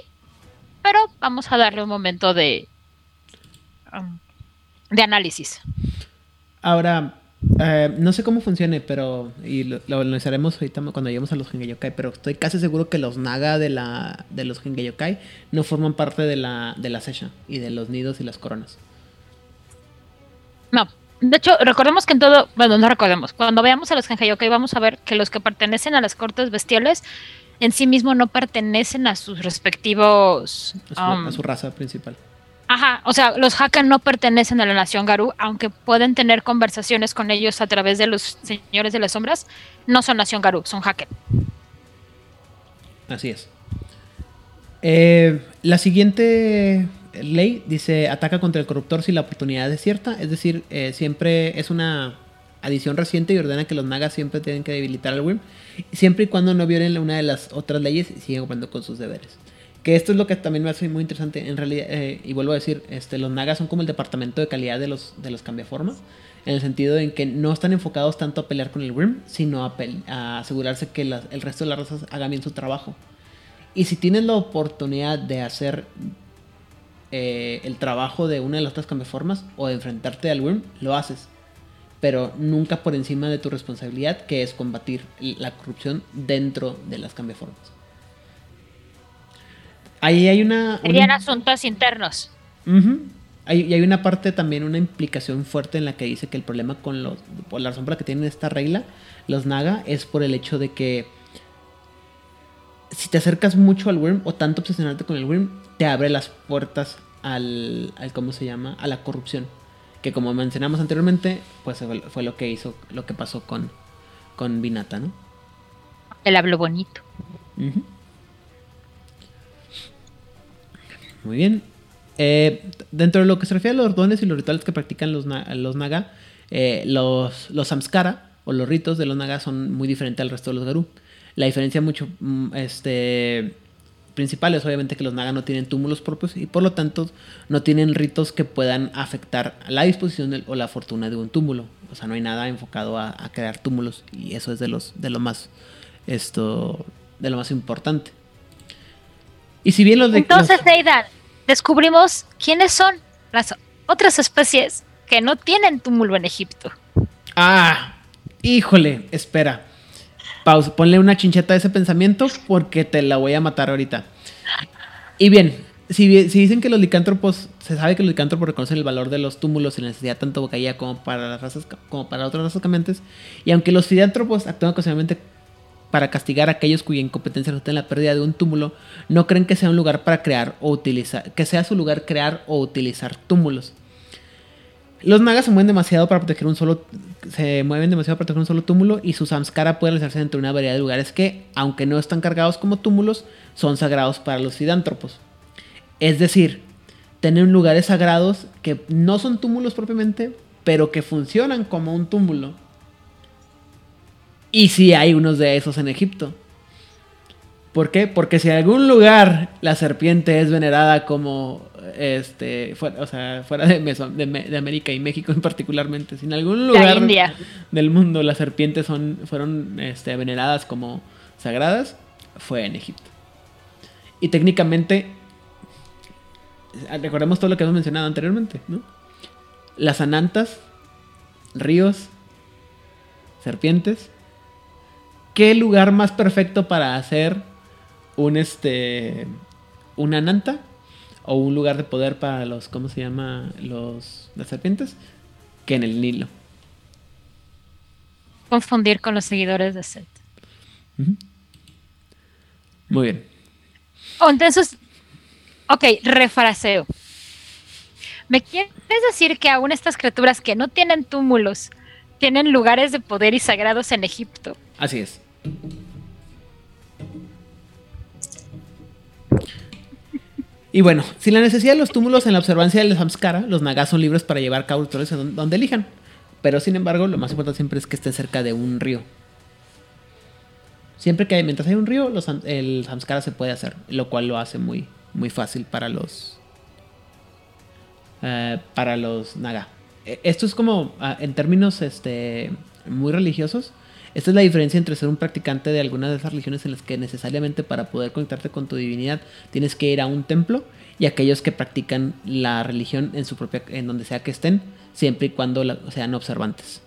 pero vamos a darle un momento de... Um, de análisis. Ahora, eh, no sé cómo funcione, pero. Y lo, analizaremos ahorita cuando lleguemos a los Gengeyokai. Pero estoy casi seguro que los Naga de, la, de los Gengeyokai no forman parte de la, de la Sesha y de los nidos y las coronas. No. De hecho, recordemos que en todo. Bueno, no recordemos. Cuando veamos a los Gengeyokai, vamos a ver que los que pertenecen a las cortes bestiales en sí mismo no pertenecen a sus respectivos. a su um, raza principal. Ajá, o sea, los Hakan no pertenecen a la nación Garú, aunque pueden tener conversaciones con ellos a través de los señores de las sombras, no son nación Garú, son Haken. Así es. Eh, la siguiente ley dice ataca contra el corruptor si la oportunidad es cierta, es decir, eh, siempre es una adición reciente y ordena que los nagas siempre tienen que debilitar al Wyrm, siempre y cuando no violen una de las otras leyes y sigan cumpliendo con sus deberes. Que esto es lo que también me hace muy interesante. En realidad, eh, y vuelvo a decir, este, los Nagas son como el departamento de calidad de los, de los cambiaformas. En el sentido en que no están enfocados tanto a pelear con el Grim, sino a, asegurarse que el resto de las razas hagan bien su trabajo. Y si tienes la oportunidad de hacer eh, el trabajo de una de las otras cambiaformas o de enfrentarte al Wyrm, lo haces. Pero nunca por encima de tu responsabilidad, que es combatir la corrupción dentro de las cambiaformas. Ahí hay una... Serían asuntos internos. hay, y hay una parte también, una implicación fuerte en la que dice que el problema con los... Por la razón por la que tienen esta regla, los Naga, es por el hecho de que si te acercas mucho al Worm o tanto obsesionarte con el Worm, te abre las puertas al, al ¿cómo se llama? A la corrupción. Que como mencionamos anteriormente, pues fue lo que hizo, lo que pasó con, con Vinata, ¿no? El hablo bonito. Muy bien. Eh, dentro de lo que se refiere a los dones y los rituales que practican los, los Naga, eh, los, los Samskara o los ritos de los Naga son muy diferentes al resto de los Garú. La diferencia mucho mm, este, principal es obviamente que los Naga no tienen túmulos propios y por lo tanto no tienen ritos que puedan afectar la disposición o la fortuna de un túmulo. O sea, no hay nada enfocado a, crear túmulos y eso es de, los, de, lo, más, esto, de lo más importante. Y si bien los de, Entonces, Eidan, descubrimos quiénes son las otras especies que no tienen túmulo en Egipto. Ah, híjole, espera. Pausa, ponle una chincheta a ese pensamiento porque te la voy a matar ahorita. Y bien, si, si, dicen que los licántropos, se sabe que los licántropos reconocen el valor de los túmulos y la necesidad tanto bocaía como para las razas como para otras razas cambiantes, y aunque los filántropos actúan ocasionalmente para castigar a aquellos cuya incompetencia resulta en la pérdida de un túmulo, no creen que sea un lugar para crear o utilizar, que sea su lugar crear o utilizar túmulos. Los nagas se mueven demasiado para proteger un solo se mueven demasiado para proteger un solo túmulo y su samskara puede realizarse entre una variedad de lugares que, aunque no están cargados como túmulos, son sagrados para los fidántropos. Es decir, tienen lugares sagrados que no son túmulos propiamente, pero que funcionan como un túmulo. Y sí hay unos de esos en Egipto. ¿Por qué? Porque si en algún lugar la serpiente es venerada como este fuera, o sea, fuera de, de, América y México en particularmente, si en algún lugar del mundo las serpientes son, fueron este, veneradas como sagradas, fue en Egipto. Y técnicamente, recordemos todo lo que hemos mencionado anteriormente, ¿no? Las anantas, ríos, serpientes. ¿Qué lugar más perfecto para hacer un este una ananta o un lugar de poder para los ¿cómo se llama? los las serpientes que en el Nilo. Confundir con los seguidores de Set. Muy bien. Oh, entonces, ok, refraseo. ¿Me quieres decir que aún estas criaturas que no tienen túmulos tienen lugares de poder y sagrados en Egipto? Así es. Y bueno, sin la necesidad de los túmulos en la observancia del samskara, los nagas son libres para llevar cabo donde elijan. Pero sin embargo, lo más importante siempre es que estén cerca de un río. Siempre que hay, mientras hay un río, el samskara se puede hacer, lo cual lo hace muy, muy fácil para los eh, para los naga. E, esto es como ah, en términos este, muy religiosos. Esta es la diferencia entre ser un practicante de alguna de esas religiones en las que necesariamente para poder conectarte con tu divinidad tienes que ir a un templo y aquellos que practican la religión en su propia en donde sea que estén, siempre y cuando sean observantes.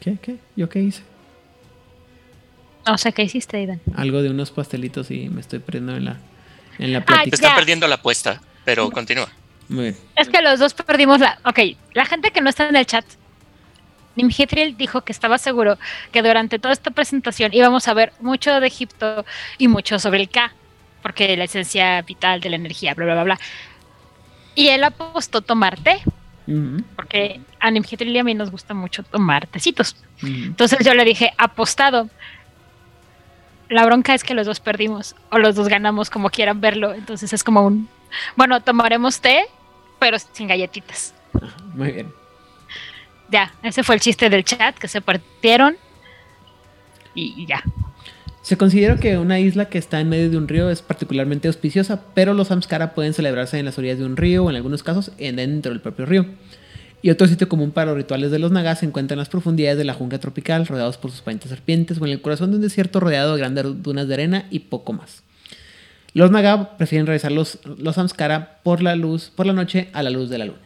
¿Qué? ¿Qué? ¿Yo qué hice? No sé qué hiciste, Aidan. Algo de unos pastelitos y me estoy perdiendo en la en la plática. Te está perdiendo la apuesta, pero continúa. Es que los dos perdimos la. Ok, la gente que no está en el chat. Nimhitril dijo que estaba seguro que durante toda esta presentación íbamos a ver mucho de Egipto y mucho sobre el K, porque la esencia vital de la energía, bla, bla, bla, bla. Y él apostó tomar té, porque a Nimhitril y a mí nos gusta mucho tomar tecitos. Entonces yo le dije, apostado. La bronca es que los dos perdimos, o los dos ganamos, como quieran verlo. Entonces es como un bueno, tomaremos té, pero sin galletitas. Muy bien. Ya, ese fue el chiste del chat, que se partieron y, ya. Se considera que una isla que está en medio de un río es particularmente auspiciosa, pero los samskara pueden celebrarse en las orillas de un río o en algunos casos dentro del propio río. Y otro sitio común para los rituales de los nagas se encuentra en las profundidades de la jungla tropical, rodeados por sus parientes serpientes, o en el corazón de un desierto rodeado de grandes dunas de arena y poco más. Los Naga prefieren realizar los, los samskara por la luz, por la noche a la luz de la luna.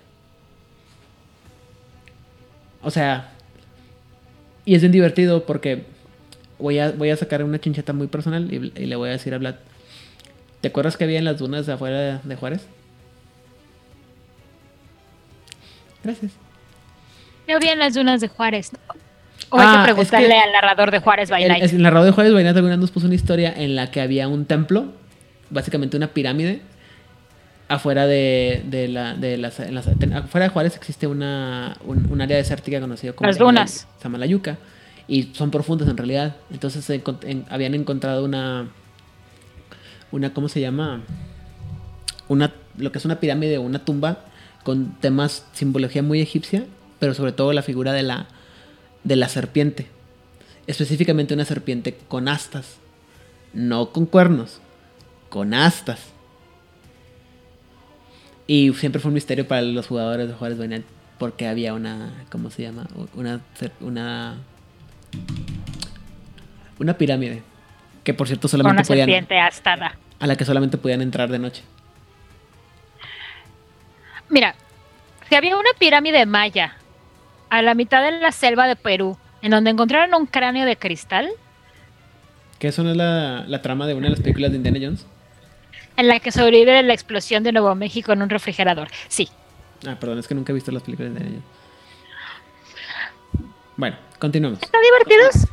O sea, y es bien divertido porque voy a, voy a sacar una chincheta muy personal y, le voy a decir a Vlad. ¿Te acuerdas que había en las dunas de afuera de Juárez? Gracias. Yo vi en las dunas de Juárez. O hay que ah, preguntarle al narrador de Juárez by el, el, narrador de Juárez by Night nos puso una historia en la que había un templo básicamente una pirámide. Afuera de, de, la, de las, afuera de Juárez existe una, un, área desértica conocida como las dunas. Samalayuca. Y son profundas en realidad. Entonces habían encontrado una. Una, ¿cómo se llama? Una, lo que es una pirámide o una tumba con temas, simbología muy egipcia, pero sobre todo la figura de la, de la serpiente. Específicamente una serpiente con astas, no con cuernos, con astas. Y siempre fue un misterio para los jugadores de Juárez Bayonetta porque había una, ¿cómo se llama? Una, una, una pirámide que por cierto solamente podían a la que solamente podían entrar de noche. Mira, si había una pirámide maya a la mitad de la selva de Perú, en donde encontraron un cráneo de cristal, ¿Que eso no es la, la trama de una de las películas de Indiana Jones? En la que sobrevive la explosión de Nuevo México en un refrigerador. Sí. Ah, perdón, es que nunca he visto las películas de Jones. Bueno, continuamos. ¿Están divertidos?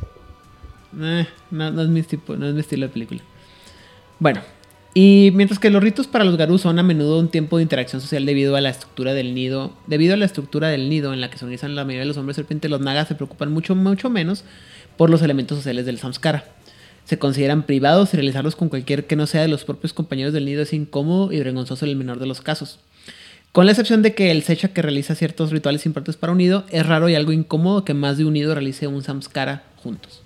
Eh, no, no es mi tipo, no es mi estilo de película. Bueno, y mientras que los ritos para los garús son a menudo un tiempo de interacción social debido a la estructura del nido, debido a la estructura del nido en la que se organizan la mayoría de los hombres serpientes, los nagas se preocupan mucho, mucho menos por los elementos sociales del samskara. Se consideran privados y realizarlos con cualquier que no sea de los propios compañeros del nido es incómodo y vergonzoso en el menor de los casos. Con la excepción de que el Secha que realiza ciertos rituales importantes para un nido, es raro y algo incómodo que más de un nido realice un samskara juntos.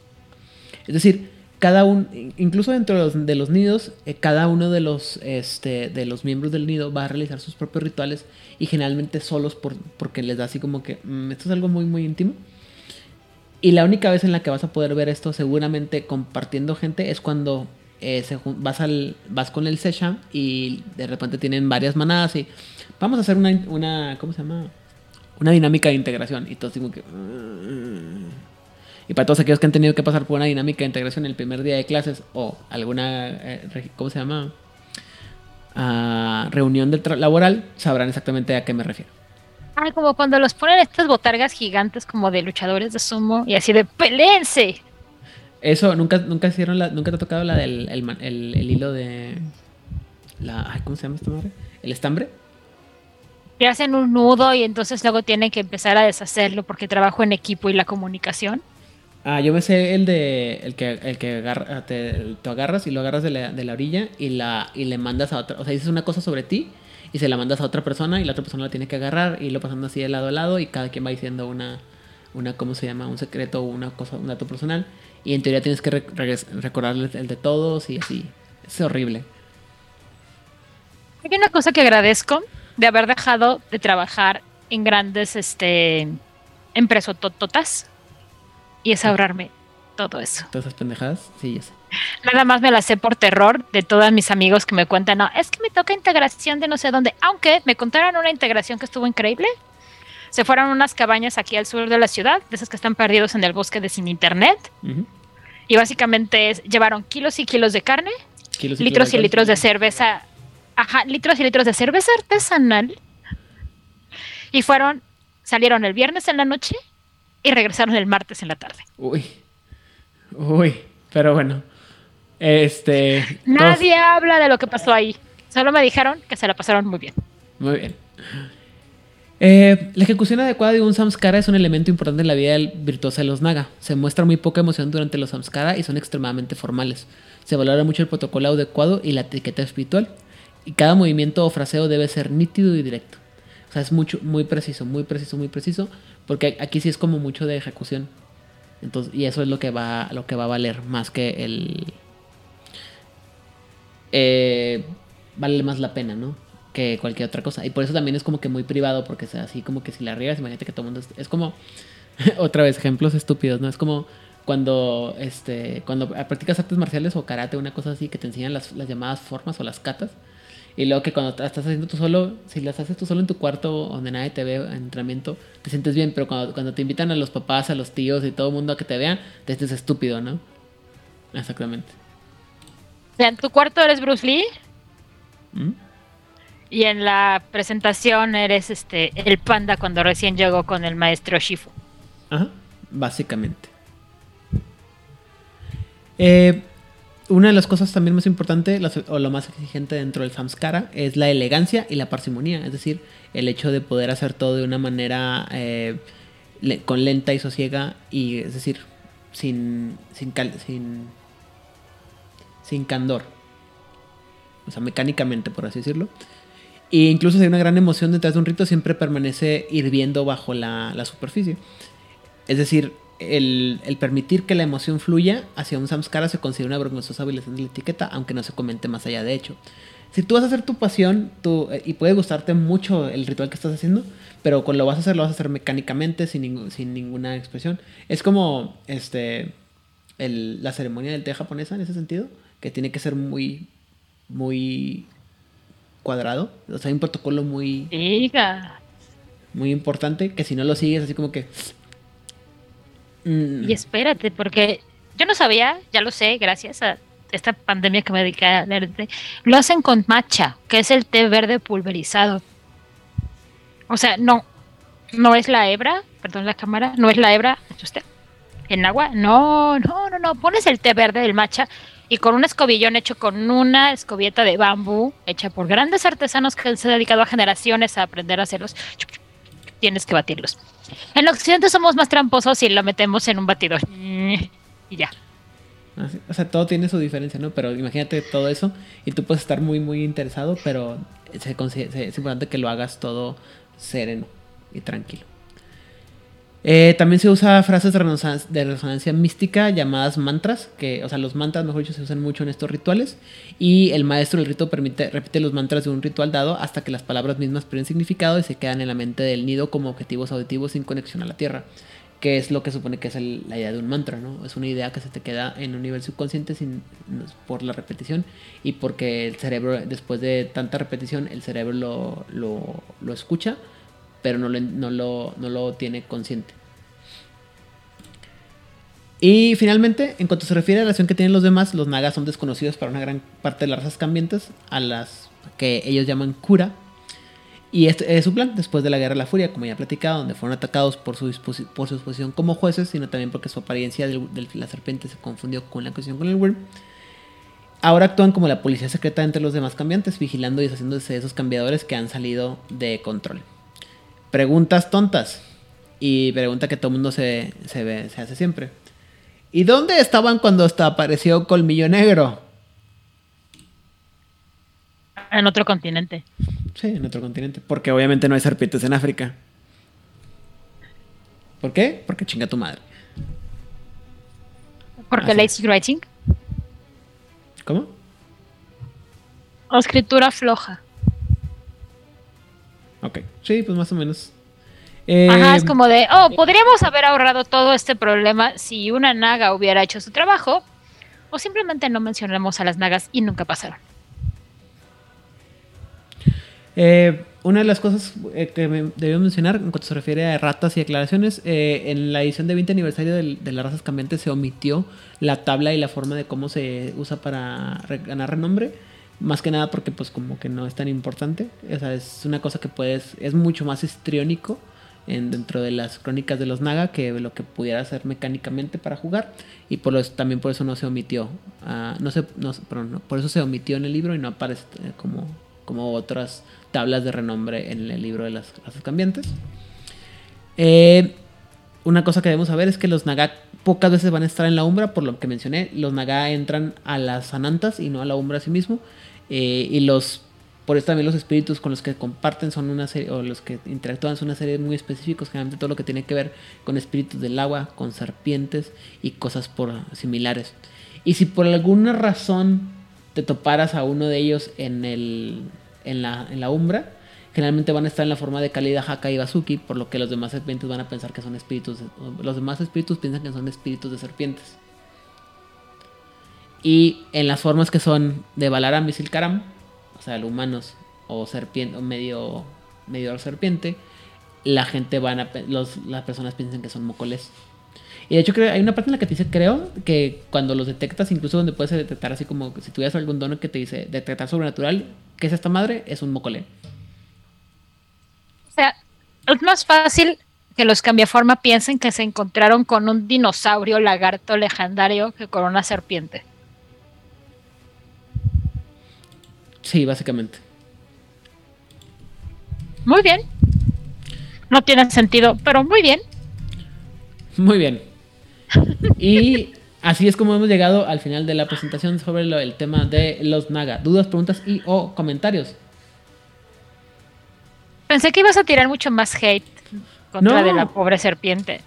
Es decir, cada uno, incluso dentro de los, de los nidos, eh, cada uno de los, este, de los miembros del nido va a realizar sus propios rituales y generalmente solos por, porque les da así como que mm, esto es algo muy, muy íntimo. Y la única vez en la que vas a poder ver esto, seguramente compartiendo gente, es cuando eh, vas, al, vas con el Sesha y de repente tienen varias manadas y vamos a hacer una, una ¿cómo se llama? Una dinámica de integración. Y todos que... Y para todos aquellos que han tenido que pasar por una dinámica de integración el primer día de clases o alguna, eh, ¿cómo se llama? Ah, reunión de laboral, sabrán exactamente a qué me refiero. Ah, como cuando los ponen estas botargas gigantes como de luchadores de sumo y así de peleense. Eso, nunca, nunca hicieron la, nunca te ha tocado la del el, hilo de la, ¿cómo se llama esta madre? El estambre. Que hacen un nudo y entonces luego tienen que empezar a deshacerlo porque trabajo en equipo y la comunicación. Ah, yo me sé el de el que el que agarra, te, agarras y lo agarras de la, de la, orilla y la y le mandas a otra, o sea, dices una cosa sobre ti y se la mandas a otra persona y la otra persona la tiene que agarrar y lo pasando así de lado a lado y cada quien va diciendo una una cómo se llama, un secreto o una cosa, un dato personal y en teoría tienes que recordarles el de todos y así. Es horrible. Hay una cosa que agradezco de haber dejado de trabajar en grandes este empresas tototas y es ahorrarme todo eso. ¿Todas esas pendejadas? Sí, ya sé. Nada más me las sé por terror de todos mis amigos que me cuentan, no, es que me toca integración de no sé dónde, aunque me contaron una integración que estuvo increíble. Se fueron unas cabañas aquí al sur de la ciudad, de esas que están perdidos en el bosque de sin internet. Y básicamente llevaron kilos y kilos de carne, litros y litros de cerveza, ajá, litros y litros de cerveza artesanal. Y fueron, salieron el viernes en la noche y regresaron el martes en la tarde. Uy. Uy, pero bueno. Este. Nadie habla de lo que pasó ahí. Solo me dijeron que se la pasaron muy bien. Muy bien. Eh, la ejecución adecuada de un samskara es un elemento importante en la vida virtuosa de los naga. Se muestra muy poca emoción durante los samskara y son extremadamente formales. Se valora mucho el protocolo adecuado y la etiqueta espiritual. Y cada movimiento o fraseo debe ser nítido y directo. O sea, es mucho, muy preciso, muy preciso, muy preciso. Porque aquí sí es como mucho de ejecución. Entonces, y eso es lo que va, lo que va a valer más que el. Eh, vale más la pena, ¿no? Que cualquier otra cosa. Y por eso también es como que muy privado, porque es así como que si la riegas, imagínate que todo el mundo. Es, como. otra vez, ejemplos estúpidos, ¿no? Es como cuando este cuando practicas artes marciales o karate, una cosa así, que te enseñan las, llamadas formas o las katas. Y luego que cuando estás haciendo tú solo, si las haces tú solo en tu cuarto donde nadie te ve en entrenamiento, te sientes bien, pero cuando, cuando te invitan a los papás, a los tíos y todo el mundo a que te vean, te sientes estúpido, ¿no? Exactamente. Sea, en tu cuarto eres Bruce Lee. ¿Mm? Y en la presentación eres este el panda cuando recién llegó con el maestro Shifu. Ajá, básicamente. Eh, una de las cosas también más importantes o lo más exigente dentro del samskara es la elegancia y la parsimonía, es decir, el hecho de poder hacer todo de una manera eh, con lenta y sosiega y es decir, sin sin, sin sin candor, o sea, mecánicamente por así decirlo. E incluso si hay una gran emoción detrás de un rito, siempre permanece hirviendo bajo la, la superficie. Es decir, el, permitir que la emoción fluya hacia un samskara se considera una vergonzosa violación de la etiqueta, aunque no se comente más allá de hecho. Si tú vas a hacer tu pasión eh, y puede gustarte mucho el ritual que estás haciendo, pero cuando lo vas a hacer, lo vas a hacer mecánicamente, sin, sin ninguna expresión. Es como este la ceremonia del té japonesa en ese sentido, que tiene que ser muy, muy cuadrado. O sea, hay un protocolo muy... Muy importante, que si no lo sigues así como que Mm. Y espérate, porque yo no sabía, ya lo sé, gracias a esta pandemia que me dediqué a leer, lo hacen con matcha, que es el té verde pulverizado. O sea, no, no es la hebra, perdón la cámara, no es la hebra, ¿es usted? En agua, no, no, no, no, pones el té verde del matcha y con un escobillón hecho con una escobieta de bambú, hecha por grandes artesanos que se han dedicado a generaciones a aprender a hacerlos, tienes que batirlos. En Occidente somos más tramposos y lo metemos en un batidor. Y ya. O sea, todo tiene su diferencia, ¿no? Pero imagínate todo eso y tú puedes estar muy, muy interesado, pero es importante que lo hagas todo sereno y tranquilo. Eh, también se usa frases de resonancia, mística llamadas mantras, que, o sea, los mantras, mejor dicho, se usan mucho en estos rituales. Y el maestro del rito permite, repite los mantras de un ritual dado hasta que las palabras mismas pierden significado y se quedan en la mente del nido como objetivos auditivos sin conexión a la tierra. Que es lo que supone que es la idea de un mantra, ¿no? Es una idea que se te queda en un nivel subconsciente sin, por la repetición y porque el cerebro, después de tanta repetición, el cerebro lo, lo, lo escucha pero no lo, tiene consciente. Y finalmente, en cuanto se refiere a la relación que tienen los demás, los nagas son desconocidos para una gran parte de las razas cambiantes, a las que ellos llaman cura. Y este es su plan, después de la Guerra de la Furia, como ya he platicado, donde fueron atacados por su, por su exposición como jueces, sino también porque su apariencia de, la serpiente se confundió con la cuestión con el Wyrm. Ahora actúan como la policía secreta entre los demás cambiantes, vigilando y deshaciéndose de esos cambiadores que han salido de control preguntas tontas. Y pregunta que todo el mundo se, se, ve, se hace siempre. ¿Y dónde estaban cuando hasta apareció Colmillo Negro? En otro continente. Sí, en otro continente. Porque obviamente no hay serpientes en África. ¿Por qué? Porque chinga tu madre. Porque lazy writing. ¿Cómo? escritura floja. Ok, sí, pues más o menos. Ajá, es eh, como de, oh, podríamos haber ahorrado todo este problema si una naga hubiera hecho su trabajo, o simplemente no mencionamos a las nagas y nunca pasaron. Eh, una de las cosas eh, que me debemos mencionar en cuanto se refiere a ratas y aclaraciones, en la edición de 20 aniversario de, de, las razas cambiantes se omitió la tabla y la forma de cómo se usa para ganar renombre más que nada porque pues como que no es tan importante. O es una cosa que puedes, es mucho más histriónico en, dentro de las crónicas de los Naga que lo que pudiera hacer mecánicamente para jugar. Y por lo, también por eso no se omitió. Ah, no se, no, perdón, por eso se omitió en el libro y no aparece eh, como, otras tablas de renombre en el libro de las clases cambiantes. Eh, una cosa que debemos saber es que los Naga pocas veces van a estar en la umbra, por lo que mencioné. Los Naga entran a las Anantas y no a la umbra a sí mismo. Eh, y los por eso también los espíritus con los que comparten son una serie, o los que interactúan son una serie muy específicos, generalmente todo lo que tiene que ver con espíritus del agua, con serpientes y cosas por similares. Y si por alguna razón te toparas a uno de ellos en, el, en, la, en la umbra, generalmente van a estar en la forma de Kalida, Haka y Bazuki, por lo que los demás serpientes van a pensar que son espíritus, los demás espíritus piensan que son espíritus de serpientes. Y en las formas que son de Balaram y o sea, humanos o serpiente, o medio, medio serpiente, la gente van a, los, las personas piensan que son mocoles. Y de hecho creo, hay una parte en la que te dice, creo, que cuando los detectas, incluso donde puedes detectar así como si tuvieras algún dono que te dice detectar sobrenatural, ¿qué es esta madre? Es un mocole. O sea, es más fácil que los cambiaforma piensen que se encontraron con un dinosaurio lagarto legendario que con una serpiente. Sí, básicamente. Muy bien. No tiene sentido, pero muy bien. Muy bien. Y así es como hemos llegado al final de la presentación sobre el tema de los Naga. ¿Dudas, preguntas y o comentarios? Pensé que ibas a tirar mucho más hate contra de la pobre serpiente.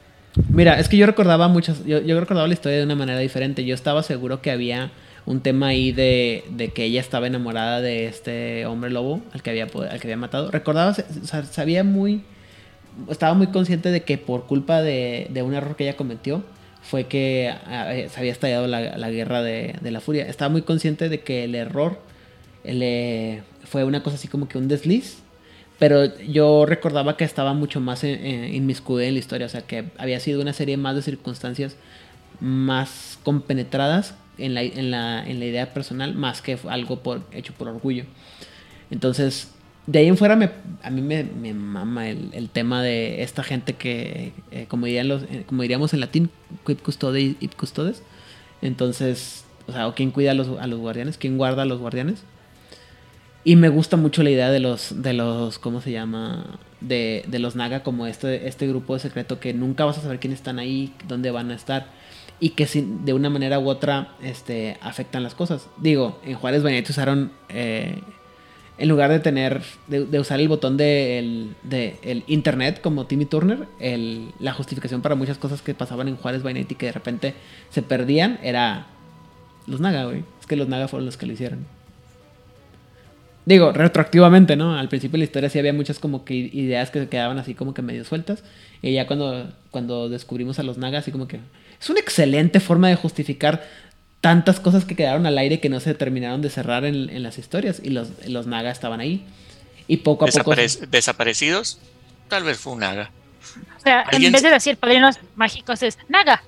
Mira, es que yo recordaba muchas, yo, yo recordaba la historia de una manera diferente. Yo estaba seguro que había un tema ahí de, de, que ella estaba enamorada de este hombre lobo al que había, al que había matado. Recordaba, sabía muy, estaba muy consciente de que por culpa de, de un error que ella cometió fue que eh, se había estallado la, la guerra de, de, la furia. Estaba muy consciente de que el error le, fue una cosa así como que un desliz. Pero yo recordaba que estaba mucho más inmiscuida en la historia, o sea, que había sido una serie más de circunstancias más compenetradas en la, en la, en la idea personal más que algo por, hecho por orgullo. Entonces, de ahí en fuera me, a mí me, me mama el, el, tema de esta gente que, eh, como, dirían los, eh, como diríamos en latín, quid custode y custodes. Entonces, o sea, quién cuida a los, a los guardianes, quién guarda a los guardianes. Y me gusta mucho la idea de los, de los, ¿cómo se llama? De, de los Naga como este, este grupo de secreto que nunca vas a saber quiénes están ahí, dónde van a estar y que sin, de una manera u otra este, afectan las cosas. Digo, en Juárez Bañete usaron, eh, en lugar de tener, de, usar el botón de el, de el internet como Timmy Turner, el, la justificación para muchas cosas que pasaban en Juárez Bañete y que de repente se perdían era los Naga, güey. Es que los Naga fueron los que lo hicieron. Digo, retroactivamente, ¿no? Al principio de la historia sí había muchas como que ideas que se quedaban así como que medio sueltas. Y ya cuando, cuando descubrimos a los Naga, así como que... Es una excelente forma de justificar tantas cosas que quedaron al aire que no se terminaron de cerrar en, las historias. Y los, los Naga estaban ahí. Y poco a poco... ¿Desaparecidos? Tal vez fue un Naga. O sea, en vez de decir padrinos mágicos es Naga.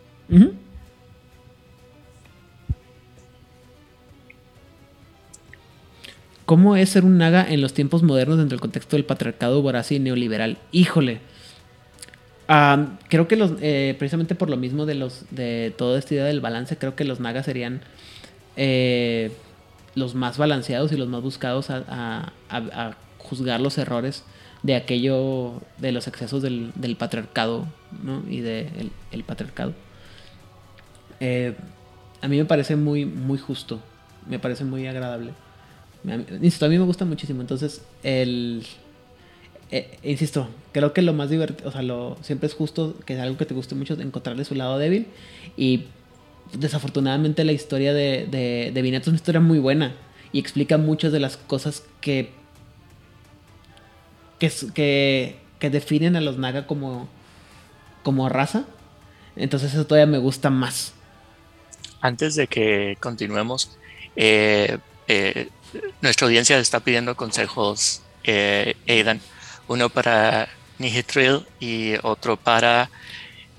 ¿Cómo es ser un naga en los tiempos modernos dentro del contexto del patriarcado voraz y neoliberal? Híjole. Creo que los, eh, precisamente por lo mismo de los de toda esta idea del balance, creo que los nagas serían eh, los más balanceados y los más buscados a, juzgar los errores de aquello, de los excesos del, patriarcado, ¿no? Y del el patriarcado. Eh, a mí me parece muy, muy justo, me parece muy agradable. Insisto, a mí me gusta muchísimo. Entonces, el. Eh, insisto, creo que lo más divertido, o sea, lo, siempre es justo que es algo que te guste mucho encontrarle su lado débil. Y desafortunadamente la historia de, de, de es una historia muy buena y explica muchas de las cosas que, que, que, definen a los Naga como, como raza. Entonces eso todavía me gusta más. Antes de que continuemos, eh, eh, nuestra audiencia está pidiendo consejos, eh, Aidan. Uno para Nihitril y otro para.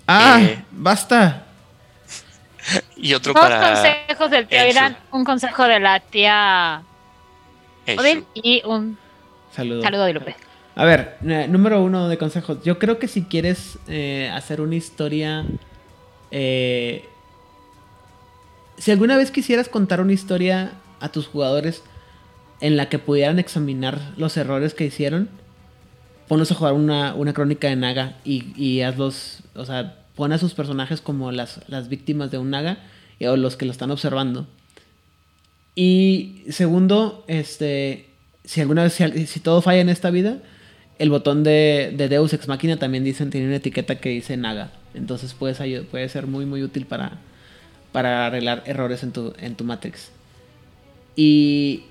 ¡Ah! Eh, ¡Basta! Y otro Dos para. consejos del tío Aidan, un consejo de la tía Odil y un saludo, saludo de Lupe. A ver, eh, número uno de consejos. Yo creo que si quieres hacer una historia. si alguna vez quisieras contar una historia a tus jugadores en la que pudieran examinar los errores que hicieron, ponlos a jugar una, crónica de Naga y, y, hazlos, o sea, pon a sus personajes como las, las víctimas de un Naga o los que lo están observando. Y segundo, este, si alguna vez, si, todo falla en esta vida, el botón de, Deus Ex Machina también dicen, tiene una etiqueta que dice Naga. Entonces puede, puede ser muy, muy útil para, para arreglar errores en tu, en tu Matrix. Y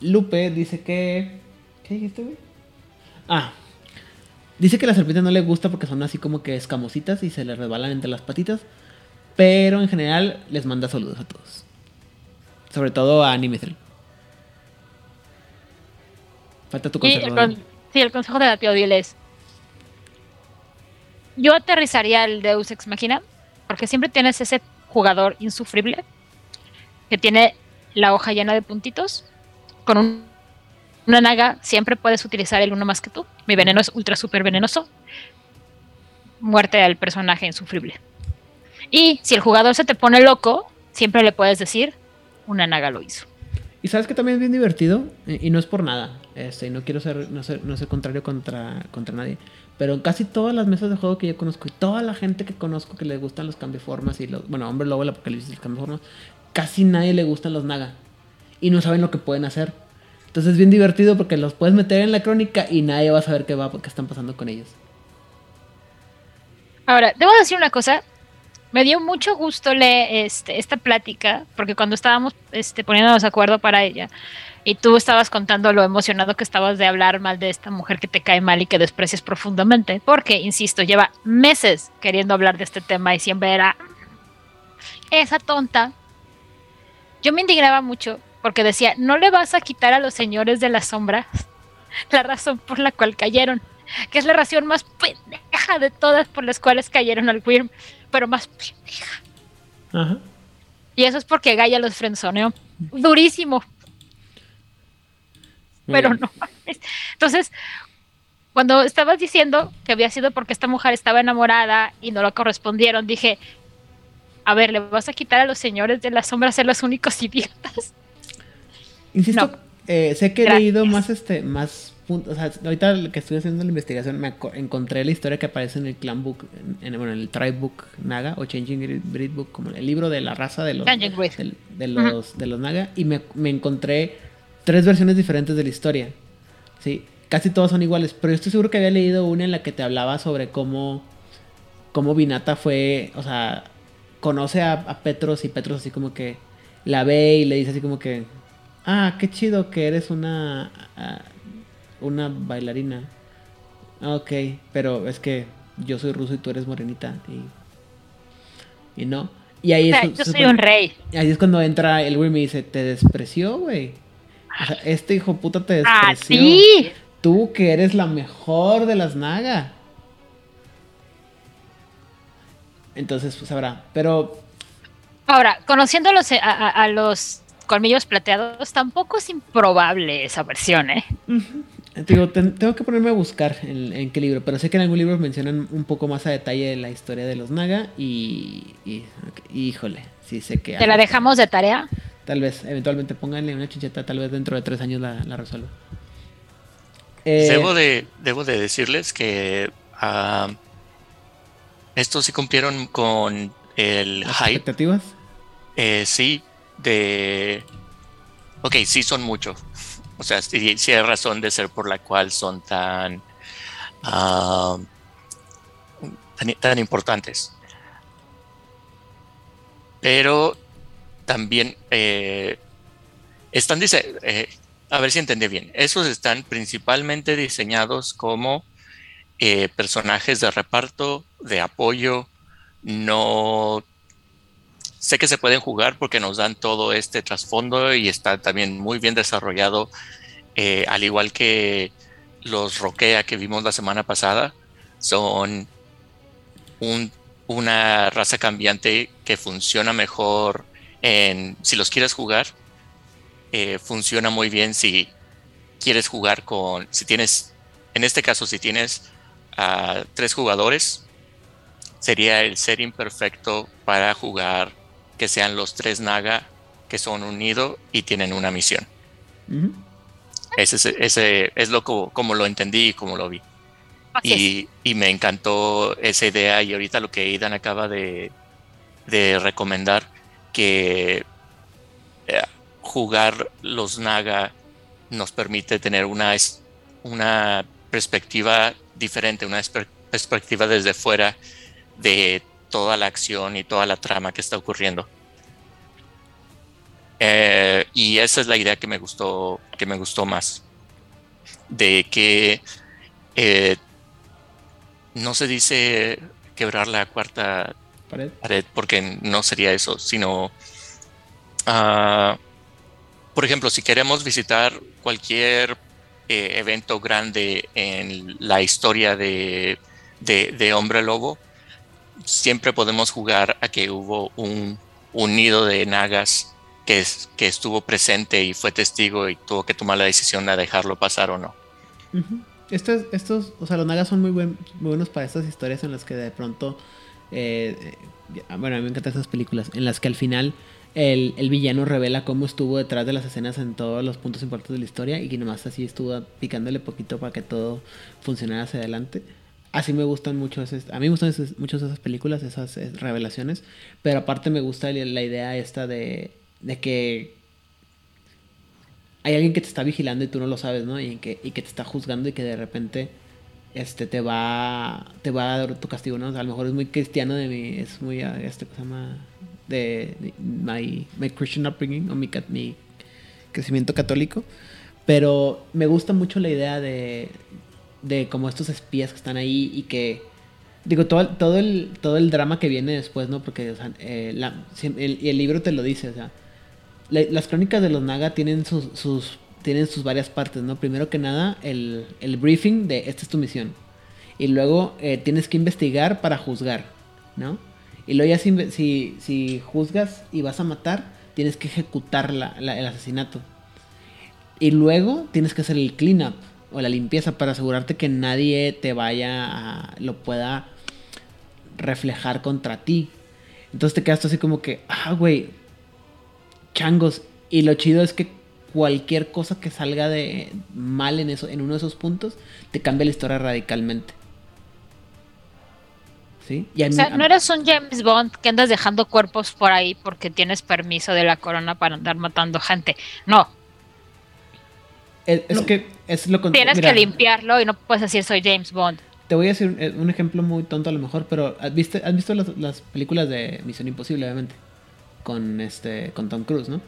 Lupe dice que. ¿Qué dijiste, güey? Ah. Dice que a la serpiente no le gusta porque son así como que escamositas y se le resbalan entre las patitas. Pero en general les manda saludos a todos. Sobre todo a Nimithril. Falta tu consejo. sí, el consejo de la tía es. Yo aterrizaría el Deus Ex Machina. Porque siempre tienes ese jugador insufrible. Que tiene la hoja llena de puntitos con una naga siempre puedes utilizar el uno más que tú. Mi veneno es ultra super venenoso. Muerte al personaje insufrible. Y si el jugador se te pone loco, siempre le puedes decir, una naga lo hizo. Y sabes que también es bien divertido, y no es por nada, este, no quiero ser, no ser, no ser contrario contra, contra nadie, pero en casi todas las mesas de juego que yo conozco y toda la gente que conozco que le gustan los formas y los, bueno, hombre lobo, el apocalipsis, los formas casi nadie le gustan los naga y no saben lo que pueden hacer. Entonces es bien divertido porque los puedes meter en la crónica y nadie va a saber qué, va, qué están pasando con ellos. Ahora, debo decir una cosa. Me dio mucho gusto leer este, esta plática, porque cuando estábamos este, poniéndonos de acuerdo para ella, y tú estabas contando lo emocionado que estabas de hablar mal de esta mujer que te cae mal y que desprecias profundamente, porque, insisto, lleva meses queriendo hablar de este tema y siempre era esa tonta. Yo me indignaba mucho porque decía, no le vas a quitar a los señores de la sombra la razón por la cual cayeron, que es la razón más pendeja de todas por las cuales cayeron al Wyrm, pero más pendeja. Ajá. Y eso es porque Gaia los frenzoneó. Durísimo. Pero no. Entonces, cuando estabas diciendo que había sido porque esta mujer estaba enamorada y no lo correspondieron, dije, a ver, ¿le vas a quitar a los señores de la sombra a ser los únicos idiotas? Insisto, No. eh, sé que he Gracias. leído más este, más puntos. O sea, ahorita que estuve haciendo la investigación, me encontré la historia que aparece en el Clan Book, en, en- bueno, en el Tribe Book Naga o Changing Breed- Book, como el libro de la raza de los, de, los, de los Naga, y me, me encontré tres versiones diferentes de la historia. Sí, casi todas son iguales, pero yo estoy seguro que había leído una en la que te hablaba sobre cómo, cómo Vinata fue, o sea, conoce a, a Petros y Petros así como que la ve y le dice así como que, ah, qué chido que eres una, ah, una bailarina. "Ah, Ok, pero es que yo soy ruso y tú eres morenita y, y no. Y ahí O sea, es, yo soy supone- un rey. Ahí es cuando entra el güey y me dice, te despreció, güey. O sea, este hijo puta te ¡Ah, despreció. sí! Tú que eres la mejor de las naga. Entonces, pues habrá. Pero Ahora, conociendo a los, a, a- a los colmillos plateados, tampoco es improbable esa versión, ¿eh? digo, ten- tengo que ponerme a buscar en, en qué libro. Pero sé que en algún libro mencionan un poco más a detalle la historia de los naga. Y. híjole, sí sé que. Te la dejamos de tarea. Tal vez, eventualmente pónganle una chincheta. Tal vez dentro de tres años la, la resuelva. Eh, Debo, de, debo de decirles que ah, estos sí cumplieron con el las hype. expectativas. Eh, sí, de... Ok, sí son mucho. O sea, sí, hay razón de ser por la cual son tan... ah, tan, tan importantes. Pero también eh, están dise- eh, a ver si entendí bien. Esos están principalmente diseñados como eh, personajes de reparto, de apoyo, no sé que se pueden jugar porque nos dan todo este trasfondo y está también muy bien desarrollado, eh, al igual que los Roquea que vimos la semana pasada, son un- una raza cambiante que funciona mejor en, si los quieres jugar, eh, funciona muy bien si quieres jugar con, si tienes, en este caso, si tienes a tres jugadores, sería el setting perfecto para jugar que sean los tres Naga que son unidos y tienen una misión. Ese, es- ese es lo co- como lo entendí y como lo vi. Y, y me encantó esa idea y ahorita lo que Idan acaba de, de recomendar, que eh, jugar los Naga nos permite tener una, una perspectiva diferente, una perspectiva desde fuera de toda la acción y toda la trama que está ocurriendo. Eh, y esa es la idea que me gustó, que me gustó más. De que eh, no se dice quebrar la cuarta Pared. pared porque no sería eso, sino, ah, por ejemplo, si queremos visitar cualquier eh, evento grande en la historia de, de- de Hombre Lobo, siempre podemos jugar a que hubo un, un nido de nagas que, que estuvo presente y fue testigo y tuvo que tomar la decisión de dejarlo pasar o no. Ujú. Estos, estos, o sea, los nagas son muy, buen- muy buenos para estas historias en las que de pronto, eh, eh, bueno, a mí me encantan esas películas, en las que al final el, el villano revela cómo estuvo detrás de las escenas en todos los puntos importantes de la historia y que nomás así estuvo picándole poquito para que todo funcionara hacia adelante. Así me gustan mucho, esas- a mí me gustan esas- mucho esas películas, esas eh, revelaciones, pero aparte me gusta la idea esta de, de que hay alguien que te está vigilando y tú no lo sabes, ¿no? Y que, y que te está juzgando y que de repente este te va te va a dar tu castigo, ¿no? A lo mejor es muy cristiano de mi es muy ah, este cosa llama de, de my, my Christian upbringing o mi, mi crecimiento católico, pero me gusta mucho la idea de de como estos espías que están ahí y que digo todo todo el todo el drama que viene después, ¿no? Porque o eh, el, libro te lo dice, o sea, la- las crónicas de los Naga tienen sus, tienen sus varias partes, ¿no? Primero que nada, el, el briefing de esta es tu misión. Y luego eh, tienes que investigar para juzgar, ¿no? Y luego ya si, si, si juzgas y vas a matar, tienes que ejecutar la- el asesinato. Y luego tienes que hacer el cleanup o la limpieza para asegurarte que nadie te vaya a. lo pueda reflejar contra ti. Entonces te quedas tú así como que, ah, güey, changos. Y lo chido es que cualquier cosa que salga de mal en, eso, en uno de esos puntos, te cambia la historia radicalmente. ¿Sí? Y O sea, no eres un James Bond que andas dejando cuerpos por ahí porque tienes permiso de la corona para andar matando gente. No, es, es que es lo con- tienes mira, que limpiarlo y no puedes decir soy James Bond. Te voy a decir un, eh, un ejemplo muy tonto a lo mejor, pero ¿has visto, has visto las, las películas de Misión Imposible, obviamente? Con este con Tom Cruise, ¿no?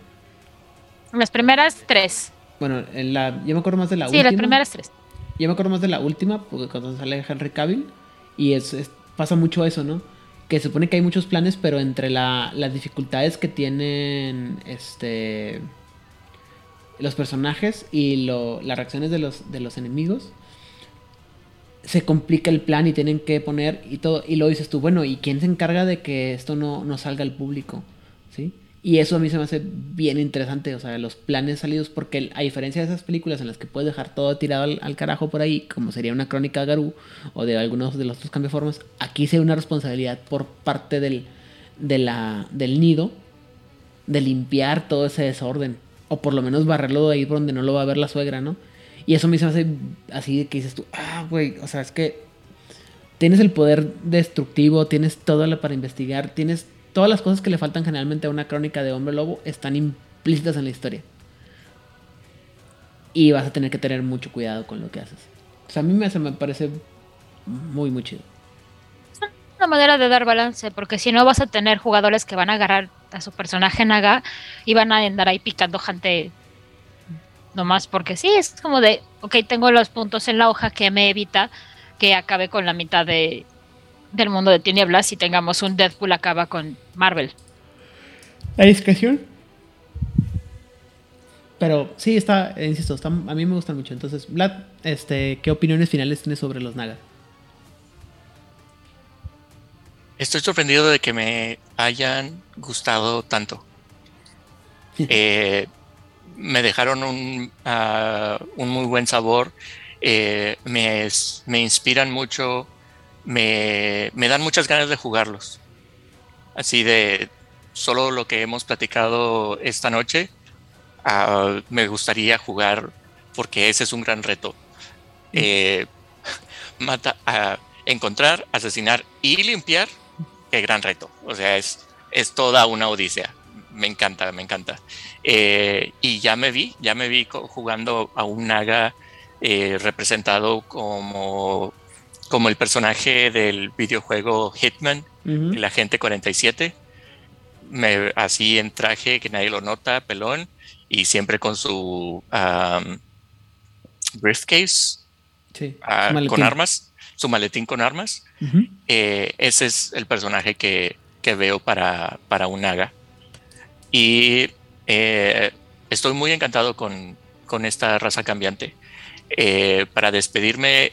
Las primeras tres. Bueno, en la, yo me acuerdo más de la sí, última. las primeras tres. Yo me acuerdo más de la última, porque cuando sale Henry Cavill, y es, es- pasa mucho eso, ¿no? Que se supone que hay muchos planes, pero entre la- las dificultades que tienen este los personajes y lo- las reacciones de los, de los enemigos, se complica el plan y tienen que poner y todo. Y lo dices tú, bueno, ¿y quién se encarga de que esto no, no salga al público? ¿Sí? Y eso a mí se me hace bien interesante, o sea, los planes salidos, porque a diferencia de esas películas en las que puedes dejar todo tirado al, al carajo por ahí, como sería una crónica de Garú o de algunos de los otros cambiaformas, aquí se ve una responsabilidad por parte del, de la, del nido de limpiar todo ese desorden, o por lo menos barrerlo de ahí por donde no lo va a ver la suegra, ¿no? Y eso me hace así de que dices tú, ah, güey, o sea, es que tienes el poder destructivo, tienes todo lo para investigar, tienes todas las cosas que le faltan generalmente a una crónica de hombre lobo están implícitas en la historia. Y vas a tener que tener mucho cuidado con lo que haces. O sea, a mí me, se me parece muy, muy chido. Una manera de dar balance, porque si no vas a tener jugadores que van a agarrar a su personaje naga y van a andar ahí picando gente nomás porque sí, es como de, ok, tengo los puntos en la hoja que me evita que acabe con la mitad de, del mundo de tinieblas y tengamos un Deadpool acaba con Marvel. La discreción. Pero sí, está, eh, insisto, a mí me gustan mucho. Entonces, Vlad, este, ¿qué opiniones finales tienes sobre los Naga? Estoy sorprendido de que me hayan gustado tanto. Eh, me dejaron un, ah, un muy buen sabor. eh, me, inspiran mucho. Me, me dan muchas ganas de jugarlos. Así de solo lo que hemos platicado esta noche. ah, me gustaría jugar porque ese es un gran reto. Eh, mata, a encontrar, asesinar y limpiar qué gran reto. O sea, es, es toda una odisea. Me encanta, me encanta. Eh, y ya me vi, ya me vi jugando a un Naga eh, representado como, como el personaje del videojuego Hitman, Ujú. el agente 47. Me, así en traje que nadie lo nota, pelón, y siempre con su um, briefcase Sí. ah, con armas, su maletín con armas. Eh, ese es el personaje que, que veo para, para un Naga. Y eh, estoy muy encantado con, con esta raza cambiante. Eh, para despedirme,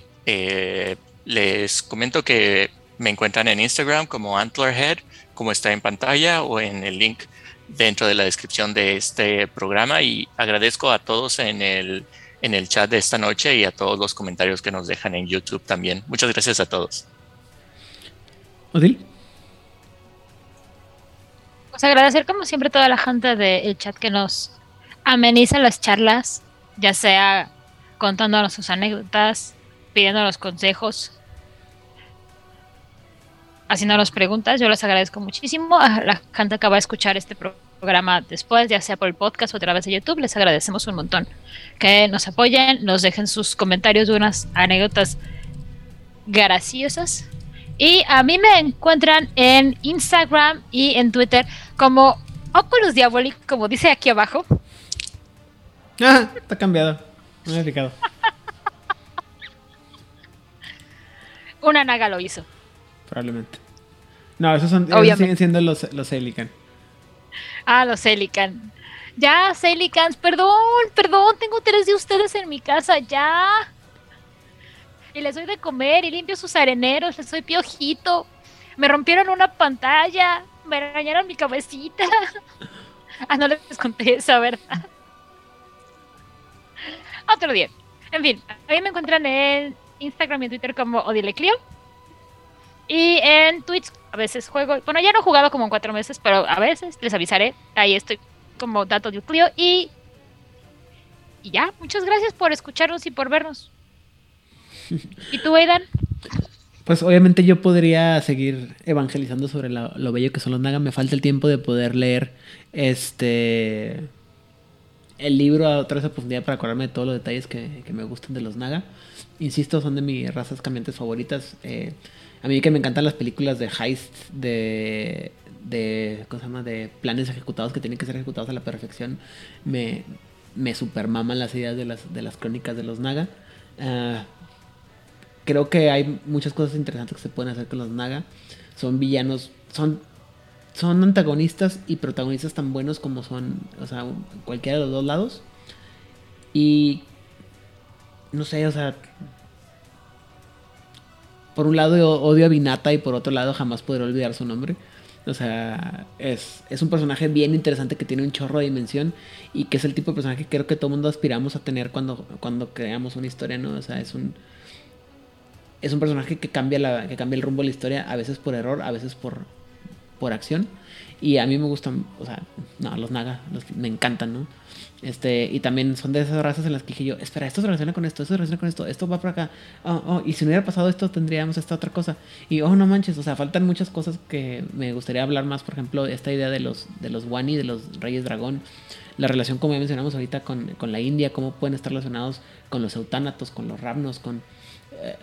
les comento que me encuentran en Instagram como Antlerhead, como está en pantalla o en el link dentro de la descripción de este programa. Y agradezco a todos en el, en el chat de esta noche y a todos los comentarios que nos dejan en YouTube también. Muchas gracias a todos. ¿Odil? Pues agradecer como siempre a toda la gente del chat que nos ameniza las charlas, ya sea contándonos sus anécdotas, pidiéndonos consejos, haciéndonos preguntas. Yo les agradezco muchísimo. A la gente que va a escuchar este pro- programa después, ya sea por el podcast o a través de YouTube, les agradecemos un montón. Que nos apoyen, nos dejen sus comentarios de unas anécdotas graciosas. Y a mí me encuentran en Instagram y en Twitter como Oculus Diabolic, como dice aquí abajo. Ah, está cambiado. No he fijado. Una naga lo hizo. Probablemente. No, esos, son, esos siguen siendo los, los Helican. Ah, los Celican. Ya, Celicans, perdón, perdón, tengo tres de ustedes en mi casa, ya. Y les doy de comer y limpio sus areneros, les doy piojito. Me rompieron una pantalla, me dañaron mi cabecita. ah, no les conté esa, ¿verdad? Otro día. En fin, a mí me encuentran en Instagram y en Twitter como Odileclio. Y en Twitch a veces juego. Bueno, ya no he jugado como en cuatro meses, pero a veces les avisaré. Ahí estoy como Dato de Clio. Y, y ya, muchas gracias por escucharnos y por vernos. ¿Y tú, Aidan? Pues obviamente yo podría seguir evangelizando sobre lo bello que son los Naga. Me falta el tiempo de poder leer este el libro a otra vez a profundidad para acordarme de todos los detalles que, que me gustan de los Naga. Insisto, son de mis razas cambiantes favoritas. Eh, a mí que me encantan las películas de heist, de, de, ¿cómo se llama? de planes ejecutados que tienen que ser ejecutados a la perfección, me, me supermaman las ideas de las, de las crónicas de los Naga. Ah, creo que hay muchas cosas interesantes que se pueden hacer con los Naga. Son villanos, son, son antagonistas y protagonistas tan buenos como son, o sea, cualquiera de los dos lados. Y no sé, o sea, por un lado odio a Vinata y por otro lado jamás podré olvidar su nombre. O sea, es, es, un personaje bien interesante que tiene un chorro de dimensión y que es el tipo de personaje que creo que todo mundo aspiramos a tener cuando, cuando creamos una historia, ¿no? O sea, es un, es un personaje que cambia, la, que cambia el rumbo de la historia, a veces por error, a veces por, por acción. Y a mí me gustan, o sea, no, los Naga, me encantan, ¿no? Este, y también son de esas razas en las que dije yo, espera, esto se relaciona con esto, esto se relaciona con esto, esto va por acá. Oh, oh, y si no hubiera pasado esto, tendríamos esta otra cosa. Y oh, no manches, o sea, faltan muchas cosas que me gustaría hablar más. Por ejemplo, esta idea de los, de los Wani, de los Reyes Dragón. La relación, como ya mencionamos ahorita, con, con la India, cómo pueden estar relacionados con los Eutánatos, con los Ravnos, con eh,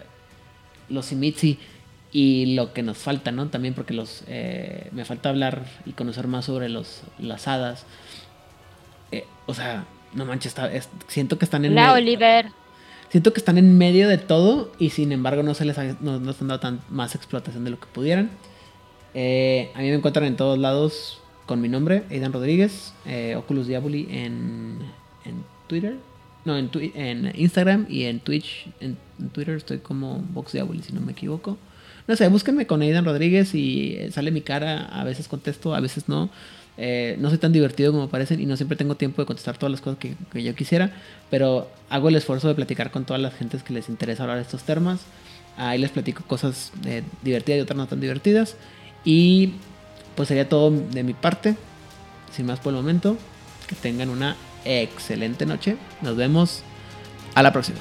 los Simitsi. Y lo que nos falta, ¿no? También porque los eh, me falta hablar y conocer más sobre los, las hadas o sea, no manches, siento que están en... La Oliver. Siento que están en medio de todo y sin embargo no se les ha, no, no han dado tan, más explotación de lo que pudieran. Eh, a mí me encuentran en todos lados con mi nombre, Aidan Rodríguez, eh, Oculus Diaboli en, en Twitter. No, en, en Instagram y en Twitch. En, Twitter estoy como Vox Diaboli, si no me equivoco. No sé, búsquenme con Aidan Rodríguez y sale mi cara. A veces contesto, a veces no. Eh, no soy tan divertido como parecen y no siempre tengo tiempo de contestar todas las cosas que, yo quisiera, pero hago el esfuerzo de platicar con todas las gentes que les interesa hablar de estos temas. Ahí les platico cosas eh, divertidas y otras no tan divertidas. Y pues sería todo de mi parte. Sin más por el momento, que tengan una excelente noche. Nos vemos a la próxima.